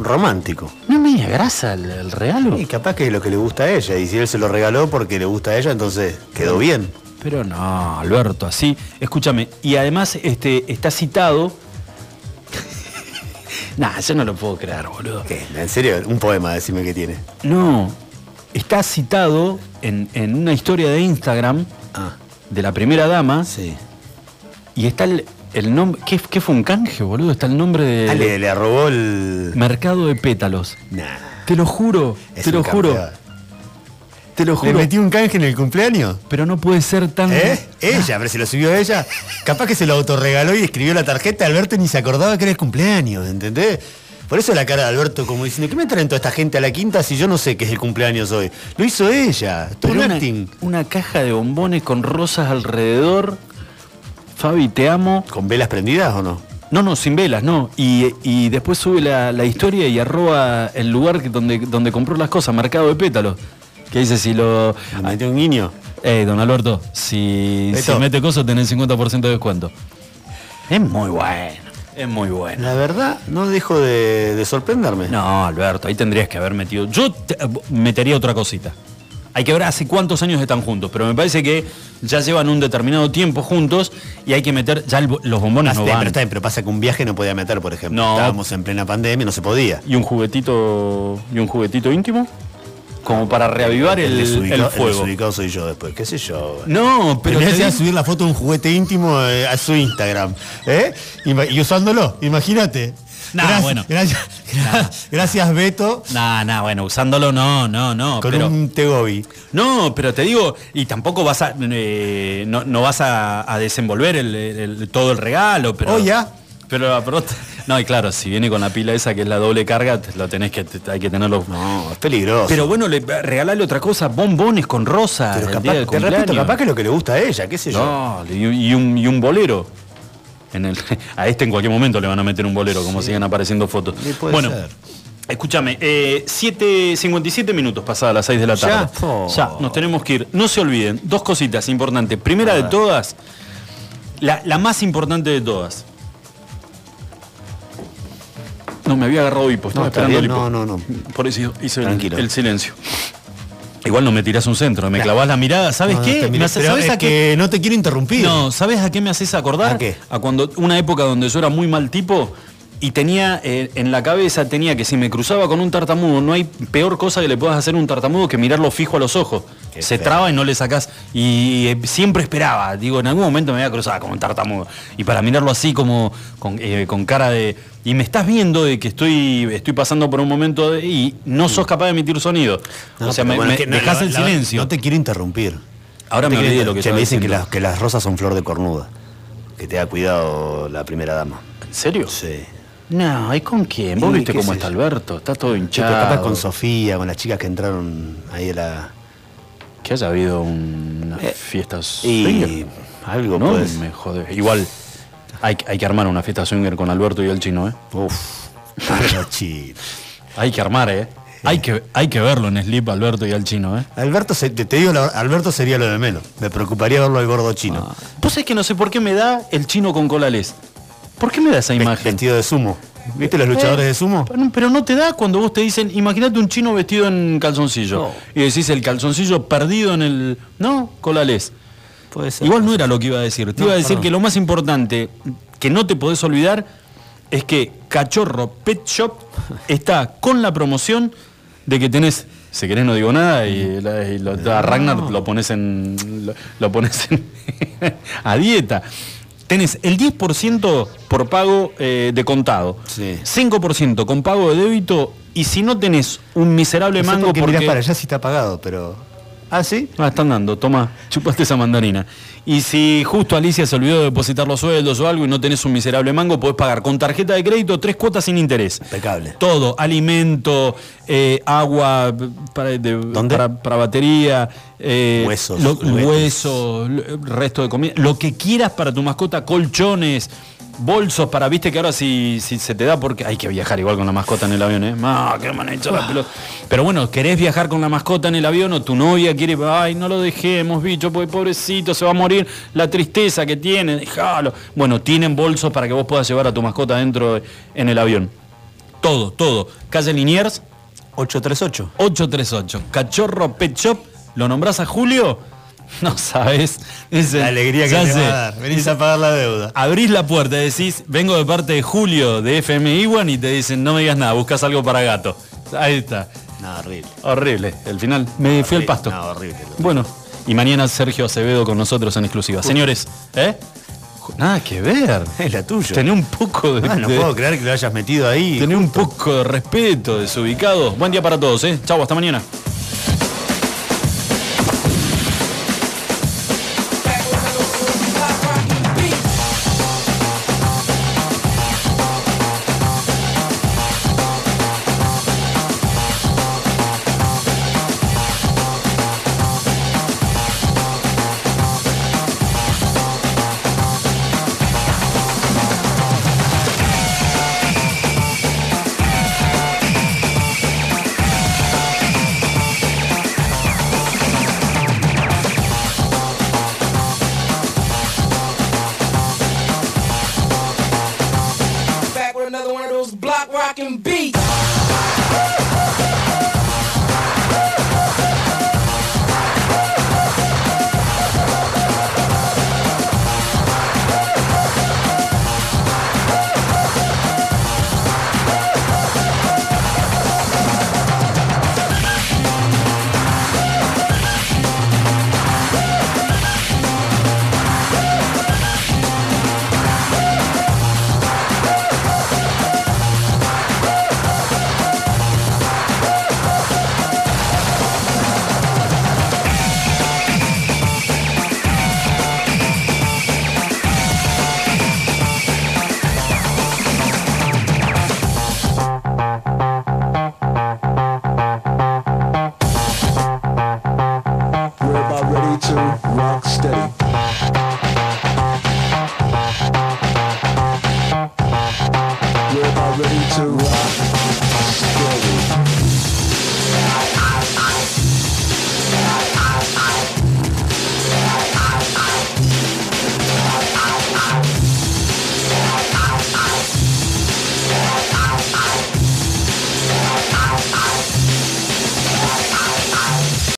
Romántico. ¿No es media grasa el, el regalo? Y capaz que es lo que le gusta a ella. Y si él se lo regaló porque le gusta a ella, entonces quedó bien. Pero no, Alberto, así. Escúchame, y además este, está citado. nah, yo no lo puedo creer, boludo. ¿Qué? ¿En serio? Un poema, decime que tiene. No, está citado en, en una historia de Instagram Ah, de la primera dama sí. y está el, el nombre. ¿qué, qué fue un canje, boludo? Está el nombre de Ah, le, le arrobó el. Mercado de Pétalos. Nah. Te lo juro, es te lo juro, campeón. te lo ¿Le juro. metió un canje en el cumpleaños? Pero no puede ser tan. ¿Eh? Ella, pero se lo subió ella. Capaz que se lo autorregaló y escribió la tarjeta. Alberto ni se acordaba que era el cumpleaños, ¿entendés? Por eso la cara de Alberto como diciendo, ¿qué me traen toda esta gente a la quinta si yo no sé qué es el cumpleaños hoy? Lo hizo ella, todo una, una caja de bombones con rosas alrededor. Fabi, te amo. ¿Con velas prendidas o no? No, no, sin velas, no. Y, y después sube la, la historia y arroba el lugar que- donde, donde compró las cosas, Mercado de Pétalos. Que dice, si lo... ¿Le metió un guiño? Eh, don Alberto, si, si mete cosas tenés 50% de descuento. Es muy bueno, es muy bueno. La verdad, no dejo de, de sorprenderme. No, Alberto, ahí tendrías que haber metido... Yo te- metería otra cosita. Hay que ver hace cuántos años están juntos, pero me parece que ya llevan un determinado tiempo juntos y hay que meter... Ya el los bombones no van. pero, está bien, pero pasa que un viaje no podía meter, por ejemplo. No. Estábamos en plena pandemia, no se podía. ¿Y un juguetito y un juguetito íntimo? Como para reavivar el, desubicado- el fuego. desubicado soy yo después, qué sé yo. No, pero me hacía subir la foto de un juguete íntimo eh, a su Instagram. ¿eh? Y usándolo, imagínate. Nah, gracias, bueno. Gracias, gracias, Beto, Nah, nah, bueno, usándolo no, no, no. con pero, un Tegobi. No, pero te digo, y tampoco vas a. eh, no, no vas a, a desenvolver el- el- todo el regalo, pero. Oh, ya. Pero, pero- No, y claro, si viene con la pila esa que es la doble carga, lo tenés que, te- hay que tenerlo. No, es peligroso. Pero bueno, le, regalarle otra cosa, bombones con rosa. Pero capaz, te repito, capaz que es lo que le gusta a ella, qué sé yo. No, y un, y un bolero. En el, a este en cualquier momento le van a meter un bolero, como sigan apareciendo fotos. Sí, puede bueno, ser. escúchame, eh, 7.57 minutos pasadas las 6 de la ¿Ya? tarde. Oh. Ya, nos tenemos que ir. No se olviden, dos cositas importantes. Primera de todas, la, la más importante de todas. No, me había agarrado hipo, estaba No, esperando el hipo. no, no, no. Por eso hice el silencio. Igual no me tirás un centro, me clavás la mirada. ¿Sabes No, qué? Me hace- pero ¿sabes es a qué? que no te quiero interrumpir. No, ¿sabes a qué me haces acordar? ¿A qué? cuando una época donde yo era muy mal tipo y tenía eh, en la cabeza tenía que si me cruzaba con un tartamudo, no hay peor cosa que le puedas hacer a un tartamudo que mirarlo fijo a los ojos. Qué Se feo. traba y no le sacás. Y eh, siempre esperaba, digo, en algún momento me voy a cruzar con un tartamudo. Y para mirarlo así como con, eh, con cara de. Y me estás viendo de que estoy, estoy pasando por un momento de- y no sos capaz de emitir sonido. No, o sea, me, bueno, me no, dejás el la- silencio. No te quiero interrumpir. Ahora me olvidé lo que che, me dicen que las, que las rosas son flor de cornuda. Que te da cuidado la primera dama. ¿En serio? Sí. No, ¿y con quién? ¿Vos viste cómo está yo. Alberto? Está todo hinchado. pero capaz con Sofía, con las chicas que entraron ahí a la. Que haya habido una Eh, fiesta y swinger. algo no puede ser. me jode. Igual hay, hay que armar una fiesta swinger con Alberto y el chino, ¿eh? Uf. Hay que armar, ¿eh? Hay que, hay que verlo en Slip, Alberto y al chino, ¿eh? Alberto, se- te, te digo, Alberto sería lo de menos. Me preocuparía verlo al gordo chino. Vos es que no sé por qué me da el chino con colales. ¿Por qué me da esa imagen? Vestido de sumo. ¿Viste los luchadores Eh, de sumo? Pero, no te da cuando vos te dicen, imagínate un chino vestido en calzoncillo. Y decís el calzoncillo perdido en el. No, colales. Puede ser. Igual no era lo que iba a decir. Te No, iba a decir perdón. que lo más importante que no te podés olvidar es que Cachorro Pet Shop está con la promoción de que tenés, si querés no digo nada, y, la- y lo- a Ragnar lo pones en. lo, lo pones en a dieta. Tenés el 10% por pago eh, de contado, Sí. 5% con pago de débito, y si no tenés un miserable mango por qué mirás porque- para allá si está apagado, pero. Ah, sí. Ah, están dando, toma, chupaste esa mandarina. Y si justo Alicia se olvidó de depositar los sueldos o algo y no tenés un miserable mango, podés pagar con tarjeta de crédito tres cuotas sin interés. Impecable. Todo, alimento, eh, agua para, para, para batería, eh, Huesos, lo- juguetes. hueso, lo- resto de comida, lo que quieras para tu mascota, colchones, bolsos para, viste que ahora si, si se te da porque hay que viajar igual con la mascota en el avión, ¿eh? Ah, qué me han hecho la pelota. Pero bueno, querés viajar con la mascota en el avión o tu novia quiere, ay, no lo dejemos, bicho, porque pobrecito, se va a morir la tristeza que tiene, déjalo. Bueno, tienen bolsos para que vos puedas llevar a tu mascota dentro en el avión. Todo, todo. Calle Liniers, 838. 838. Cachorro Pet Shop, ¿lo nombrás a Julio? No sabes. La alegría que te va a dar. Venís a pagar la deuda. Abrís la puerta y decís, vengo de parte de Julio de FM Iwan y te dicen, no me digas nada, buscas algo para gato. Ahí está. No, horrible. Horrible. El final me fui al pasto. No, horrible. Bueno, y mañana Sergio Acevedo con nosotros en exclusiva. Señores, ¿eh? Nada que ver. Es la tuya. Tenía un poco de. Ah, no de- puedo creer que lo hayas metido ahí. Tenía un poco de respeto, desubicado. Buen día para todos, ¿eh? Chau, hasta mañana.